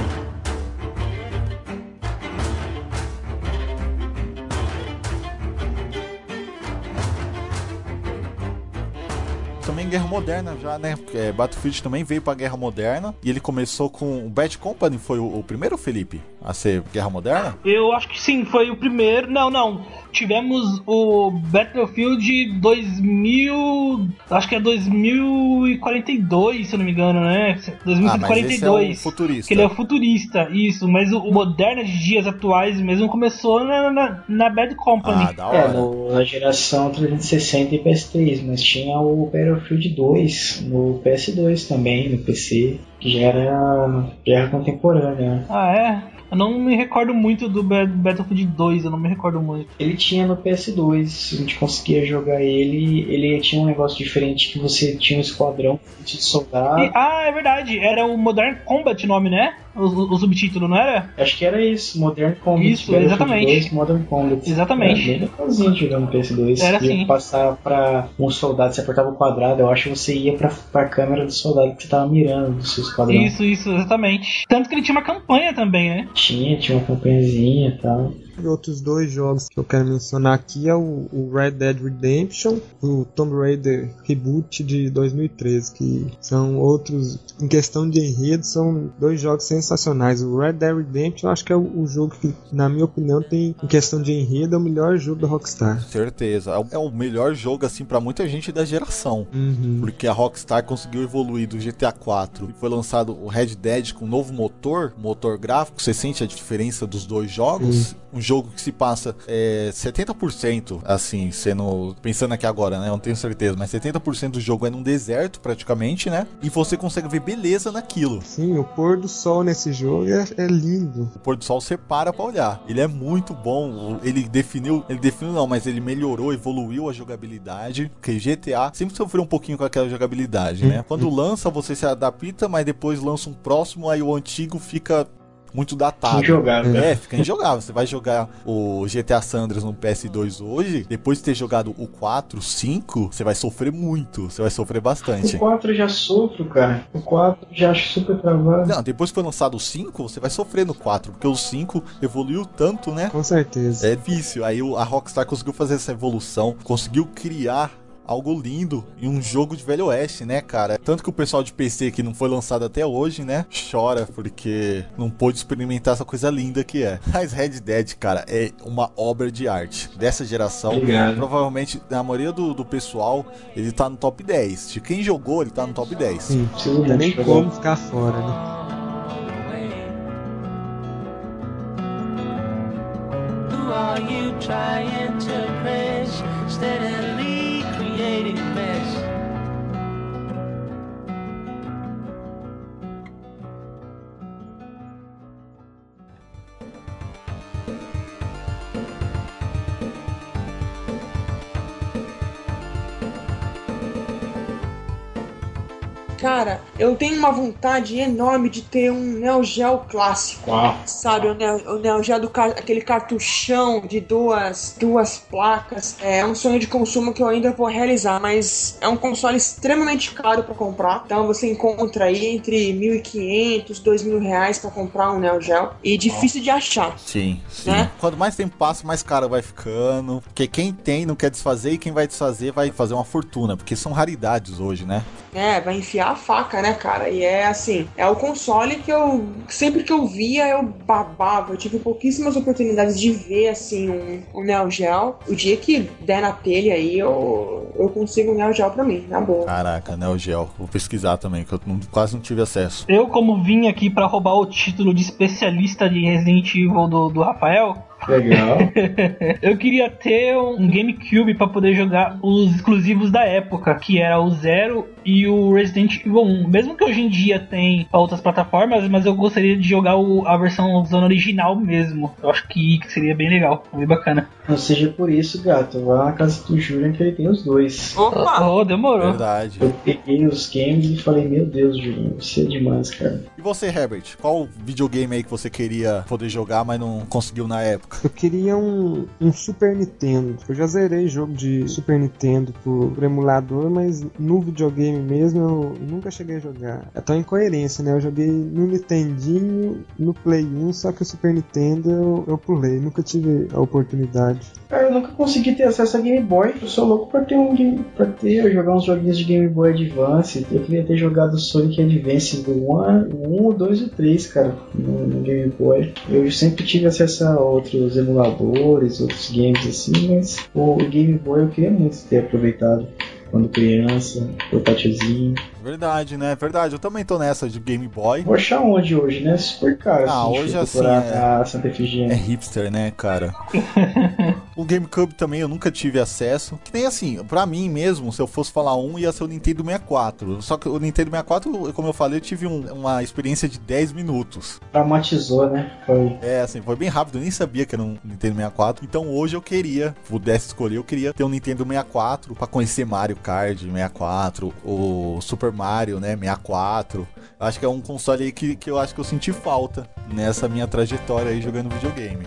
es Guerra Moderna já, né? É, Battlefield também veio pra Guerra Moderna. E ele começou com. O Bad Company foi o, o primeiro, Felipe, a ser Guerra Moderna? Eu acho que sim, foi o primeiro. Não, não. Tivemos o Battlefield 2000. Acho que é 2042, se eu não me engano, né? Ah, mas esse é 2042. futurista. que ele é o futurista, isso. Mas o, o Moderna de dias atuais mesmo começou na, na, na Bad Company. Ah, da É, hora. no- na geração 360 e PS3, mas tinha o Battlefield 2 no PS2 também, no PC, que já era guerra contemporânea. né? Ah, é? Eu não me recordo muito do Ba- Battlefield 2, eu não me recordo muito. Ele tinha no PS2, a gente conseguia jogar ele. Ele tinha um negócio diferente que você tinha um esquadrão de soldado. E- ah, é verdade, era o Modern Combat o nome, né? O, o- subtítulo, não era? Acho que era isso, Modern Combat. Isso, exatamente. 2, Modern Combat. Exatamente. Era bem legalzinho no PS2. Era ia assim. passar pra um soldado, você apertava o quadrado, eu acho que você ia pra, pra câmera do soldado que você tava mirando do seu esquadrão. Isso, isso, exatamente. Tanto que ele tinha uma campanha também, né? Tinha, tinha uma campanhazinha e tal. E outros dois jogos que eu quero mencionar aqui é o, o Red Dead Redemption, o Tomb Raider Reboot de 2013, que são outros, em questão de enredo, são dois jogos sensacionais. O Red Dead Redemption eu acho que é o, o jogo que, na minha opinião, tem, em questão de enredo, é o melhor jogo da Rockstar. Certeza. É o- É o melhor jogo, assim, pra muita gente da geração. Uhum. Porque a Rockstar conseguiu evoluir do GTA 4 e foi lançado o Red Dead com um novo motor, motor gráfico. Você sente a diferença dos dois jogos? Um jogo que se passa é, 70%, assim, sendo. Pensando aqui agora, né? Eu não tenho certeza, mas 70% do jogo é num deserto, praticamente, né? E você consegue ver beleza naquilo. Sim, o pôr do sol nesse jogo é, é lindo. O pôr do sol você para pra olhar. Ele é muito bom. Ele definiu. Ele definiu não, mas ele melhorou, evoluiu a jogabilidade. Porque GTA sempre sofreu um pouquinho com aquela jogabilidade, né? Quando lança, você se adapta, mas depois lança um próximo, aí o antigo fica muito datado. Injogável. É, fica injogável. Você vai jogar o GTA Sandras no PS2 hoje, depois de ter jogado o 4, o 5, você vai sofrer muito. Você vai sofrer bastante. O 4 eu já sofro, cara. O 4 já acho super travado. Não, depois que foi lançado o 5, você vai sofrer no 4, porque o 5 evoluiu tanto, né? Com certeza. É difícil. Aí a Rockstar conseguiu fazer essa evolução, conseguiu criar algo lindo em um jogo de velho oeste, né, cara? Tanto que o pessoal de PC que não foi lançado até hoje, né, chora porque não pôde experimentar essa coisa linda que é. Mas Red Dead, cara, é uma obra de arte dessa geração. Obrigado. Provavelmente, na maioria do, do pessoal, ele tá no top 10. De quem jogou, ele tá no top 10. Sim, não tem nem como ficar fora, né? Are you trying to Cara, eu tenho uma vontade enorme de ter um Neo Geo clássico. Uau. Sabe, o Neo, o Neo Geo do aquele cartuchão de duas, duas placas. É um sonho de consumo que eu ainda vou realizar, mas é um console extremamente caro pra comprar. Então você encontra aí entre 1.500, 2.000 reais pra comprar um Neo Geo. E difícil de achar. Sim, sim. Né? Quanto mais tempo passa, mais caro vai ficando. Porque quem tem não quer desfazer e quem vai desfazer vai fazer uma fortuna. Porque são raridades hoje, né? É, vai enfiar a faca, né, cara? E é assim, é o console que eu. Sempre que eu via, eu babava. Eu tive pouquíssimas oportunidades de ver, assim, um, um Neo Geo. O dia que der na telha aí, eu, eu consigo um Neo Geo pra mim, na boa. Caraca, Neo Geo. Vou pesquisar também, que eu não- quase não tive acesso. Eu, como vim aqui pra roubar o título de especialista de Resident Evil do, do Rafael, Legal. eu queria ter um GameCube pra poder jogar os exclusivos da época, que era o Zero e o Resident Evil 1. Mesmo que hoje em dia tem pra outras plataformas, mas eu gostaria de jogar o- a versão zona original mesmo. Eu acho que, que seria bem legal, bem bacana. Não seja por isso, gato. Vá na casa do Julian que ele tem os dois. Opa! Oh, demorou. Verdade. Eu peguei os games e falei, meu Deus, Julian, você é demais, cara. E você, Herbert? Qual videogame aí que você queria poder jogar, mas não conseguiu na época? Eu queria um, um Super Nintendo. Eu já zerei jogo de Super Nintendo por, por emulador, mas no videogame mesmo eu nunca cheguei a jogar. É tão incoerência, né? Eu joguei no Nintendinho, no Play 1, só que o Super Nintendo eu, eu pulei, nunca tive a oportunidade. Cara, eu nunca consegui ter acesso a Game Boy. Eu sou louco pra ter um pra ter, jogar uns joguinhos de Game Boy Advance. Eu queria ter jogado Sonic Advance do 1, a- o 1, o 2 e o 3, cara, no, no Game Boy. Eu sempre tive acesso a outros emuladores, outros games assim, mas o Game Boy eu queria muito ter aproveitado quando criança, portátilzinho. Verdade, né? Verdade. Eu também tô nessa de Game Boy. Vou achar onde hoje, né? Super caro. Ah, a gente hoje for assim, é- na Santa Efigênia. É hipster, né, cara? o GameCube também eu nunca tive acesso. Que nem assim, pra mim mesmo, se eu fosse falar um, ia ser o Nintendo 64. Só que o Nintendo 64, como eu falei, eu tive um- uma experiência de 10 minutos. Traumatizou, né? Foi. É, assim, foi bem rápido, eu nem sabia que era um Nintendo 64. Então hoje eu queria, pudesse escolher, eu queria ter um Nintendo 64 pra conhecer Mario Kart 64, o Super Mario, né, 64. Acho que é um console aí que, que eu acho que eu senti falta nessa minha trajetória aí jogando videogame.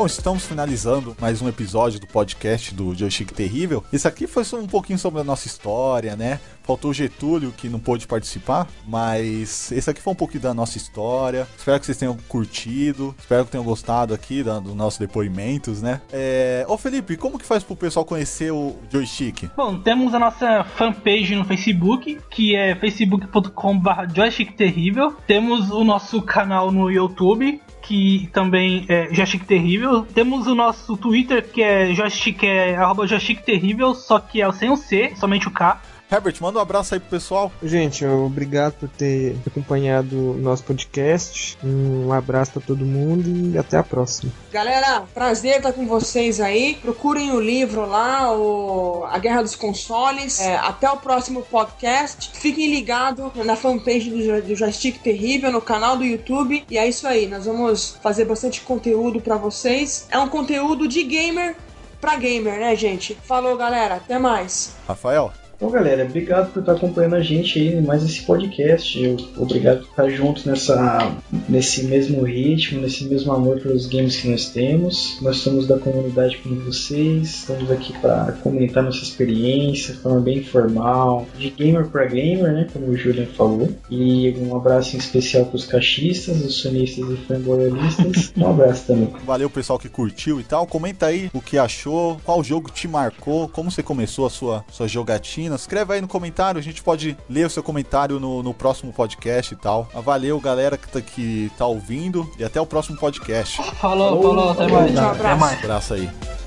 Bom, estamos finalizando mais um episódio do podcast do Joystick Terrível. Esse aqui foi só um pouquinho sobre a nossa história, né? Faltou o Getúlio que não pôde participar, mas esse aqui foi um pouquinho da nossa história. Espero que vocês tenham curtido, espero que tenham gostado aqui dos nossos depoimentos, né? É... Ô Felipe, como que faz pro pessoal conhecer o Joystick? Bom, temos a nossa fanpage no Facebook, que é facebook.com.br joystickterrível. Temos o nosso canal no YouTube, que também é Joystick Terrível. Temos o nosso Twitter, que é joystick, é, arroba joystick terrível, só que é sem o C, somente o K. Herbert, manda um abraço aí pro pessoal. Gente, obrigado por ter acompanhado o nosso podcast. Um abraço pra todo mundo e até a próxima. Galera, prazer estar com vocês aí. Procurem o livro lá, o A Guerra dos Consoles. É, até o próximo podcast. Fiquem ligados na fanpage do, do Joystick Terrível, no canal do YouTube. E é isso aí, nós vamos fazer bastante conteúdo pra vocês. É um conteúdo de gamer pra gamer, né, gente? Falou, galera. Até mais. Rafael. Então, galera, obrigado por estar acompanhando a gente aí mais esse podcast. Obrigado por estar juntos nessa, nesse mesmo ritmo, nesse mesmo amor pelos games que nós temos. Nós somos da comunidade como vocês, estamos aqui para comentar nossa experiência de forma bem informal, de gamer para gamer, né? Como o Julian falou. E um abraço em especial para os caixistas, os sonistas e fanboyalistas. Um abraço também. Valeu pessoal que curtiu e tal. Comenta aí o que achou, qual jogo te marcou, como você começou a sua, sua jogatina. Escreve aí no comentário, a gente pode ler o seu comentário no, no próximo podcast e tal. Mas Valeu, galera que tá, que tá ouvindo e até o próximo podcast. Falou, falou, até mais. Tchau, abraço. Até mais. Abraço aí.